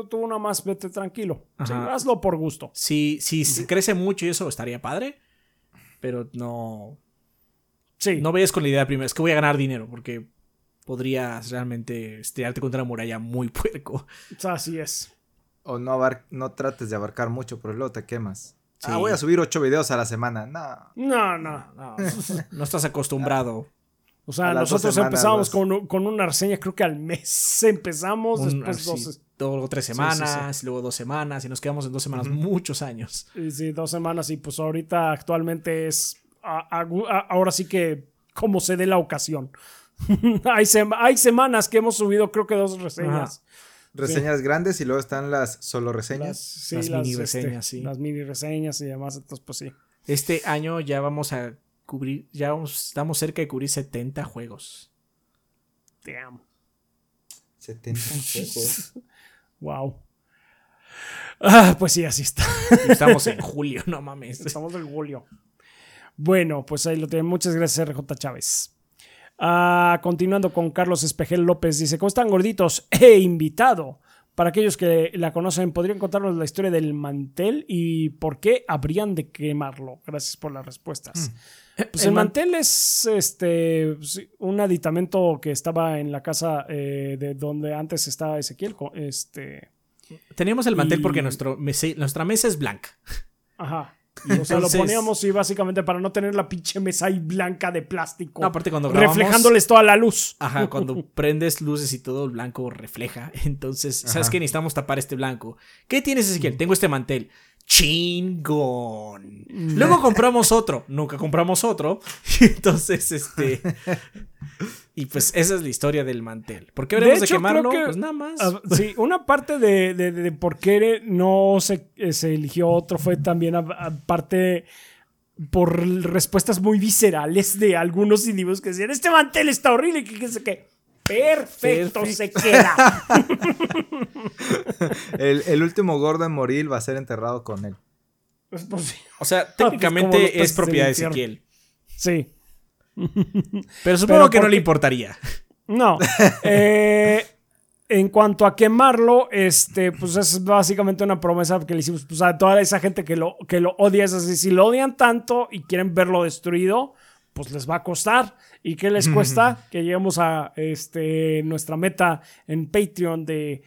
tú, una más vete tranquilo. hazlo por gusto. Si, si, crece mucho y eso estaría padre. Pero no. Sí. No vayas con la idea primero. Es que voy a ganar dinero. Porque podrías realmente estrellarte contra la muralla muy puerco. Así es. O no, no trates de abarcar mucho, pero luego te quemas. Ah, voy a subir ocho videos a la semana. No. No, no, no. no estás acostumbrado. O sea, nosotros empezamos con, una reseña, creo que al mes empezamos, después dos. Luego tres semanas, luego dos semanas, y nos quedamos en dos semanas muchos años. Sí, sí, dos semanas, y pues ahorita actualmente es. ahora sí que como se dé la ocasión. hay, hay, semanas que hemos subido, creo que dos reseñas. Reseñas grandes y luego están las solo reseñas. Las, mini este, reseñas, sí. Las mini reseñas y demás, entonces pues sí. Este año ya vamos a cubrir, ya estamos cerca de cubrir 70 juegos. Damn. 70 juegos. wow. Ah, pues sí, así está. Estamos en julio, no mames. Estamos en julio. Bueno, pues ahí lo tienen. Muchas gracias, RJ Chávez. Ah, continuando con Carlos Espejel López, dice, ¿cómo están gorditos? He invitado. Para aquellos que la conocen, ¿podrían contarnos la historia del mantel y por qué habrían de quemarlo? Gracias por las respuestas. Mm. Pues el, mantel es este un aditamento que estaba en la casa eh, de donde antes estaba Ezequiel. Este, Teníamos el mantel porque nuestro nuestra mesa es blanca. Ajá o sea, lo poníamos y básicamente para no tener la pinche mesa ahí blanca de plástico. aparte cuando Reflejándoles toda la luz. Ajá, cuando prendes luces y todo el blanco refleja. Entonces, ¿sabes qué? Necesitamos tapar este blanco. ¿Qué tienes, Ezequiel? Tengo este mantel. Chingón. Luego compramos otro. Nunca compramos otro. Entonces, este. Y pues esa es la historia del mantel. ¿Por qué habremos de, quemarlo? pues nada más. Sí, una parte de, por qué no se, eh, se, eligió otro fue también aparte por respuestas muy viscerales de algunos individuos que decían, este mantel está horrible, que qué sé qué. Perfecto, se queda. el, último gordo en morir va a ser enterrado con él. O sea, técnicamente es propiedad de Ezequiel. Sí. Pero supongo que no le importaría. No. Eh, en cuanto a quemarlo, este, pues es básicamente una promesa que le hicimos pues, a toda esa gente que lo, que lo odia. Es así, si lo odian tanto y quieren verlo destruido, pues les va a costar. ¿Y qué les cuesta? que lleguemos a este, nuestra meta en Patreon de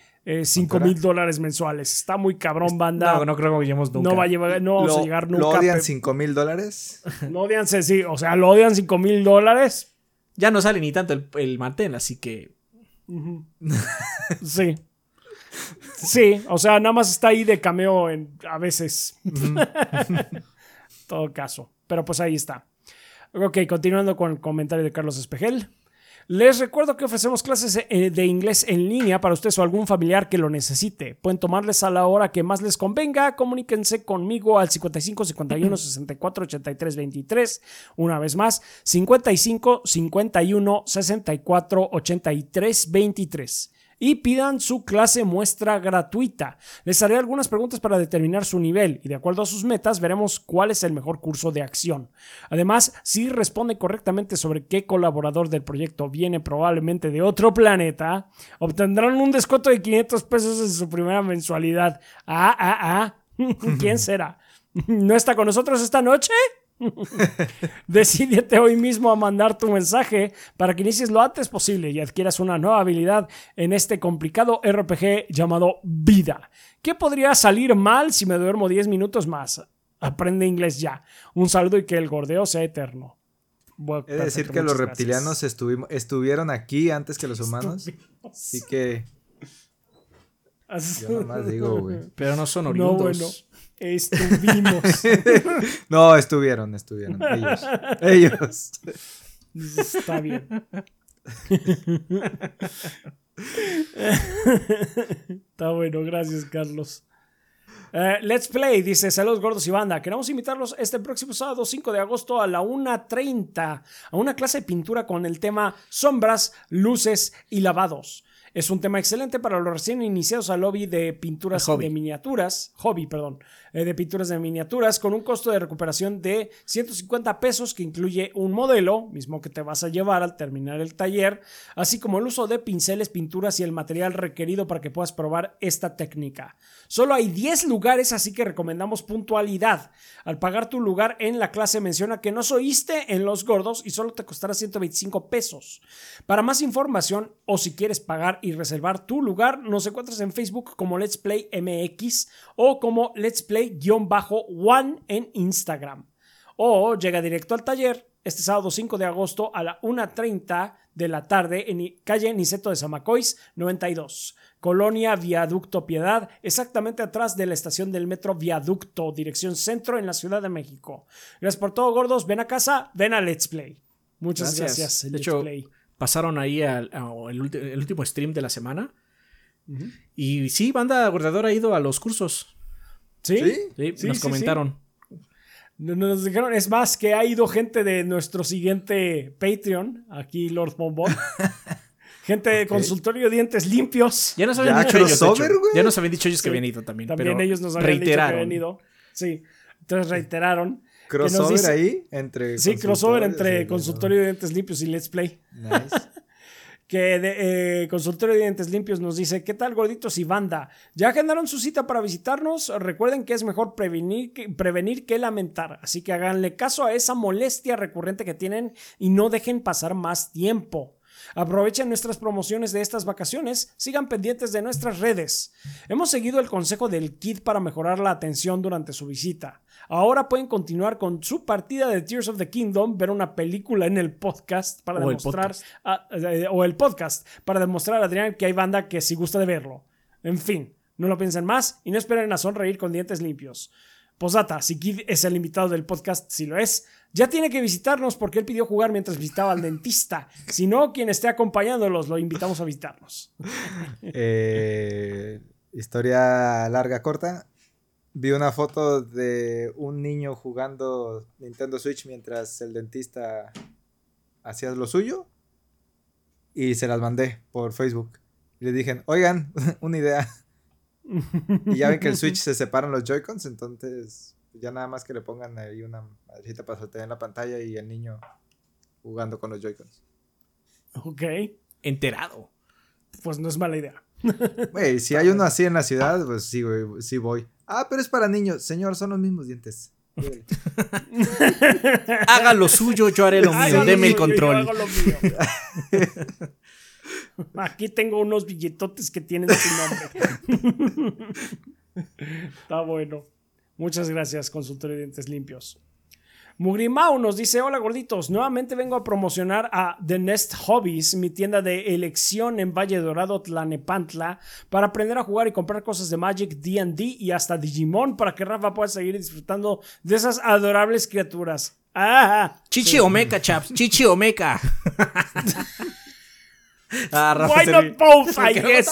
5 ¿Cuánto mil dólares mensuales. Está muy cabrón, banda. No, no creo que lleguemos nunca. No, va a llevar, no vamos ¿Lo, a llegar ¿Lo nunca. odian pe- 5 mil dólares? No odianse, sí. O sea, lo odian 5 mil dólares. Ya no sale ni tanto el, el Martel, así que. Sí. Sí, o sea, nada más está ahí de cameo en, a veces. Todo caso. Pero pues ahí está. Ok, continuando con el comentario de Carlos Espejel. Les recuerdo que ofrecemos clases eh, de inglés en línea para ustedes o algún familiar que lo necesite. Pueden tomarles a la hora que más les convenga. Comuníquense conmigo al 55 51 64 83 23. Una vez más, 55 51 64 83 23 y pidan su clase muestra gratuita. Les haré algunas preguntas para determinar su nivel y de acuerdo a sus metas veremos cuál es el mejor curso de acción. Además, si responde correctamente sobre qué colaborador del proyecto viene probablemente de otro planeta, obtendrán un descuento de 500 pesos en su primera mensualidad. Ah, ah, ah. ¿Quién será? ¿No está con nosotros esta noche? Decídete hoy mismo a mandar tu mensaje para que inicies lo antes posible y adquieras una nueva habilidad en este complicado RPG llamado vida. ¿Qué podría salir mal si me duermo 10 minutos más? Aprende inglés ya. Un saludo y que el gordeo sea eterno. Bueno, Es decir, que los reptilianos estuvieron aquí antes que los humanos. Así que yo nomás digo, güey. Pero no son No, oriundos. bueno. Estuvimos. No, estuvieron, estuvieron. Ellos. Ellos. Está bien. Está bueno, gracias, Carlos. Eh, Let's Play dice: Saludos gordos y banda. Queremos invitarlos este próximo sábado 5 de agosto a la 1.30 a una clase de pintura con el tema sombras, luces y lavados. Es un tema excelente para los recién iniciados al lobby de pinturas de miniaturas, hobby, perdón, eh, de pinturas de miniaturas con un costo de recuperación de 150 pesos que incluye un modelo, mismo que te vas a llevar al terminar el taller, así como el uso de pinceles, pinturas y el material requerido para que puedas probar esta técnica. Solo hay 10 lugares, así que recomendamos puntualidad. Al pagar tu lugar en la clase menciona que nos oíste en Los Gordos y solo te costará 125 pesos. Para más información o si quieres pagar y reservar tu lugar, nos encuentras en Facebook como Let's Play MX o como Let's Play-One en Instagram. O llega directo al taller este sábado 5 de agosto a la 1.30 de la tarde en calle Niceto de Zamacois 92, Colonia Viaducto Piedad, exactamente atrás de la estación del metro Viaducto, dirección centro en la Ciudad de México. Gracias por todo, gordos. Ven a casa, ven a Let's Play. Muchas Gracias. gracias. De Let's hecho, Play. Pasaron ahí al, el, último stream de la semana. Y sí, banda guardadora ha ido a los cursos. ¿Sí? ¿Sí? Sí, Sí, nos sí, comentaron. Nos dijeron, es más, que ha ido gente de nuestro siguiente Patreon, aquí Lord Bombón. gente de consultorio de dientes limpios. Ya nos habían Ya, dicho ellos, güey. Ya nos habían dicho ellos que habían ido también. También pero ellos nos habían dicho que reiteraron. habían ido. Sí. Entonces reiteraron. Crossover dice- ahí entre. Sí, crossover entre consultorio de dientes limpios y Let's Play. Nice. Que de, eh, Consultorio de Dientes Limpios nos dice, ¿qué tal gorditos y banda? ¿Ya agendaron su cita para visitarnos? Recuerden que es mejor prevenir que, prevenir que lamentar, así que háganle caso a esa molestia recurrente que tienen y no dejen pasar más tiempo. Aprovechen nuestras promociones de estas vacaciones, sigan pendientes de nuestras redes. Hemos seguido el consejo del kit para mejorar la atención durante su visita. Ahora pueden continuar con su partida de Tears of the Kingdom, ver una película en el podcast para O el demostrar podcast. a- eh, o el podcast para demostrar a Adrián que hay banda que sí gusta de verlo. En fin, no lo piensen más y no esperen a sonreír con dientes limpios. Posdata, si Kid es el invitado del podcast, si lo es, ya tiene que visitarnos porque él pidió jugar mientras visitaba al dentista. Si no, quien esté acompañándolos, lo invitamos a visitarnos. Eh, historia larga, corta. Vi una foto de un niño jugando Nintendo Switch mientras el dentista hacía lo suyo. Y se las mandé por Facebook. Y le dije, oigan, una idea. Y ya ven que el Switch se separan los Joy-Cons, entonces ya nada más que le pongan ahí una madrecita para soltar en la pantalla y el niño jugando con los Joy-Cons. Ok, Enterado. pues no es mala idea. Güey, si hay uno así en la ciudad, pues sí, güey, sí voy. Ah, pero es para niños. Señor, son los mismos dientes. Haga lo suyo, yo haré lo mío. Haga lo Deme el suyo, yo control. hago lo mío. Aquí tengo unos billetotes que tienen su nombre. Está bueno. Muchas gracias, consultor de dientes limpios. Mugrimau nos dice, hola gorditos, nuevamente vengo a promocionar a The Nest Hobbies, mi tienda de elección en Valle Dorado, Tlanepantla, para aprender a jugar y comprar cosas de Magic, D&D y hasta Digimon para que Rafa pueda seguir disfrutando de esas adorables criaturas. Ah, Chichi meca, chaps. Chichi o meca. ah, Rafa Why not both, I ¿Por qué no guess?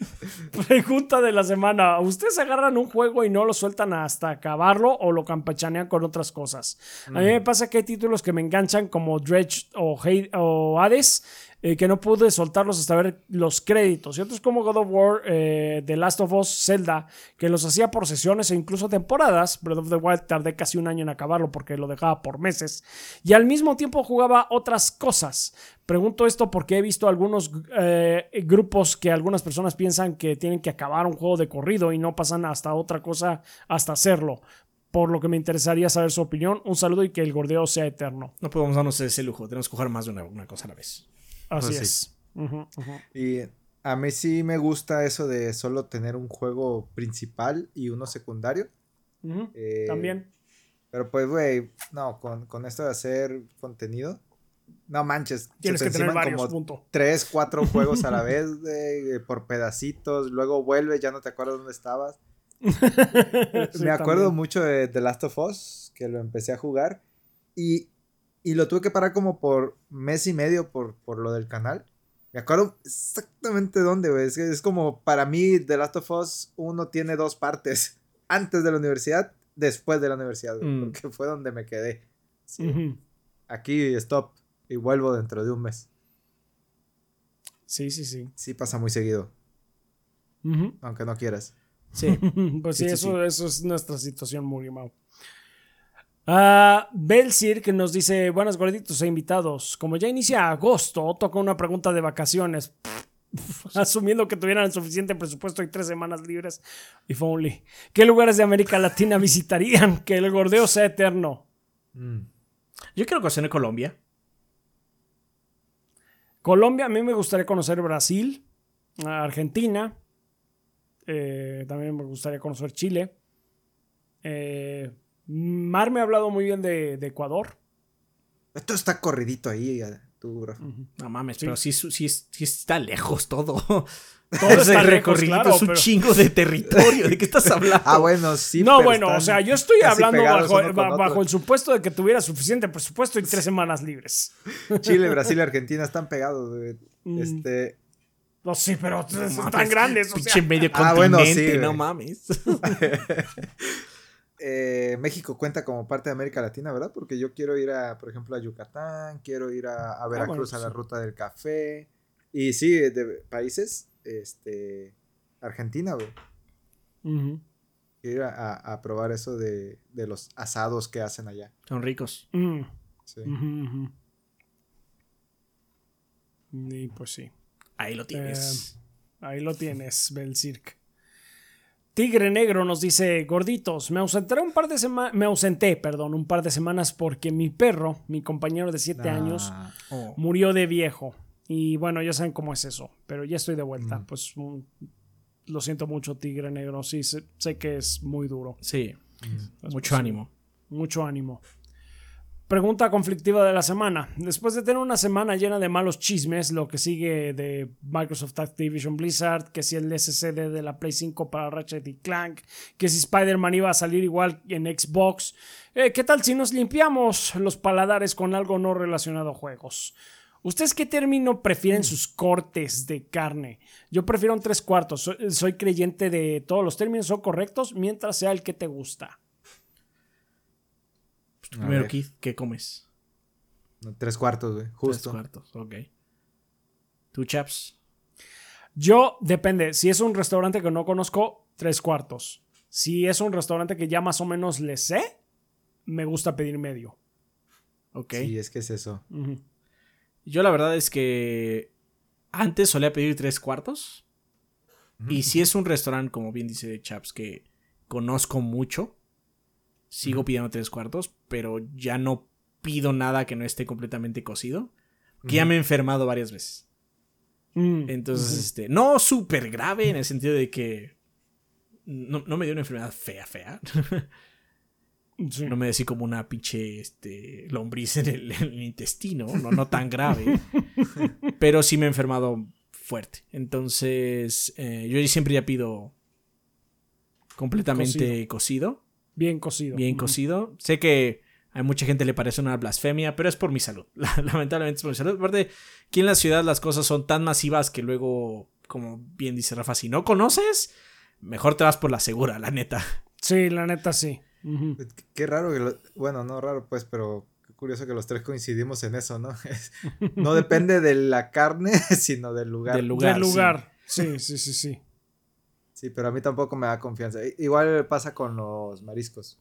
Pregunta de la semana. ¿Ustedes agarran un juego y no lo sueltan hasta acabarlo o lo campechanean con otras cosas? A mí me pasa que hay títulos que me enganchan como Dredge o Hades eh, que no pude soltarlos hasta ver los créditos. Y otros como God of War, eh, The Last of Us, Zelda, que los hacía por sesiones e incluso temporadas. Breath of the Wild tardé casi un año en acabarlo porque lo dejaba por meses. Y al mismo tiempo jugaba otras cosas. Pregunto esto porque he visto algunos eh, grupos que algunas personas piensan que tienen que acabar un juego de corrido y no pasan hasta otra cosa hasta hacerlo. Por lo que me interesaría saber su opinión. Un saludo y que el gordeo sea eterno. No podemos darnos ese lujo. Tenemos que jugar más de una, una cosa a la vez. Así Pues sí. es. Ujú, ujú. Y a mí sí me gusta eso de solo tener un juego principal y uno secundario. Ujú, Eh, También. Pero pues, güey, no, con, con esto de hacer contenido, no manches. se Tienes te que tener varios, como punto. tres, cuatro juegos a la vez, eh, por pedacitos, luego vuelves, ya no te acuerdas dónde estabas. Sí, me acuerdo también. mucho de The Last of Us, que lo empecé a jugar, y, y lo tuve que parar como por mes y medio por, por lo del canal. Me acuerdo exactamente dónde, güey. Es, es como para mí The Last of Us 1 tiene dos partes. Antes de la universidad, después de la universidad, güey, Mm. porque fue donde me quedé. Sí. Aquí stop y vuelvo dentro de un mes. Sí, sí, sí. Sí pasa muy seguido, aunque no quieras. Sí. Pues sí, Sí, sí, eso, eso es nuestra situación, Murimau. Ah, Belsir que nos dice, buenas gorditos e invitados. Como ya inicia agosto, toca una pregunta de vacaciones. Asumiendo que tuvieran el suficiente presupuesto y tres semanas libres. If only. ¿Qué lugares de América Latina visitarían? Que el gordeo sea eterno. Mm. Yo quiero conocer Colombia. Colombia, a mí me gustaría conocer Brasil, Argentina, eh, también me gustaría conocer Chile. Eh, Mar me ha hablado muy bien de, de Ecuador. Esto está corridito ahí, eh, tú, Rafa. No mames, Sí. pero sí, sí, sí está lejos todo. Todo está recorrido claro, es un pero- chingo de territorio. ¿De qué estás hablando? Ah, bueno, sí. no, pero bueno, o sea, yo estoy hablando bajo, el supuesto de que tuviera suficiente presupuesto y tres semanas libres. Chile, Brasil y Argentina están pegados, güey. Mm. Este, No, sí, pero No están mames, grandes. O Pinche sea, medio Ah, bueno, continente, sí, no mames. Eh, México cuenta como parte de América Latina, ¿verdad? Porque yo quiero ir a, por ejemplo, a Yucatán, quiero ir a, a Veracruz bueno, pues a la ruta del café. Y sí, de países, este, Argentina, güey. Quiero ir a, a- a probar eso de, de los asados que hacen allá. Son ricos. Mm. Sí. Y pues sí. Ahí lo tienes. Ahí lo tienes, Belcirc. Tigre Negro nos dice, gorditos, me ausenté un par de semanas, me ausenté, perdón, un par de semanas porque mi perro, mi compañero de 7 Ah, años, Oh. murió de viejo. Y bueno, ya saben cómo es eso, pero ya estoy de vuelta. Mm. Pues lo siento mucho, Tigre Negro, sí, sé, sé que es muy duro. Sí, Pues, mucho pues, ánimo. Mucho ánimo. Pregunta conflictiva de la semana. Después de tener una semana llena de malos chismes, lo que sigue de Microsoft Activision Blizzard, que si el SSD de la Play 5 para Ratchet y Clank, que si Spider-Man iba a salir igual en Xbox, eh, ¿qué tal si nos limpiamos los paladares con algo no relacionado a juegos? ¿Ustedes qué término prefieren sus cortes de carne? Yo prefiero un tres cuartos. Soy, soy creyente de todos los términos son correctos mientras sea el que te gusta. Primero, Keith, ¿qué comes? Tres cuartos, güey. Tres Justo. cuartos, ok. ¿Tú, chaps? Yo, depende. Si es un restaurante que no conozco, tres cuartos. Si es un restaurante que ya más o menos le sé, me gusta pedir medio. Ok. Sí, es que es eso. Yo la verdad es que antes solía pedir tres cuartos. Y si es un restaurante, como bien dice Chaps, que conozco mucho. Sigo pidiendo tres cuartos, pero ya no pido nada que no esté completamente cocido. Que ya me he enfermado varias veces. Mm, Entonces, este, no súper grave en el sentido de que no, no me dio una enfermedad fea, fea. Sí. No me así como una pinche este, lombriz en el, en el intestino, no, no tan grave. pero sí me he enfermado fuerte. Entonces, eh, yo siempre ya pido completamente cocido, Bien cocido. bien cocido. Sé que a mucha gente le parece una blasfemia, pero es por mi salud. Lamentablemente es por mi salud. Aparte, aquí en la ciudad las cosas son tan masivas que luego, como bien dice Rafa, si no conoces, mejor te vas por la segura, la neta. Sí, la neta sí. Qué- Qué raro que lo- bueno, no raro pues, pero qué curioso que los tres coincidimos en eso, ¿no? Es- no depende de la carne, sino del lugar. Del lugar. Del lugar. Sí, sí, sí, sí. Sí, pero a mí tampoco me da confianza. Igual pasa con los mariscos.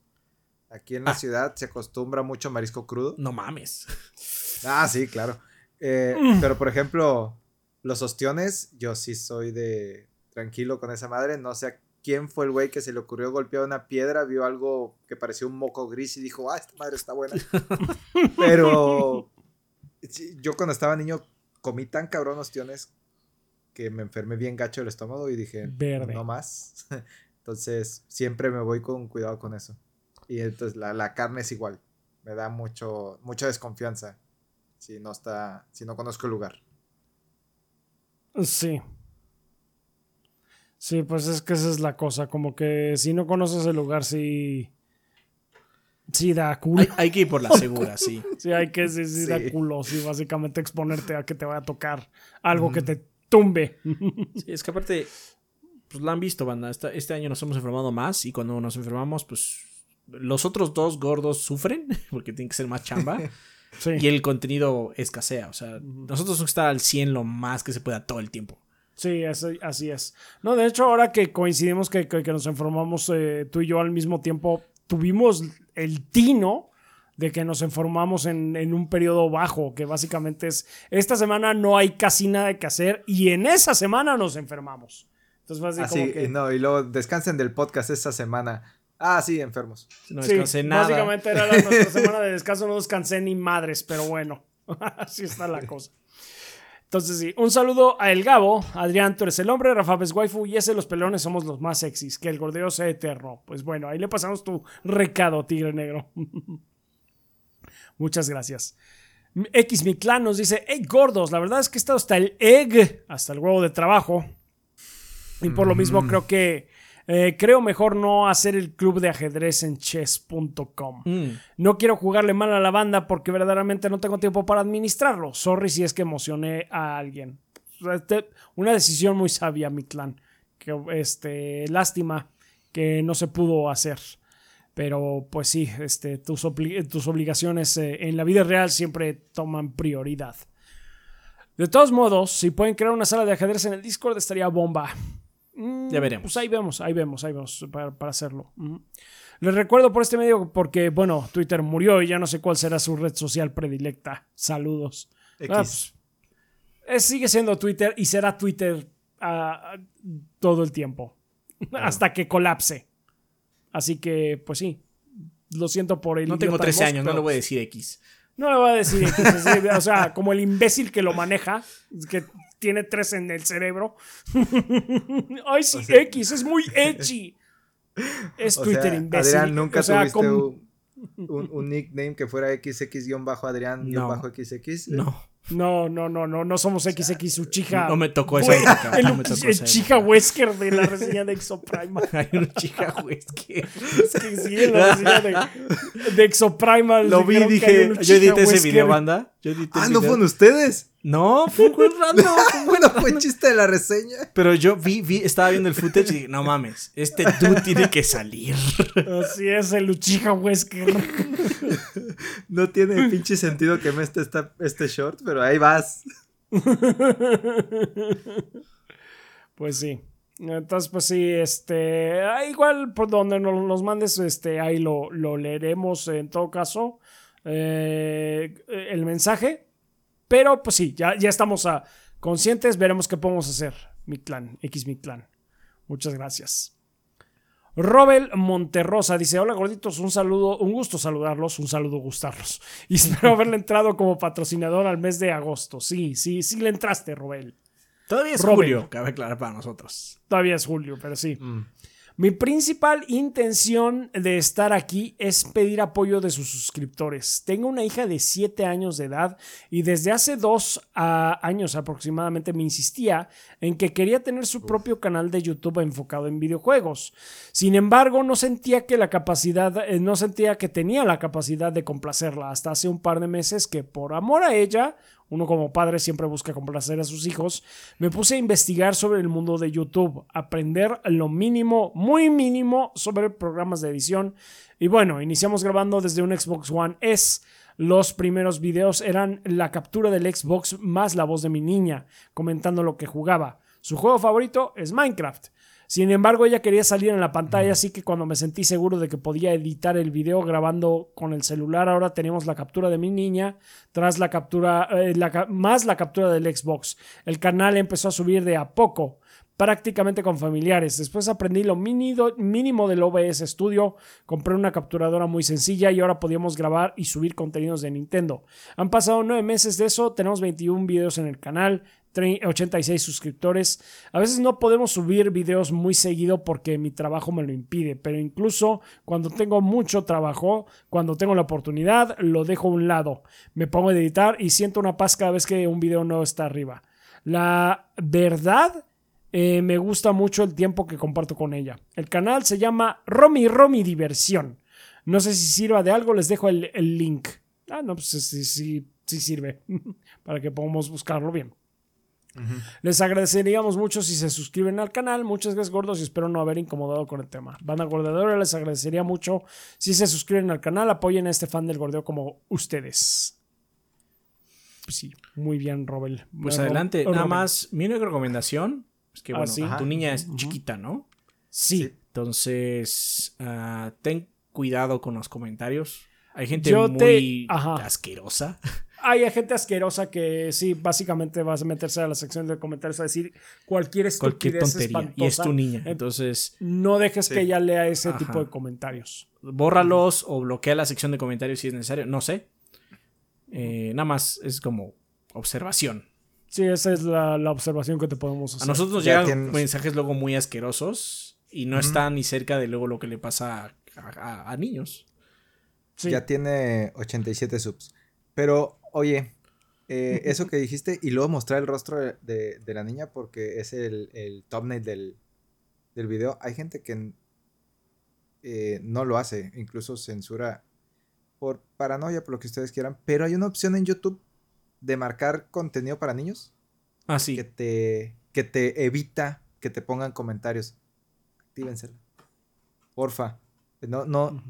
Aquí en la Ah. ciudad se acostumbra mucho marisco crudo. No mames. Ah, sí, claro. Eh, Mm. Pero por ejemplo, los ostiones, yo sí soy de tranquilo con esa madre. No sé a quién fue el güey que se le ocurrió golpear una piedra, vio algo que parecía un moco gris y dijo, ah, esta madre está buena. pero sí, yo cuando estaba niño comí tan cabrón ostiones que me enfermé bien gacho el estómago y dije, Verde. no más. Entonces siempre me voy con cuidado con eso. Y entonces la, la carne es igual. Me da mucho, mucha desconfianza si no está, si no conozco el lugar. Sí. Sí, pues es que esa es la cosa. Como que si no conoces el lugar, sí. Sí, da culo. Hay, hay que ir por la segura, sí. Sí, hay que sí, sí, da Sí. culo. Sí, básicamente exponerte a que te vaya a tocar algo que te tumbe. Sí, es que aparte, pues la han visto, banda. Esta- este año nos hemos enfermado más y cuando nos enfermamos, pues los otros dos gordos sufren porque tienen que ser más chamba Sí. y el contenido escasea. O sea, nosotros tenemos que estar al 100 lo más que se pueda todo el tiempo. Sí, así, así es. No, de hecho, ahora que coincidimos que, que- que nos informamos eh, tú y yo al mismo tiempo, tuvimos el tino de que nos informamos en, en un periodo bajo, que básicamente es, esta semana no hay casi nada que hacer y en esa semana nos enfermamos. Entonces fue así Así, como que... y no, y luego descansen del podcast esta semana. Ah, sí, enfermos. No Sí, descansé nada. Básicamente era la- nuestra semana de descanso, no descansé ni madres, pero bueno, así está la cosa. Entonces sí, un saludo a El Gabo, Adrián, tú eres el hombre, Rafa es waifu y ese los pelones somos los más sexys, que el gordeo sea eterno. Pues bueno, ahí le pasamos tu recado, tigre negro. Muchas gracias. X mi clan nos dice, hey gordos, la verdad es que he estado hasta el egg, hasta el huevo de trabajo. Y por lo mismo creo que eh, creo mejor no hacer el club de ajedrez en chess.com. Mm, No quiero jugarle mal a la banda porque verdaderamente no tengo tiempo para administrarlo. Sorry si es que emocioné a alguien. Este- Una decisión muy sabia, mi clan. Que, este, lástima que no se pudo hacer. Pero pues sí, este, tus, obli- tus obligaciones eh, en la vida real siempre toman prioridad. De todos modos, si pueden crear una sala de ajedrez en el Discord, estaría bomba. Mm, Ya veremos. Pues ahí vemos, ahí vemos, ahí vemos para, para hacerlo. Ujú. Les recuerdo por este medio porque, bueno, Twitter murió y ya no sé cuál será su red social predilecta. Saludos. X. Ah, pues, sigue siendo Twitter y será Twitter ah, todo el tiempo. Hasta que colapse. Así que, pues sí. Lo siento por el. No tengo idiota 13 Musk, años, no pero- le voy a decir X. no le voy a decir X, así, o sea, como el imbécil que lo maneja, que tiene tres en el cerebro. Ay, sí, O sea- X, es muy edgy. Es O Twitter sea, imbécil. Adrián, nunca O sea, tuviste con- un- un nickname que fuera XX-Adrián-XX. No, No, no, no, no, no somos XX Uchiha. no me tocó esa época. El, no me tocó el época. Wesker de la reseña de Exoprimal. Hay un chica, güey, es que... Sí, en la reseña de, de Exoprimal. Lo vi dije, yo Uchiha edité ese Wesker. video, banda. Yo edité Ah, no fueron ustedes. No, fue un buen random. Bueno, fue chiste de la reseña. Pero yo vi, vi, estaba viendo el footage y dije, no mames, este dude tiene que salir. Así es, el Uchiha Wesker. No tiene pinche sentido que me esté esta- este short, pero ahí vas. Pues sí. Entonces, pues sí, este. ah, Igual por donde nos los mandes, este, ahí lo, lo leeremos en todo caso. eh, el mensaje. Pero pues sí, ya, ya estamos ah, conscientes. Veremos qué podemos hacer. Mi clan, X mi clan. Muchas gracias. Robel Monterrosa dice: Hola gorditos, un saludo, un gusto saludarlos, un saludo gustarlos. Y espero haberle entrado como patrocinador al mes de agosto. Sí, sí, sí le entraste, Robel. Todavía es julio, cabe aclarar para nosotros. Todavía es julio, pero sí. Mm. Mi principal intención de estar aquí es pedir apoyo de sus suscriptores. Tengo una hija de 7 años de edad y desde hace dos ah, años aproximadamente me insistía en que quería tener su propio canal de YouTube enfocado en videojuegos. Sin embargo, no sentía que la capacidad, eh, no sentía que tenía la capacidad de complacerla hasta hace un par de meses que por amor a ella uno como padre siempre busca complacer a sus hijos, me puse a investigar sobre el mundo de YouTube, aprender lo mínimo, muy mínimo, sobre programas de edición. Y bueno, iniciamos grabando desde un Xbox One S. Los primeros videos eran la captura del Xbox más la voz de mi niña, comentando lo que jugaba. Su juego favorito es Minecraft. Sin embargo, ella quería salir en la pantalla, así que cuando me sentí seguro de que podía editar el video grabando con el celular, ahora tenemos la captura de mi niña, tras la captura, eh, la más la captura del Xbox. El canal empezó a subir de a poco, prácticamente con familiares. Después aprendí lo mínimo del OBS Studio, compré una capturadora muy sencilla y ahora podíamos grabar y subir contenidos de Nintendo. Han pasado nueve meses de eso, tenemos 21 videos en el canal, 86 suscriptores. A veces no podemos subir videos muy seguido porque mi trabajo me lo impide, pero incluso cuando tengo mucho trabajo, cuando tengo la oportunidad, lo dejo a un lado. Me pongo a editar y siento una paz cada vez que un video nuevo está arriba. La verdad, eh, me gusta mucho el tiempo que comparto con ella. El canal se llama Romy Romy Diversión. No sé si sirva de algo, les dejo el, el link. Ah, no, pues sí, sí, sí sirve para que podamos buscarlo bien. Les agradeceríamos mucho si se suscriben al canal. Muchas gracias, gordos, y espero no haber incomodado con el tema. Banda Gordadora, les agradecería mucho si se suscriben al canal. Apoyen a este fan del gordeo como ustedes. Pues sí, muy bien, Robel. Pues Bueno, adelante, Robel. nada más, mi única recomendación es que, Ah, bueno, sí. tu niña es chiquita, ¿no? Sí. Sí. Entonces, ah, ten cuidado con los comentarios. Hay gente Yo muy asquerosa. Hay gente asquerosa que sí, básicamente vas a meterse a la sección de comentarios a decir cualquier estupidez Cualquier tontería. Y es tu niña. Entonces, No dejes Sí. que ella lea ese Ajá. tipo de comentarios. bórralos o bloquea la sección de comentarios si es necesario. No sé. Eh, nada más es como observación. Sí, esa es la, la observación que te podemos A hacer. nosotros nos Ya llegan tienes- mensajes luego muy asquerosos y no está ni cerca de luego lo que le pasa a, a- a niños. Sí. Ya tiene 87 subs. Pero, oye, eh, eso que dijiste y luego mostrar el rostro de, de- de la niña porque es el, el thumbnail del, del video. Hay gente que eh, no lo hace, incluso censura por paranoia, por lo que ustedes quieran. Pero hay una opción en YouTube de marcar contenido para niños Ah, sí. que, te, que te evita que te pongan comentarios. Actívensela. Porfa. No, no,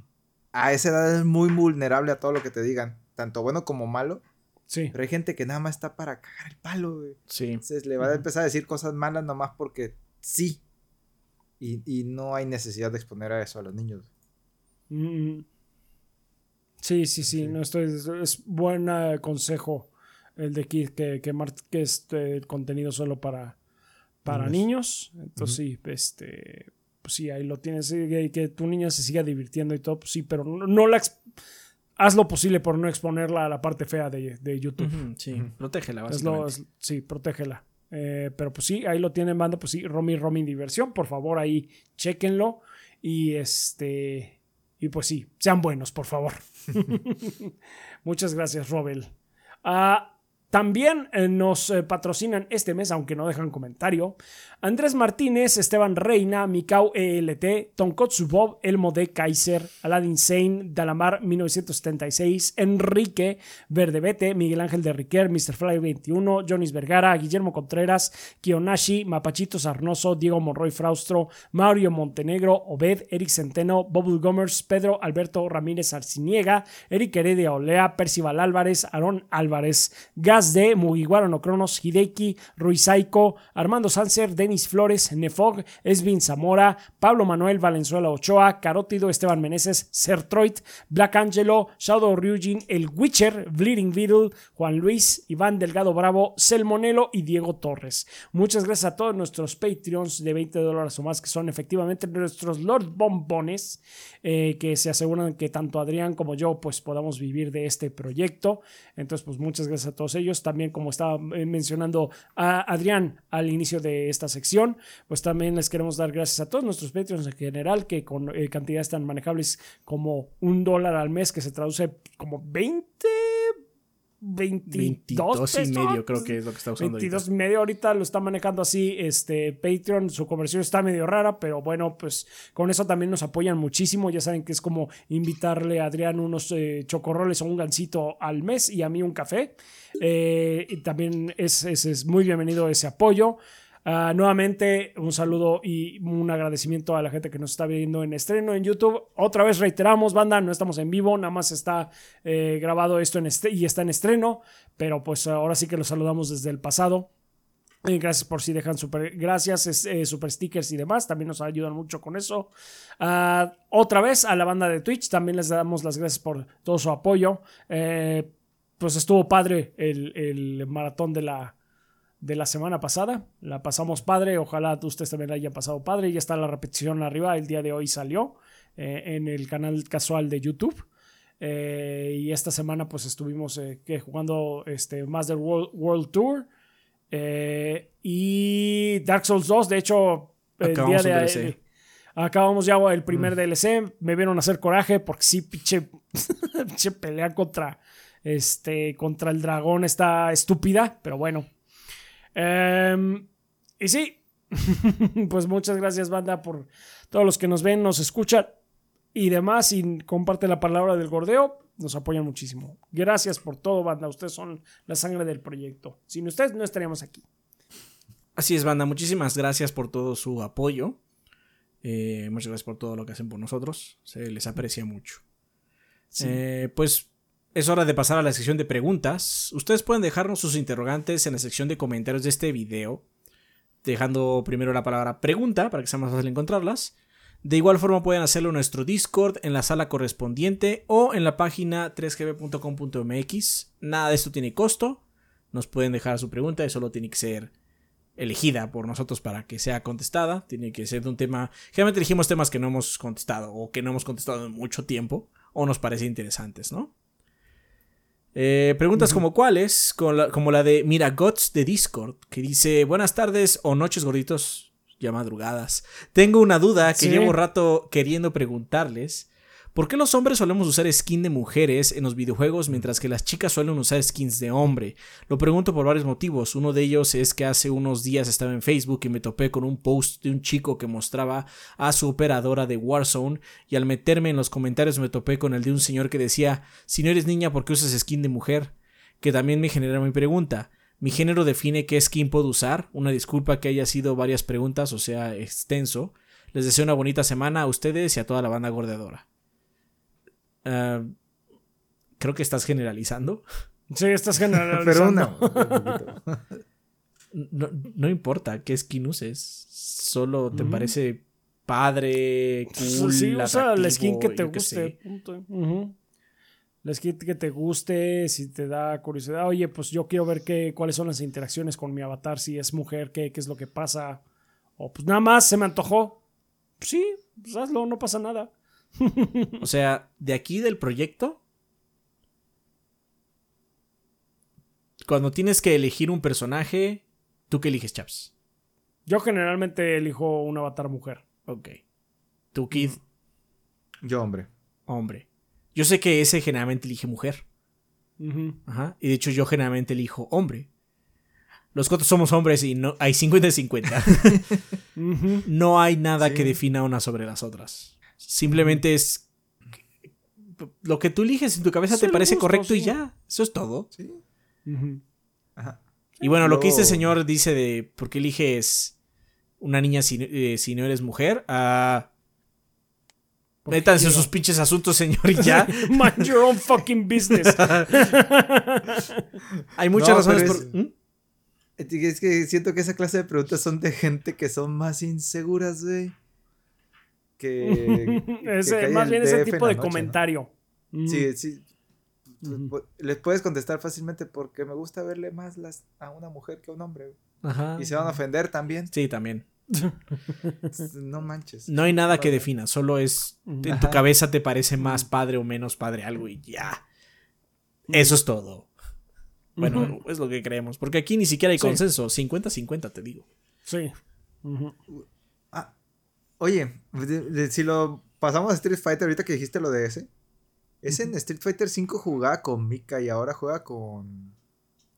a esa edad es muy vulnerable a todo lo que te digan, tanto bueno como malo. Sí. Pero hay gente que nada más está para cagar el palo, güey. Sí. Entonces le va a empezar a decir cosas malas nomás porque sí. Y, y no hay necesidad de exponer a eso a los niños. Mm. Sí, sí, sí, Sí. no estoy, es buen eh, consejo el de Keith que, que marque este contenido solo para, para niños. Entonces sí, este, pues sí, ahí lo tienes, y que, que tu niña se siga divirtiendo y todo, pues sí, pero no, no la ex- haz lo posible por no exponerla a la parte fea de, de YouTube. Sí. Protégela, Es lo- básicamente. es- sí, protégela. Eh, pero pues sí, ahí lo tienen, banda. Pues sí, Romy Romy Diversión. Por favor, ahí chequenlo. Y este. Y pues sí, sean buenos, por favor. Muchas gracias, Robel. Ah, también eh, nos eh, patrocinan este mes, aunque no dejan comentario. Andrés Martínez, Esteban Reina, Mikau ELT, Tonkotsu Bob, Elmo de Kaiser, Aladdin Sane, Dalamar 1976, Enrique Verdebete, Miguel Ángel de Riquer, Mr. Fly 21, Jonis Vergara, Guillermo Contreras, Kionashi, Mapachito Sarnoso, Diego Monroy Fraustro, Mario Montenegro, Obed, Eric Centeno, Bubble Gomers, Pedro Alberto Ramírez Arciniega, Eric Heredia Olea, Percival Álvarez, Aarón Álvarez, Gas De Mugiwara no Cronos, Hideki, Ruisaiko, Armando Sanser, Denis Flores, Nefog, Esvin Zamora, Pablo Manuel Valenzuela Ochoa, Carótido, Esteban Meneses, Sertroit, Black Angelo, Shadow Ryujin, El Witcher, Bleeding Beetle, Juan Luis, Iván Delgado Bravo, Selmonelo y Diego Torres. Muchas gracias a todos nuestros Patreons de 20 dólares o más que son efectivamente nuestros Lord Bombones eh, que se aseguran que tanto Adrián como yo pues podamos vivir de este proyecto. Entonces pues muchas gracias a todos ellos. También como estaba eh, mencionando a Adrián al inicio de esta sección, pues también les queremos dar gracias a todos nuestros Patreons en general que con eh, cantidades tan manejables como un dólar al mes que se traduce como 20 22, y medio creo que es lo que está usando 22 y medio. Ahorita lo está manejando así este Patreon. Su conversión está medio rara pero bueno pues con eso también nos apoyan muchísimo. Ya saben que es como invitarle a Adrián unos eh, chocorroles o un gansito al mes y a mí un café. Eh, y también es, es, es muy bienvenido ese apoyo Ah, nuevamente, un saludo y un agradecimiento a la gente que nos está viendo en estreno en YouTube. Otra vez reiteramos, banda, no estamos en vivo, nada más está eh, grabado esto en este y está en estreno, pero pues ahora sí que los saludamos desde el pasado. Eh, gracias por si dejan super, gracias, eh, super stickers y demás, también nos ayudan mucho con eso. Ah, otra vez a la banda de Twitch, también les damos las gracias por todo su apoyo. pues estuvo padre el maratón de la, de la semana pasada. La pasamos padre, ojalá ustedes también la hayan pasado padre. Ya está la repetición arriba, el día de hoy salió eh, en el canal casual de YouTube. Eh, y esta semana pues estuvimos eh, jugando este Master World, World Tour y Dark Souls 2. De hecho, el día de acabamos ya el primer mm. DLC. Me vieron a hacer coraje porque sí, pinche, pinche pelea contra, este, contra el dragón está estúpida, pero bueno, Em, y sí, pues muchas gracias, banda, por todos los que nos ven, nos escuchan y demás. Y comparte la palabra del gordeo, nos apoyan muchísimo. Gracias por todo, banda. Ustedes son la sangre del proyecto. Sin ustedes no estaríamos aquí. Así es, banda. Muchísimas gracias por todo su apoyo. Eh, muchas gracias por todo lo que hacen por nosotros. Se les aprecia mucho. Eh, pues es hora de pasar a la sección de preguntas. Ustedes pueden dejarnos sus interrogantes en la sección de comentarios de este video, dejando primero la palabra pregunta para que sea más fácil encontrarlas. De igual forma pueden hacerlo en nuestro Discord, en la sala correspondiente o en la página 3gb.com.mx. Nada de esto tiene costo. Nos pueden dejar su pregunta y solo tiene que ser elegida por nosotros para que sea contestada. Tiene que ser de un tema... Generalmente elegimos temas que no hemos contestado o que no hemos contestado en mucho tiempo o nos parece interesantes, ¿no? Eh, preguntas como cuáles, como la, de Mira Gots de Discord, que dice buenas tardes o noches gorditos, ya madrugadas. Tengo una duda que llevo rato queriendo preguntarles. ¿Por qué los hombres solemos usar skin de mujeres en los videojuegos mientras que las chicas suelen usar skins de hombre? Lo pregunto por varios motivos. Uno de ellos es que hace unos días estaba en Facebook y me topé con un post de un chico que mostraba a su operadora de Warzone y al meterme en los comentarios me topé con el de un señor que decía, si no eres niña, ¿por qué usas skin de mujer? Que también me genera mi pregunta. Mi género define qué skin puedo usar. Una disculpa que haya sido varias preguntas, o sea, extenso. Les deseo una bonita semana a ustedes y a toda la banda gordeadora. Ah, creo que estás generalizando. Sí, estás generalizando. no. no, importa qué skin uses. Solo te parece padre, cool. Sí, usa la skin que te guste. La skin que te guste, si te da curiosidad. Oye, pues yo quiero ver qué, cuáles son las interacciones con mi avatar. Si es mujer, qué, qué es lo que pasa. O pues nada más se me antojó. Sí, pues hazlo, no pasa nada o sea, de aquí del proyecto, cuando tienes que elegir un personaje, ¿tú qué eliges, Chaps? Yo generalmente elijo un avatar mujer. Ok. ¿Tú, Kid? Yo, hombre. Hombre. Yo sé que ese generalmente elige mujer. Ajá. Y de hecho, yo generalmente elijo hombre. Los cuatro somos hombres y no hay 50 50. No hay nada que defina una sobre las otras. Simplemente es lo que tú eliges en tu cabeza te parece correcto y ya. Eso es todo. Sí. Y bueno, lo que este señor dice de por qué eliges una niña si, eh, no eres mujer. Ah, Métanse en sus pinches asuntos, señor, y ya. Mind your own fucking business. Hay muchas No, razones por. es- ¿Mm? Es que siento que esa clase de preguntas son de gente que son más inseguras, güey. Que. más en bien ese DF tipo de noche, ¿no? comentario. Mm. Sí, sí. Ujú. Les puedes contestar fácilmente porque me gusta verle más las, a una mujer que a un hombre. Ajá. Y se van a ofender también. Sí, también. No manches. No hay nada que defina, solo es. En tu cabeza te parece más padre o menos padre algo y ya. Eso es todo. Bueno, es lo que creemos. Porque aquí ni siquiera hay Sí. consenso. 50-50, te digo. Sí. Oye, de- de- si lo pasamos a Street Fighter, ahorita que dijiste lo de ese. Ese en Street Fighter 5 jugaba con Mika y ahora juega con.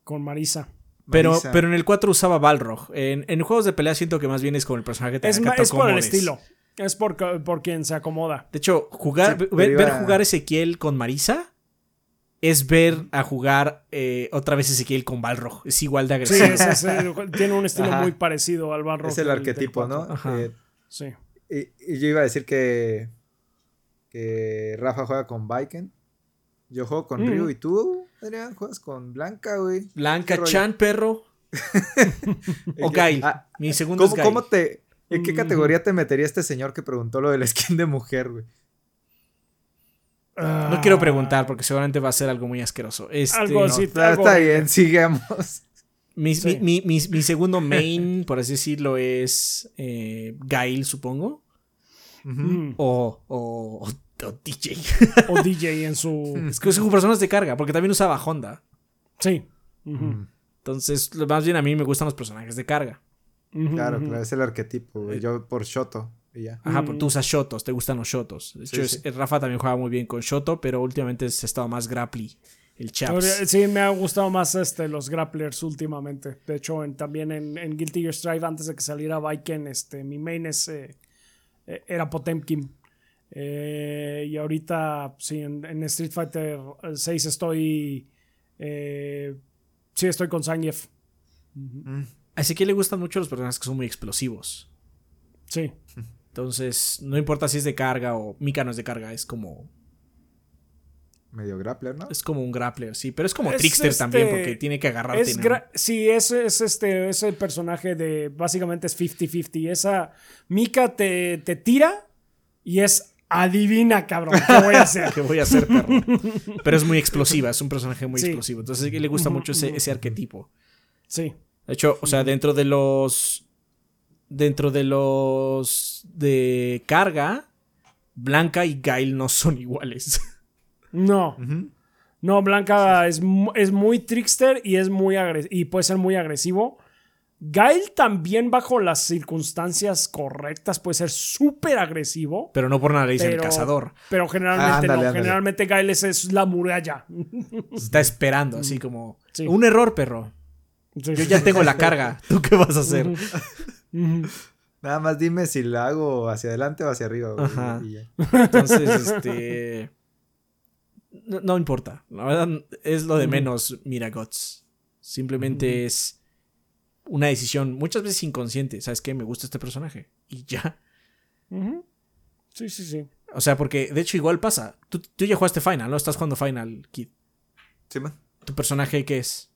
Con Marisa. Pero, Marisa. pero en el 4 usaba Balrog. En, en juegos de pelea siento que más bien es con el personaje que te Es, ma- que es por el estilo. Es por, por quien se acomoda. De hecho, jugar, Sí, ver, ver jugar Ezequiel con Marisa es ver a jugar eh, otra vez Ezequiel con Balrog. Es igual de Sí, agresivo. es- es- tiene un estilo Ajá. muy parecido al Balrog. es el arquetipo, ¿no? Ajá. Eh, Sí. Y, y yo iba a decir que. Que Rafa juega con Viken. Yo juego con Mm. Ryu y tú, Adrián, juegas con Blanca, güey. Blanca. Chan, perro. O Gail. ah, Mi segundo ¿Cómo, es Gail. cómo te, ¿En qué Mm. categoría te metería este señor que preguntó lo del skin de mujer, güey? No quiero preguntar porque seguramente va a ser algo muy asqueroso. Este, Algo no. así. Está, algo- está bien, sigamos. Mi, Sí. mi- mi- mi- mi segundo main, por así decirlo, es eh, Gail, supongo. O, o, o DJ. O DJ en su. es que son personas de carga, porque también usaba Honda. Sí. Entonces, más bien a mí me gustan los personajes de carga. Claro, es el arquetipo. Eh. Yo por Shoto y ya. Ajá, porque tú usas Shotos, te gustan los Shotos. De Sí, hecho, sí. el Rafa también juega muy bien con Shoto, pero últimamente se ha estado más grapply. El Chaps. Sí, me ha gustado más este, los grapplers últimamente. De hecho, en- también en, en Guilty Gear Strive, antes de que saliera Viken, este, mi main es, eh, eh, era Potemkin. Eh, y ahorita, sí, en, en Street Fighter 6 estoy. eh, sí, estoy con Zangief. Mm, A Ezequiel le gustan mucho los personajes que son muy explosivos. Sí. Entonces, no importa si es de carga o Mika no es de carga, es como Medio grappler, ¿no? es como un grappler, sí, pero es como Es Trickster este- también porque tiene que agarrarte. Es ¿no? sí, es, es este ese personaje de básicamente es 50-50. Esa Mika te, te tira y es adivina, cabrón, ¿qué voy a hacer? ¿Qué voy a hacer, perro? Pero es muy explosiva, es un personaje muy Sí. explosivo. Entonces, le gusta mucho ese, ese arquetipo. Sí. De hecho, o sea, dentro de los. Dentro de los. de carga, Blanca y Gail no son iguales. No, no, Blanca es, es muy trickster y es muy agres- y puede ser muy agresivo. Gail también bajo las circunstancias correctas puede ser súper agresivo. Pero no por nada le dicen el cazador. Pero generalmente Ah, ándale, no. ándale. Generalmente Gail es, es la muralla. Está esperando, así como. Sí. Un error, perro. Sí. Yo ya tengo la carga. ¿Tú qué vas a hacer? Nada más dime si la hago hacia adelante o hacia arriba, güey. Ajá. y ya. Entonces, este. No, no importa. La verdad es lo de menos, mira, Gots. Simplemente es una decisión muchas veces inconsciente. ¿Sabes qué? Me gusta este personaje. Y ya. Sí, sí, sí. O sea, porque de hecho igual pasa. Tú, tú ya jugaste Final, ¿no? Estás jugando Final, Kid. Sí, man. ¿Tu personaje qué es?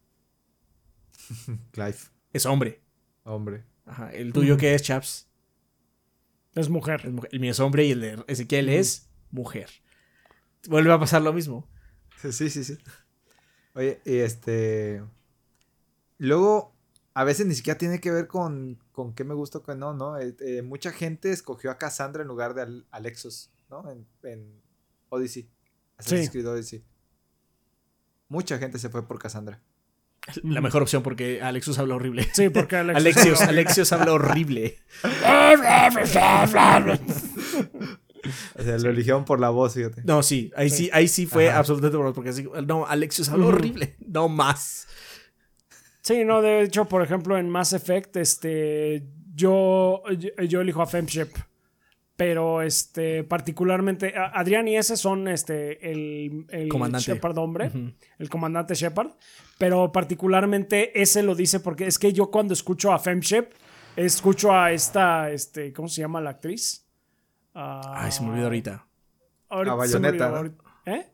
Clive. Es hombre. Hombre. Ajá. ¿El tuyo qué es, Chaps? Es mujer. Es mujer. El mío es hombre y el de Ezequiel es mujer. Vuelve a pasar lo mismo. Sí, sí, sí. Oye, y este. Luego, a veces ni siquiera tiene que ver con, con qué me gusta o qué no, ¿no? Eh, eh, mucha gente escogió a Cassandra en lugar de Al- Alexos, ¿no? En, en Odyssey. Assassin's Sí. Creed Odyssey. Mucha gente se fue por Cassandra. La mejor opción porque Alexus habla horrible. Sí, porque Alex- Alexios, Alexios habla horrible. O sea, lo eligieron por la voz, fíjate. No, sí, ahí sí, ahí sí fue Ajá. absolutamente por- porque así, no, Alexios habla Ujú. horrible, no más. Sí, no, de hecho, por ejemplo, en Mass Effect, este, yo, yo, yo elijo a Femship. Pero, este, particularmente, Adrián y ese son, este, el, el Comandante. Shepard hombre, el comandante Shepard. Pero particularmente ese lo dice porque es que yo cuando escucho a Femship, escucho a esta, este, ¿cómo se llama la actriz? Ah, Ay, se me olvidó ahorita. Ahorita A Bayonetta, olvidó, ¿no? ¿Eh?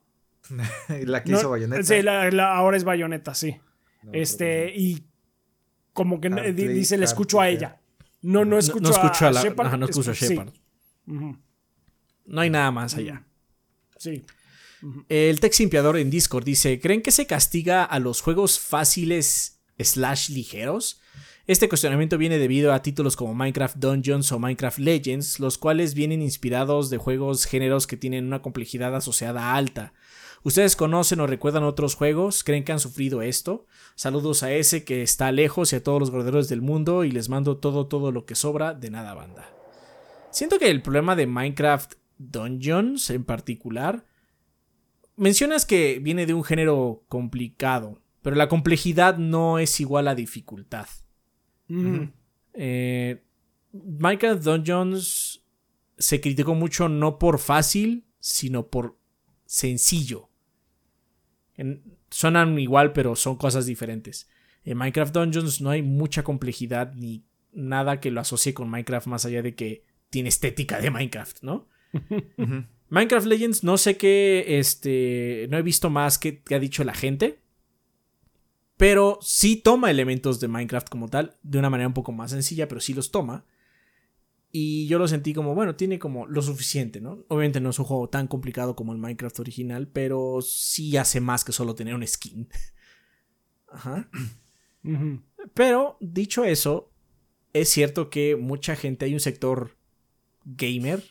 la que No, hizo Bayonetta. Sí, la- la- ahora es Bayonetta, sí. No, este, y como que dice, le escucho a ella. No, no No, escucho, no escucho a, la, Shepard. ajá, no escucho a Sí. Shepard. No hay nada más allá. Sí. El Tex Simpiador en Discord dice: ¿Creen que se castiga a los juegos fáciles slash ligeros? Este cuestionamiento viene debido a títulos como Minecraft Dungeons o Minecraft Legends, los cuales vienen inspirados de juegos géneros que tienen una complejidad asociada alta. ¿Ustedes conocen o recuerdan otros juegos? ¿Creen que han sufrido esto? Saludos a ese que está lejos y a todos los guarderos del mundo y les mando todo, todo lo que sobra de nada banda. Siento que el problema de Minecraft Dungeons en particular mencionas que viene de un género complicado, pero la complejidad no es igual a dificultad. Eh, Minecraft Dungeons se criticó mucho no por fácil, sino por sencillo. En- suenan igual, pero son cosas diferentes. En Minecraft Dungeons no hay mucha complejidad ni nada que lo asocie con Minecraft más allá de que tiene estética de Minecraft, ¿no? Minecraft Legends, no sé qué, este, no he visto más que, que ha dicho la gente, pero sí toma elementos de Minecraft como tal, de una manera un poco más sencilla, pero sí los toma. Y yo lo sentí como, bueno, tiene como lo suficiente, ¿no? Obviamente no es un juego tan complicado como el Minecraft original, pero sí hace más que solo tener un skin. Ajá. Pero, dicho eso, es cierto que mucha gente, hay un sector gamer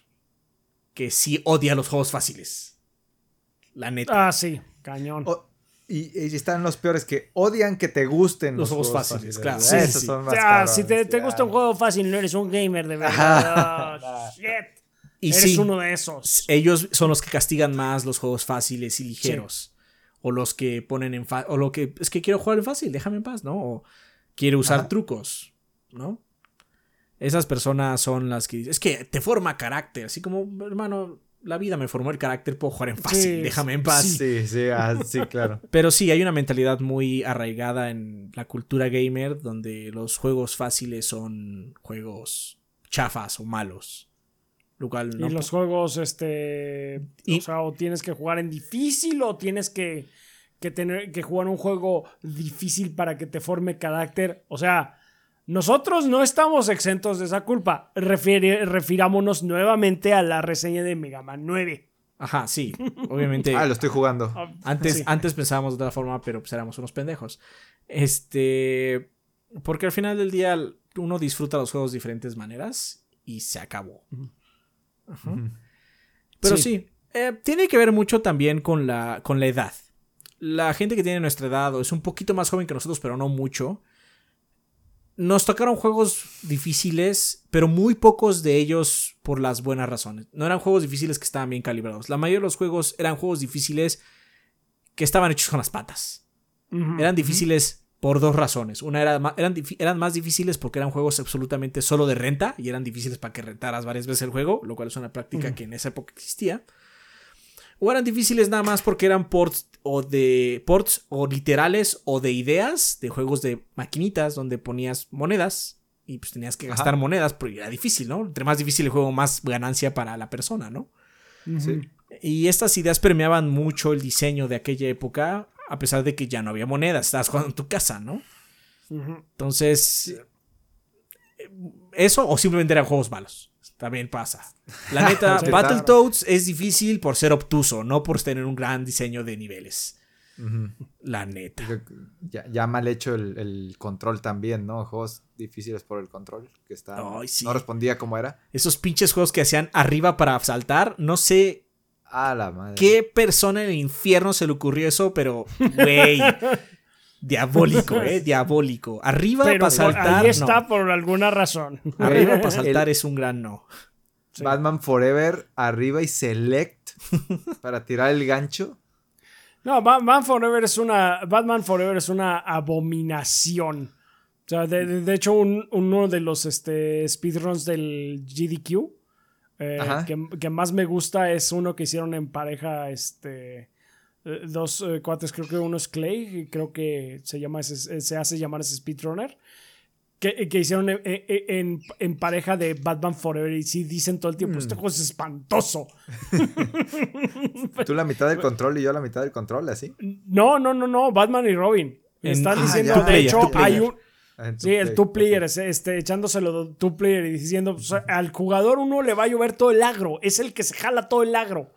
que sí odia los juegos fáciles. La neta. Ah, sí, cañón. O- y, y están los peores que odian que te gusten Los los, juegos juegos fáciles, fáciles. claro. Esos Sí, son más cabrones, si te, te gusta un juego fácil, no eres un gamer de verdad. Oh, shit. y Eres sí, uno de esos. ellos son los que castigan más los juegos fáciles y ligeros. O los que ponen en fácil. O lo que. Es que quiero jugar en fácil, déjame en paz, ¿no? O quiero usar Ajá. trucos, ¿no? Esas personas son las que dicen. Es que te forma carácter. Así como, hermano, la vida me formó el carácter, puedo jugar en fácil, Sí, déjame en paz. Sí, sí, ah, sí, claro. Pero sí, hay una mentalidad muy arraigada en la cultura gamer donde los juegos fáciles son juegos chafas o malos. Lo cual no. Y los juegos, este. Y- o sea, o tienes que jugar en difícil o tienes que, que tener que jugar un juego difícil para que te forme carácter. O sea, nosotros no estamos exentos de esa culpa. Refiere- refirámonos nuevamente a la reseña de Mega Man 9. Ajá, sí. Obviamente. Ah, lo estoy jugando. Antes, sí. antes pensábamos de otra forma, pero pues éramos unos pendejos. Este. Porque al final del día uno disfruta los juegos de diferentes maneras y se acabó. Ajá. Pero Sí. sí, eh, tiene que ver mucho también con la, con la edad. La gente que tiene nuestra edad o es un poquito más joven que nosotros, pero no mucho, nos tocaron juegos difíciles, pero muy pocos de ellos por las buenas razones. No eran juegos difíciles que estaban bien calibrados. La mayoría de los juegos eran juegos difíciles que estaban hechos con las patas. Eran difíciles por dos razones. Una era eran, eran más difíciles porque eran juegos absolutamente solo de renta y eran difíciles para que rentaras varias veces el juego, lo cual es una práctica que en esa época existía. O eran difíciles nada más porque eran ports o de ports o literales o de ideas de juegos de maquinitas donde ponías monedas y pues tenías que Ajá. gastar monedas porque era difícil, ¿no? Entre más difícil el juego, más ganancia para la persona, ¿no? Sí. Y estas ideas permeaban mucho el diseño de aquella época, a pesar de que ya no había monedas, estabas jugando en tu casa, ¿no? Entonces, eh, eso o simplemente eran juegos malos. También pasa. La neta, Sí, Battletoads es difícil por ser obtuso, no por tener un gran diseño de niveles. La neta. Ya, ya mal hecho el, el control también, ¿no? Juegos difíciles por el control, que está, sí. no respondía como era. Esos pinches juegos que hacían arriba para saltar, no sé Ah, la madre. qué persona en el infierno se le ocurrió eso, pero, güey. diabólico, eh, diabólico. Arriba Pero para saltar. ahí está no. por alguna razón. Arriba para saltar es un gran no. Sí. Batman Forever, arriba y select para tirar el gancho. No, Batman Forever es una. Batman Forever es una abominación. O sea, de, de- hecho, un- uno de los este, speedruns del GDQ eh, que, que más me gusta es uno que hicieron en pareja. Este. Eh, Dos eh, cuates, creo que uno es Clay, creo que se llama ese- se hace llamar ese speedrunner. que, que hicieron en, en- en pareja de Batman Forever y sí dicen todo el tiempo, este juego es espantoso. Tú la mitad del control y yo la mitad del control, así. No, no, no, no, Batman y Robin. Están ah, diciendo, ya, de player, hecho, hay un... Ah, Sí, el two player, es- este, echándoselo two player y diciendo, pues, al jugador uno le va a llover todo el agro, es el que se jala todo el agro.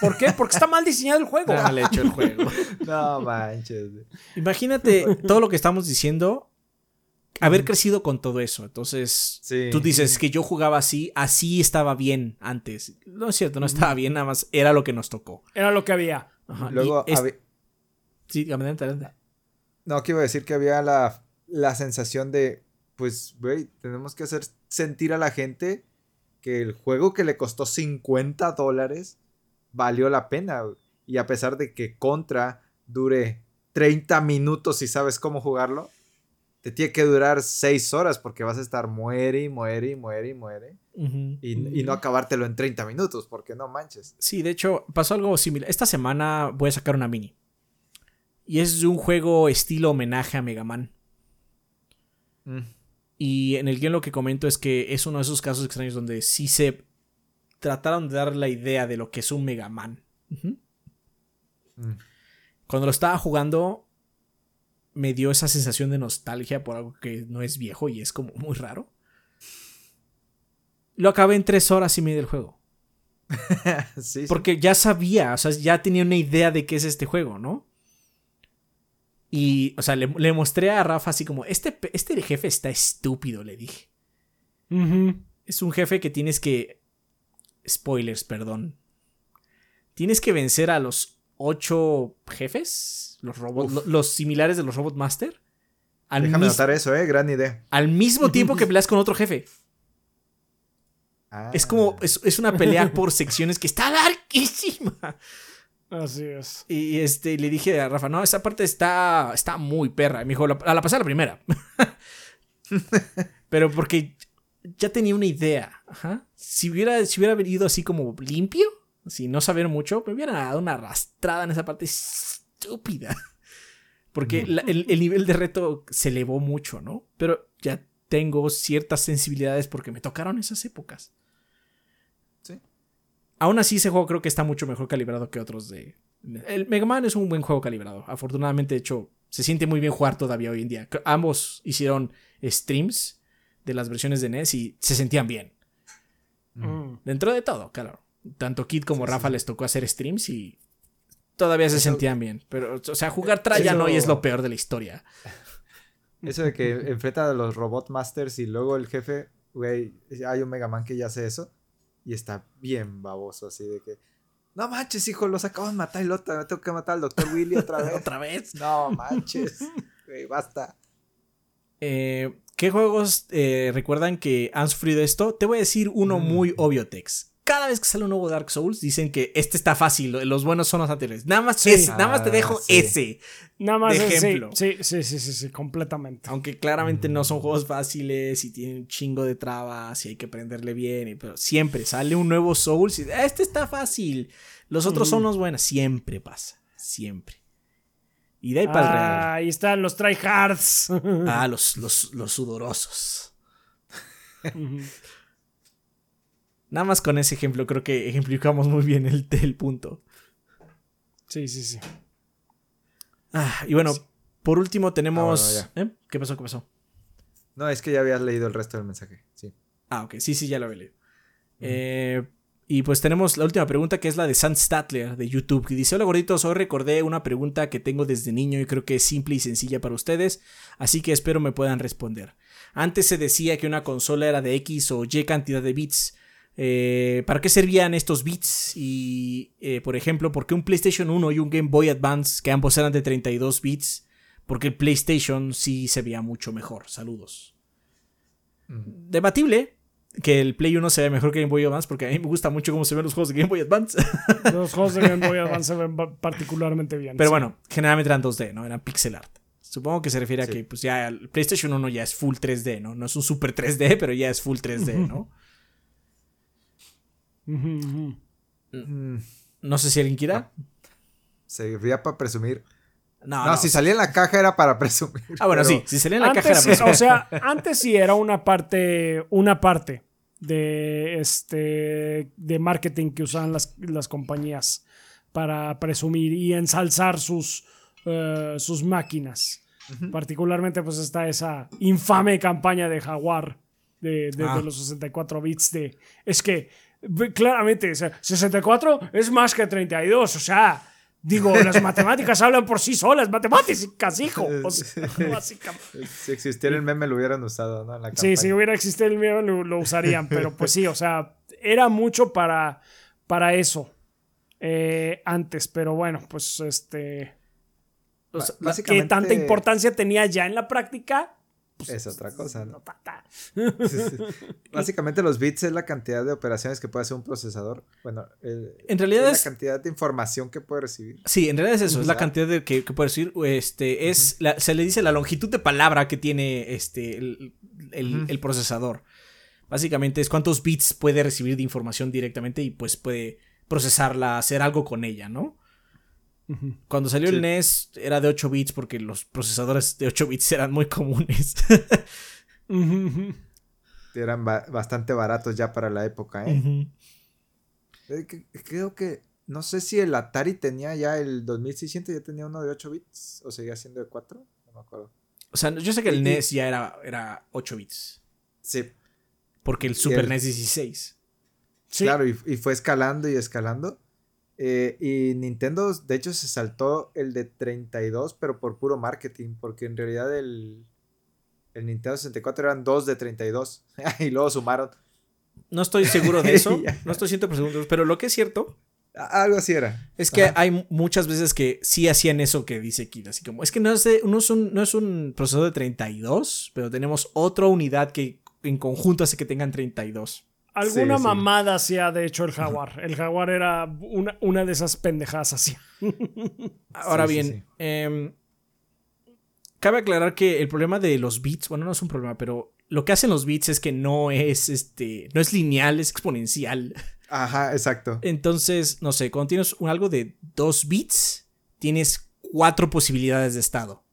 ¿Por qué? Porque está mal diseñado el juego. Mal hecho el juego. No manches. Imagínate todo lo que estamos diciendo. Haber crecido con todo eso. Entonces, Sí. tú dices que yo jugaba así, así estaba bien antes. No es cierto, no estaba bien, nada más era lo que nos tocó. Era lo que había. Ajá, Luego, es- habe- Sí, adelante, adelante. no, que iba a decir que había la, la sensación de, pues, güey, tenemos que hacer sentir a la gente que el juego que le costó 50 dólares valió la pena. Y a pesar de que Contra dure 30 minutos y sabes cómo jugarlo, te tiene que durar 6 horas porque vas a estar muere y muere y muere y muere. Y, y no acabártelo en 30 minutos, porque no manches. Sí, de hecho, pasó algo similar. Esta semana voy a sacar una mini. Y es un juego estilo homenaje a Mega Man. Mm. Y en el guion lo que comento es que es uno de esos casos extraños donde sí se trataron de dar la idea de lo que es un Mega Man. Mm. Cuando lo estaba jugando, me dio esa sensación de nostalgia por algo que no es viejo y es como muy raro. Lo acabé en tres horas y media del juego. sí, sí. Porque ya sabía, o sea, ya tenía una idea de qué es este juego, ¿no? Y, o sea, le, le mostré a Rafa así como, este, este jefe está estúpido, le dije. Es un jefe que tienes que... Spoilers, perdón. Tienes que vencer a los ocho jefes, los robots, lo- los similares de los Robot Master, al, Déjame notar eso, eh, gran idea. al mismo tiempo que peleas con otro jefe. Ah. Es como, es, es una pelea por secciones que está larguísima. Así es. Y este, le dije a Rafa, no, esa parte está, está muy perra. Y me dijo, la, a la pasada la primera. Pero porque ya tenía una idea. Ajá. Si hubiera, si hubiera venido así como limpio, sin no saber mucho, me hubiera dado una arrastrada en esa parte estúpida. Porque la- el, el nivel de reto se elevó mucho, ¿no? Pero ya tengo ciertas sensibilidades porque me tocaron esas épocas. Sí. Aún así, ese juego creo que está mucho mejor calibrado que otros de. El Mega Man es un buen juego calibrado. Afortunadamente, de hecho, se siente muy bien jugar todavía hoy en día. Ambos hicieron streams de las versiones de NES y se sentían bien. Mm. Dentro de todo, claro. Tanto Kid como Sí, Rafa sí. les tocó hacer streams y todavía se Eso- sentían bien. Pero, o sea, jugar Traian Eso- hoy es lo peor de la historia. Eso de que enfrenta a los Robot Masters y luego el jefe, güey, hay un Mega Man que ya hace eso y está bien baboso, así de que, no manches, hijo, los acabo de matar y lo tengo que matar al Dr. Willy otra vez. Otra vez. no manches, güey, basta. Eh, ¿Qué juegos eh, recuerdan que han sufrido esto? Te voy a decir uno Mm. muy obvio, Tex. Cada vez que sale un nuevo Dark Souls, dicen que este está fácil, los buenos son los anteriores. Nada más, Sí. ese, nada más te Ah, dejo sí. ese. Nada más De ejemplo. Sí, sí, sí, sí, sí, completamente. Aunque claramente no Mm. son juegos fáciles y tienen un chingo de trabas y hay que aprenderle bien. y- pero siempre sale un nuevo Souls y "Ah, este está fácil. Los otros son Ujú. los buenos. Siempre pasa. Siempre. Y de ahí para el Ah, real. ahí están los tryhards. Ah, los, los, los sudorosos. Nada más con ese ejemplo creo que ejemplificamos muy bien el, el punto. Sí, sí, sí. Ah, y bueno, por último tenemos... Ah, ¿Eh? ¿Qué pasó? ¿Qué pasó? No, es que ya habías leído el resto del mensaje, sí. Ah, ok, sí, sí, ya lo había leído. Eh, y pues tenemos la última pregunta que es la de Sam Statler de YouTube, que dice, hola gorditos, hoy recordé una pregunta que tengo desde niño y creo que es simple y sencilla para ustedes, así que espero me puedan responder. Antes se decía que una consola era de X o Y cantidad de bits. Eh, ¿Para qué servían estos bits? Y, eh, por ejemplo, ¿por qué un PlayStation 1 y un Game Boy Advance, que ambos eran de 32 bits? Porque el PlayStation sí se veía mucho mejor. Saludos Mm. debatible que el Play 1 se ve mejor que Game Boy Advance, porque a mí me gusta mucho cómo se ven los juegos de Game Boy Advance. Los juegos de Game Boy Advance se ven pa- particularmente bien. Pero sí. bueno, generalmente eran 2D, ¿no? Eran pixel art. Supongo que se refiere a que pues ya el PlayStation 1 ya es full 3D, ¿no? No es un super 3D, pero ya es full 3D, ¿no? Mm, No sé si alguien quiera. Serviría para presumir. No, No, no, si salía en la caja era para presumir. Ah, bueno, pero- sí, si salía en la antes, caja era sí, o sea, antes sí era una parte, una parte de este de marketing que usaban las, las compañías para presumir y ensalzar sus, eh, sus máquinas. Particularmente, pues está esa infame campaña de Jaguar de, de- Ah. de los 64 bits de. Es que, claramente, o sea, 64 es más que 32, o sea. Digo, las matemáticas hablan por sí solas, matemáticas, hijo. O sea, básicamente. Si existiera el meme lo hubieran usado, ¿no? En la Sí, si hubiera existido el miedo lo, lo usarían, pero pues sí, o sea, era mucho para, para eso eh, antes, pero bueno, pues este, O sea, la- que tanta importancia tenía ya en la práctica, Es otra cosa, no. Básicamente los bits es la cantidad de operaciones que puede hacer un procesador. Bueno, el- En realidad es es- la cantidad de información que puede recibir. Sí, en realidad es eso, es la cantidad de que, que puede decir, este, es, la- se le dice la longitud de palabra que tiene este, el, el procesador. Básicamente es cuántos bits puede recibir de información directamente y pues puede procesarla, hacer algo con ella, ¿no? Cuando salió Sí. el NES era de 8 bits porque los procesadores de 8 bits eran muy comunes. Eran ba- bastante baratos ya para la época, ¿eh? Eh, Creo que, no sé si el Atari tenía ya el 2600, ya tenía uno de 8 bits, o seguía siendo de 4, no me acuerdo. O sea, yo sé que el NES ya era, era 8 bits. Sí, Porque el Super el- NES 16. Sí, claro, y, y fue escalando y escalando. Eh, y Nintendo, de hecho, se saltó el de 32, pero por puro marketing, porque en realidad el, el Nintendo 64 eran dos de 32, y luego sumaron. No estoy seguro de eso. No estoy 100% seguro. Pero lo que es cierto Algo así era. Es que Ajá. hay muchas veces que sí hacían eso que dice Kid, así como, es que no es, de- no es, un, no es un procesador de 32, pero tenemos otra unidad que en conjunto hace que tengan 32. Alguna Sí, sí. mamada hacía de hecho el Jaguar. El Jaguar era una, una de esas pendejadas así. Ahora Sí, sí, bien, em, cabe aclarar que el problema de los bits, bueno, no es un problema, pero lo que hacen los bits es que no es, este, no es lineal, es exponencial. Ajá, exacto. Entonces, no sé, cuando tienes un- algo de 2 bits, tienes cuatro posibilidades de estado.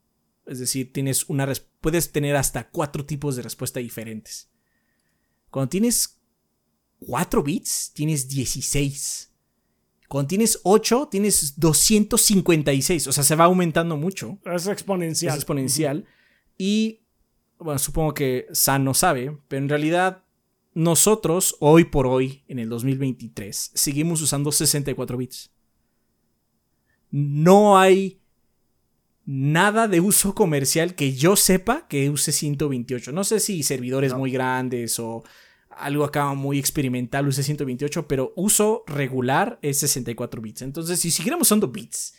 Es decir, tienes una puedes tener hasta cuatro tipos de respuesta diferentes. Cuando tienes 4 bits, tienes 16. Cuando tienes 8, tienes 256. O sea, se va aumentando mucho. Es exponencial. Es exponencial. Y, bueno, supongo que San no sabe, pero en realidad nosotros, hoy por hoy, en el 2023, seguimos usando 64 bits. No hay nada de uso comercial que yo sepa que use 128. No sé si servidores No. muy grandes o algo acá muy experimental use 128, pero uso regular es 64 bits. Entonces, si siguiéramos usando bits,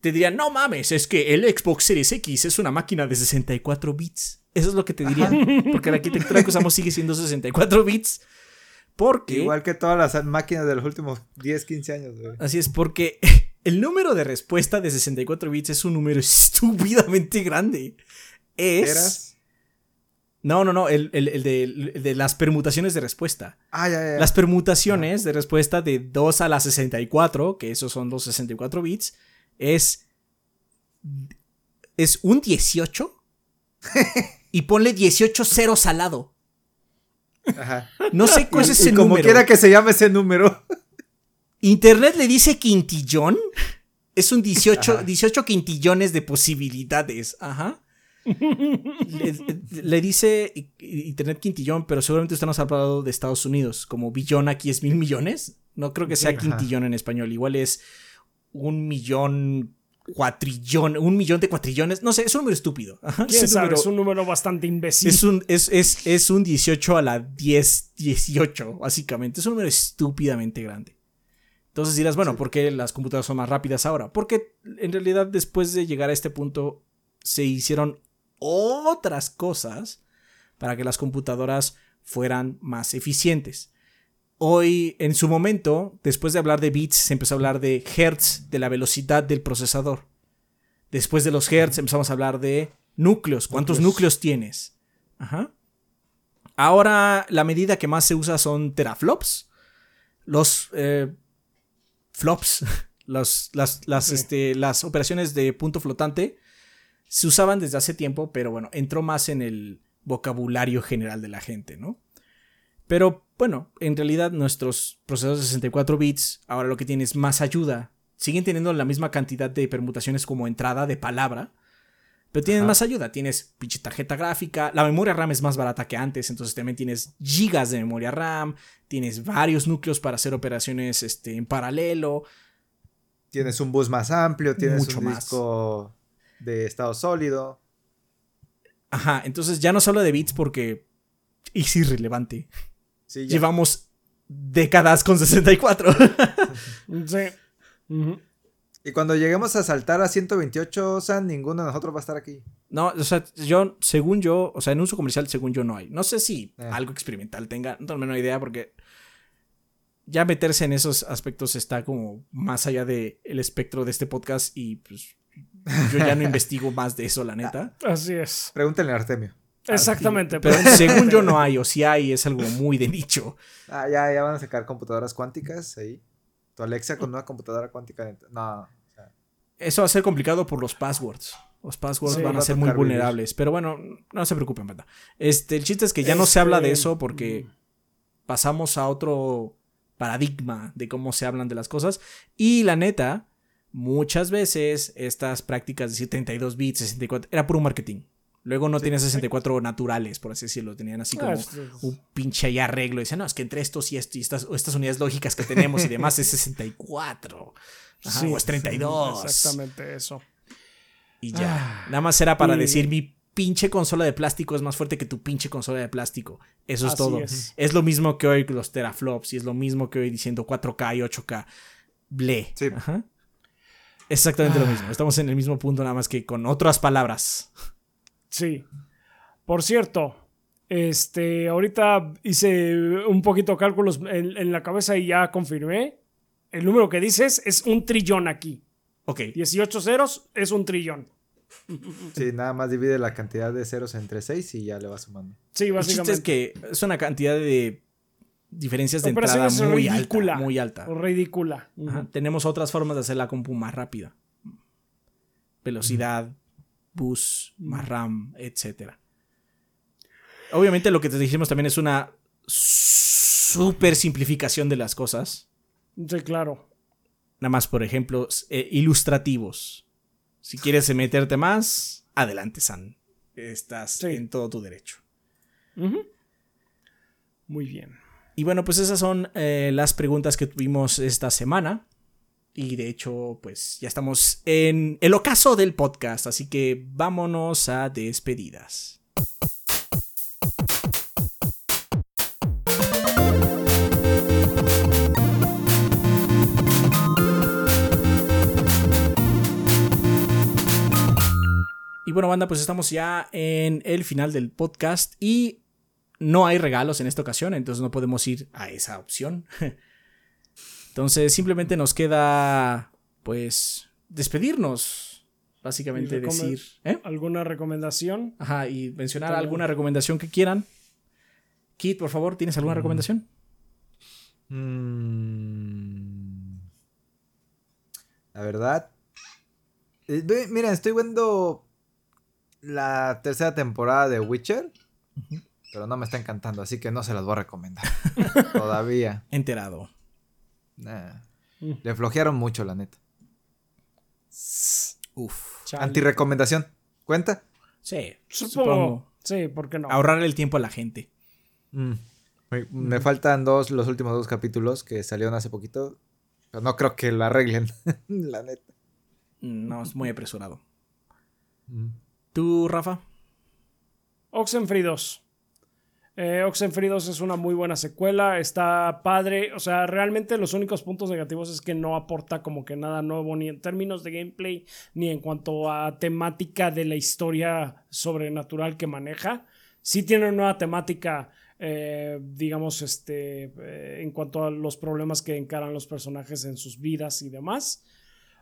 te dirían, no mames, es que el Xbox Series X es una máquina de 64 bits. Eso es lo que te dirían. Porque la arquitectura que usamos sigue siendo 64 bits. Porque... Igual que todas las máquinas de los últimos 10, 15 años, güey. Así es, porque el número de respuesta de 64 bits es un número estúpidamente grande. Es... ¿Eras? No, no, no, el, el- el de, el de las permutaciones de respuesta. Ah, ya, ya. Las permutaciones de respuesta de 2 a la 64, que esos son los 64 bits, es. Es un 18. y ponle 18 ceros al lado. Ajá. No sé cuál es Y- ese y como número. quiera que se llame ese número. Internet le dice quintillón. Es un 18, Ajá. 18 quintillones de posibilidades. Ajá. Le, le dice Internet quintillón, pero seguramente usted nos ha hablado de Estados Unidos. Como billón aquí es mil millones. No creo que sea quintillón en español. Igual es un millón cuatrillón. Un millón de cuatrillones. No sé, es un número estúpido. Ajá, ¿Quién es un sabe? número- Es un número bastante imbécil. es un, es, es, es un 18 a la 10, 18, básicamente. Es un número estúpidamente grande. Entonces dirás, bueno, Sí. ¿por qué las computadoras son más rápidas ahora? Porque en realidad después de llegar a este punto se hicieron otras cosas para que las computadoras fueran más eficientes. Hoy, en su momento, después de hablar de bits, se empezó a hablar de hertz, de la velocidad del procesador. Después de los hertz empezamos a hablar de núcleos. ¿Cuántos Núcleos. núcleos tienes? Ajá. Ahora la medida que más se usa son teraflops. Los eh, flops, las, las, este, las operaciones de punto flotante se usaban desde hace tiempo, pero bueno, entró más en el vocabulario general de la gente, ¿no? Pero bueno, en realidad nuestros procesadores de 64 bits, ahora lo que tienen es más ayuda. Siguen teniendo la misma cantidad de permutaciones como entrada de palabra, pero tienes más ayuda. Tienes pinche tarjeta gráfica. La memoria RAM es más barata que antes. Entonces también tienes gigas de memoria RAM. Tienes varios núcleos para hacer operaciones este, en paralelo. Tienes un bus más amplio. Tienes un disco de estado sólido. Ajá, entonces ya no se habla de bits porque es irrelevante. Llevamos décadas con 64. sí. Y cuando lleguemos a saltar a 128, o sea, ninguno de nosotros va a estar aquí. No, o sea, yo, según yo, o sea, en uso comercial, según yo, no hay. No sé si eh. algo experimental tenga, no tengo idea, porque ya meterse en esos aspectos está como más allá del espectro de este podcast y pues yo ya no investigo más de eso, la neta. Así es. Pregúntenle a Artemio. Exactamente. Pero según yo no hay, o si hay, es algo muy de nicho. Ah, ya, ya van a sacar computadoras cuánticas ahí. Tu Alexa con una computadora cuántica. No. Eso va a ser complicado por los passwords. Los passwords van a ser muy vulnerables. Pero bueno, no se preocupen, ¿verdad? Este, el chiste es que ya no se habla de este, eso porque mm. pasamos a otro paradigma de cómo se hablan de las cosas. Y la neta, muchas veces estas prácticas de 32 bits, 64, era puro marketing. Luego no tenían 64 naturales, por así decirlo. Tenían así como ah, un pinche arreglo. Decían, no, es que entre estos y esto y estas, estas unidades lógicas que tenemos y demás es 64. Ajá, o es 32. exactamente eso. Y ya. Ah, Nada más era para decir mi pinche consola de plástico es más fuerte que tu pinche consola de plástico. Eso es todo. Es. lo mismo que hoy los teraflops y es lo mismo que hoy diciendo 4K y 8K. Ble. Sí. Ajá. Exactamente lo mismo. Estamos en el mismo punto, nada más que con otras palabras. Sí. Por cierto, este, ahorita hice un poquito de cálculos en, la cabeza y ya confirmé. El número que dices es un trillón aquí. Ok. 18 ceros es un trillón. Sí, nada más divide la cantidad de ceros entre 6 y ya le va sumando. Sí, básicamente. es que es una cantidad de diferencias de entrada muy alta. Muy alta. Ridícula. Tenemos otras formas de hacer la compu más rápida. Velocidad, bus, más RAM, etc. Obviamente lo que te dijimos también es una super simplificación de las cosas. Sí, claro. Nada más, por ejemplo, eh, ilustrativos. Si quieres meterte más, adelante, San. Estás en todo tu derecho. Muy bien. Y bueno, pues esas son eh, las preguntas que tuvimos esta semana. Y de hecho, pues ya estamos en el ocaso del podcast, así que vámonos a despedidas. Y bueno, banda, pues estamos ya en el final del podcast y no hay regalos en esta ocasión, entonces no podemos ir a esa opción. Entonces simplemente nos queda, pues, despedirnos. Básicamente decir. ¿eh? ¿Alguna recomendación? Ajá, y mencionar alguna recomendación que quieran. Kit, por favor, ¿tienes alguna mm. recomendación? Mm. La verdad. Eh, mira, estoy viendo la tercera temporada de Witcher. Pero no me está encantando, así que no se las voy a recomendar. Todavía. Enterado. Mm. Le flojearon mucho, la neta. Uf. Antirecomendación. ¿Cuenta? Sí, supongo. Sí, ¿por qué no? Ahorrar el tiempo a la gente. Mm. Me, mm. faltan dos, los últimos dos capítulos que salieron hace poquito. Pero no creo que lo arreglen, la neta. No, es muy apresurado. ¿Tú, Rafa? Oxenfree 2. Eh, Oxenfree 2 es una muy buena secuela, está padre, o sea, realmente los únicos puntos negativos es que no aporta como que nada nuevo ni en términos de gameplay ni en cuanto a temática de la historia sobrenatural que maneja. Sí tiene una nueva temática, eh, digamos, este, eh, en cuanto a los problemas que encaran los personajes en sus vidas y demás.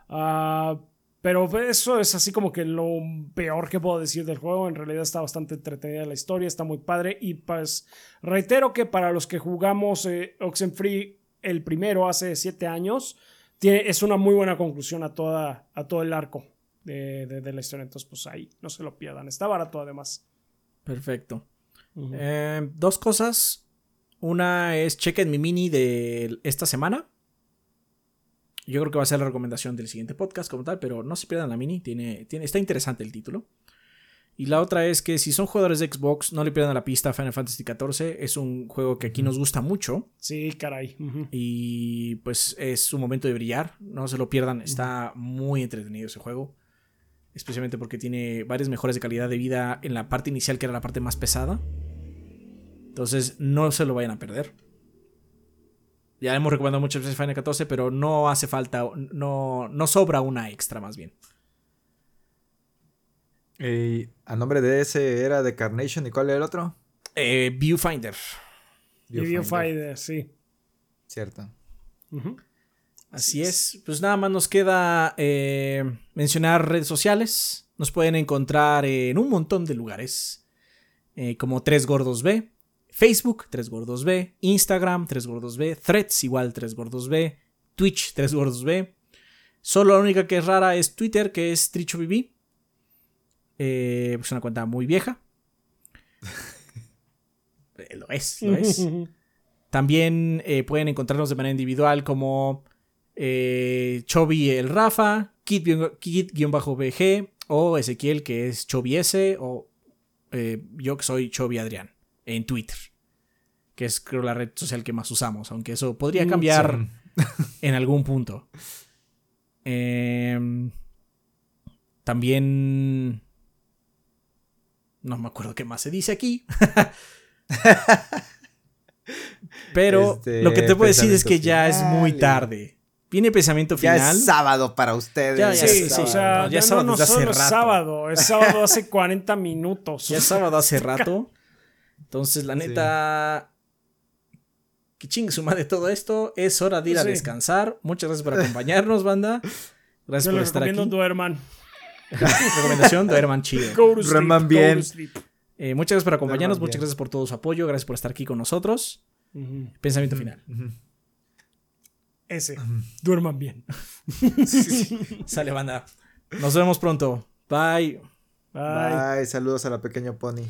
Uh, pero eso es así como que lo peor que puedo decir del juego. En realidad está bastante entretenida la historia, está muy padre. Y pues reitero que para los que jugamos eh, Oxenfree el primero hace 7 años, tiene, es una muy buena conclusión a, toda, a todo el arco de, de- de la historia. Entonces, pues ahí, no se lo pierdan. Está barato además. Perfecto. Eh, dos cosas. Una es chequen mi mini de esta semana. Yo creo que va a ser la recomendación del siguiente podcast como tal, pero no se pierdan la mini, tiene, tiene, está interesante el título. Y la otra es que si son jugadores de Xbox, no le pierdan la pista a Final Fantasy XIV. Es un juego que aquí nos gusta mucho Sí, caray. Y pues es su momento de brillar. No se lo pierdan, está muy entretenido ese juego. Especialmente porque tiene varias mejoras de calidad de vida en la parte inicial, que era la parte más pesada. Entonces, no se lo vayan a perder. Ya hemos recomendado muchas veces Final 14, pero no hace falta, no, no sobra una extra más bien. Y a nombre de ese era de Carnation. ¿Y cuál era el otro? Eh, Viewfinder. Viewfinder, sí. Cierto. Así es. Pues nada más nos queda eh, mencionar redes sociales. Nos pueden encontrar en un montón de lugares. eh, como 3 Gordos B. Facebook, 3 Gordos B. Instagram, 3 Gordos B. Threads, igual 3 Gordos B. Twitch, 3 Gordos B. Solo la única que es rara es Twitter, que es TrichoBB. Eh, es una cuenta muy vieja. Eh, lo es, lo es. También eh, pueden encontrarnos de manera individual como eh, Chobi el Rafa, Kid-BG o Ezequiel que es Chobi S o eh, yo que soy Chobi Adrián en Twitter, que es creo la red social que más usamos, aunque eso podría Mm, cambiar en algún punto. Em, también... No me acuerdo qué más se dice aquí. Pero Este, lo que te puedo decir es que ya es muy tarde. Viene pensamiento Ya final. es sábado para ustedes. Ya, ya Sí, es o sábado, sea, ya ya es no, sábado no hace solo es rato. sábado, es sábado hace 40 minutos. Ya es sábado hace rato. Entonces, la neta. Que chingue su madre todo esto. Es hora de ir a Sí. descansar. Muchas gracias por acompañarnos, banda. Gracias Yo por estar recomiendo aquí. duerman. Recomendación: duerman chido. Duerman bien. Eh, muchas gracias por acompañarnos. Duerman Muchas bien. gracias por todo su apoyo. Gracias por estar aquí con nosotros. Pensamiento final. Ese. Duerman bien. Sale, banda. Nos vemos pronto. Bye. Bye. Bye. Saludos a la pequeña Pony.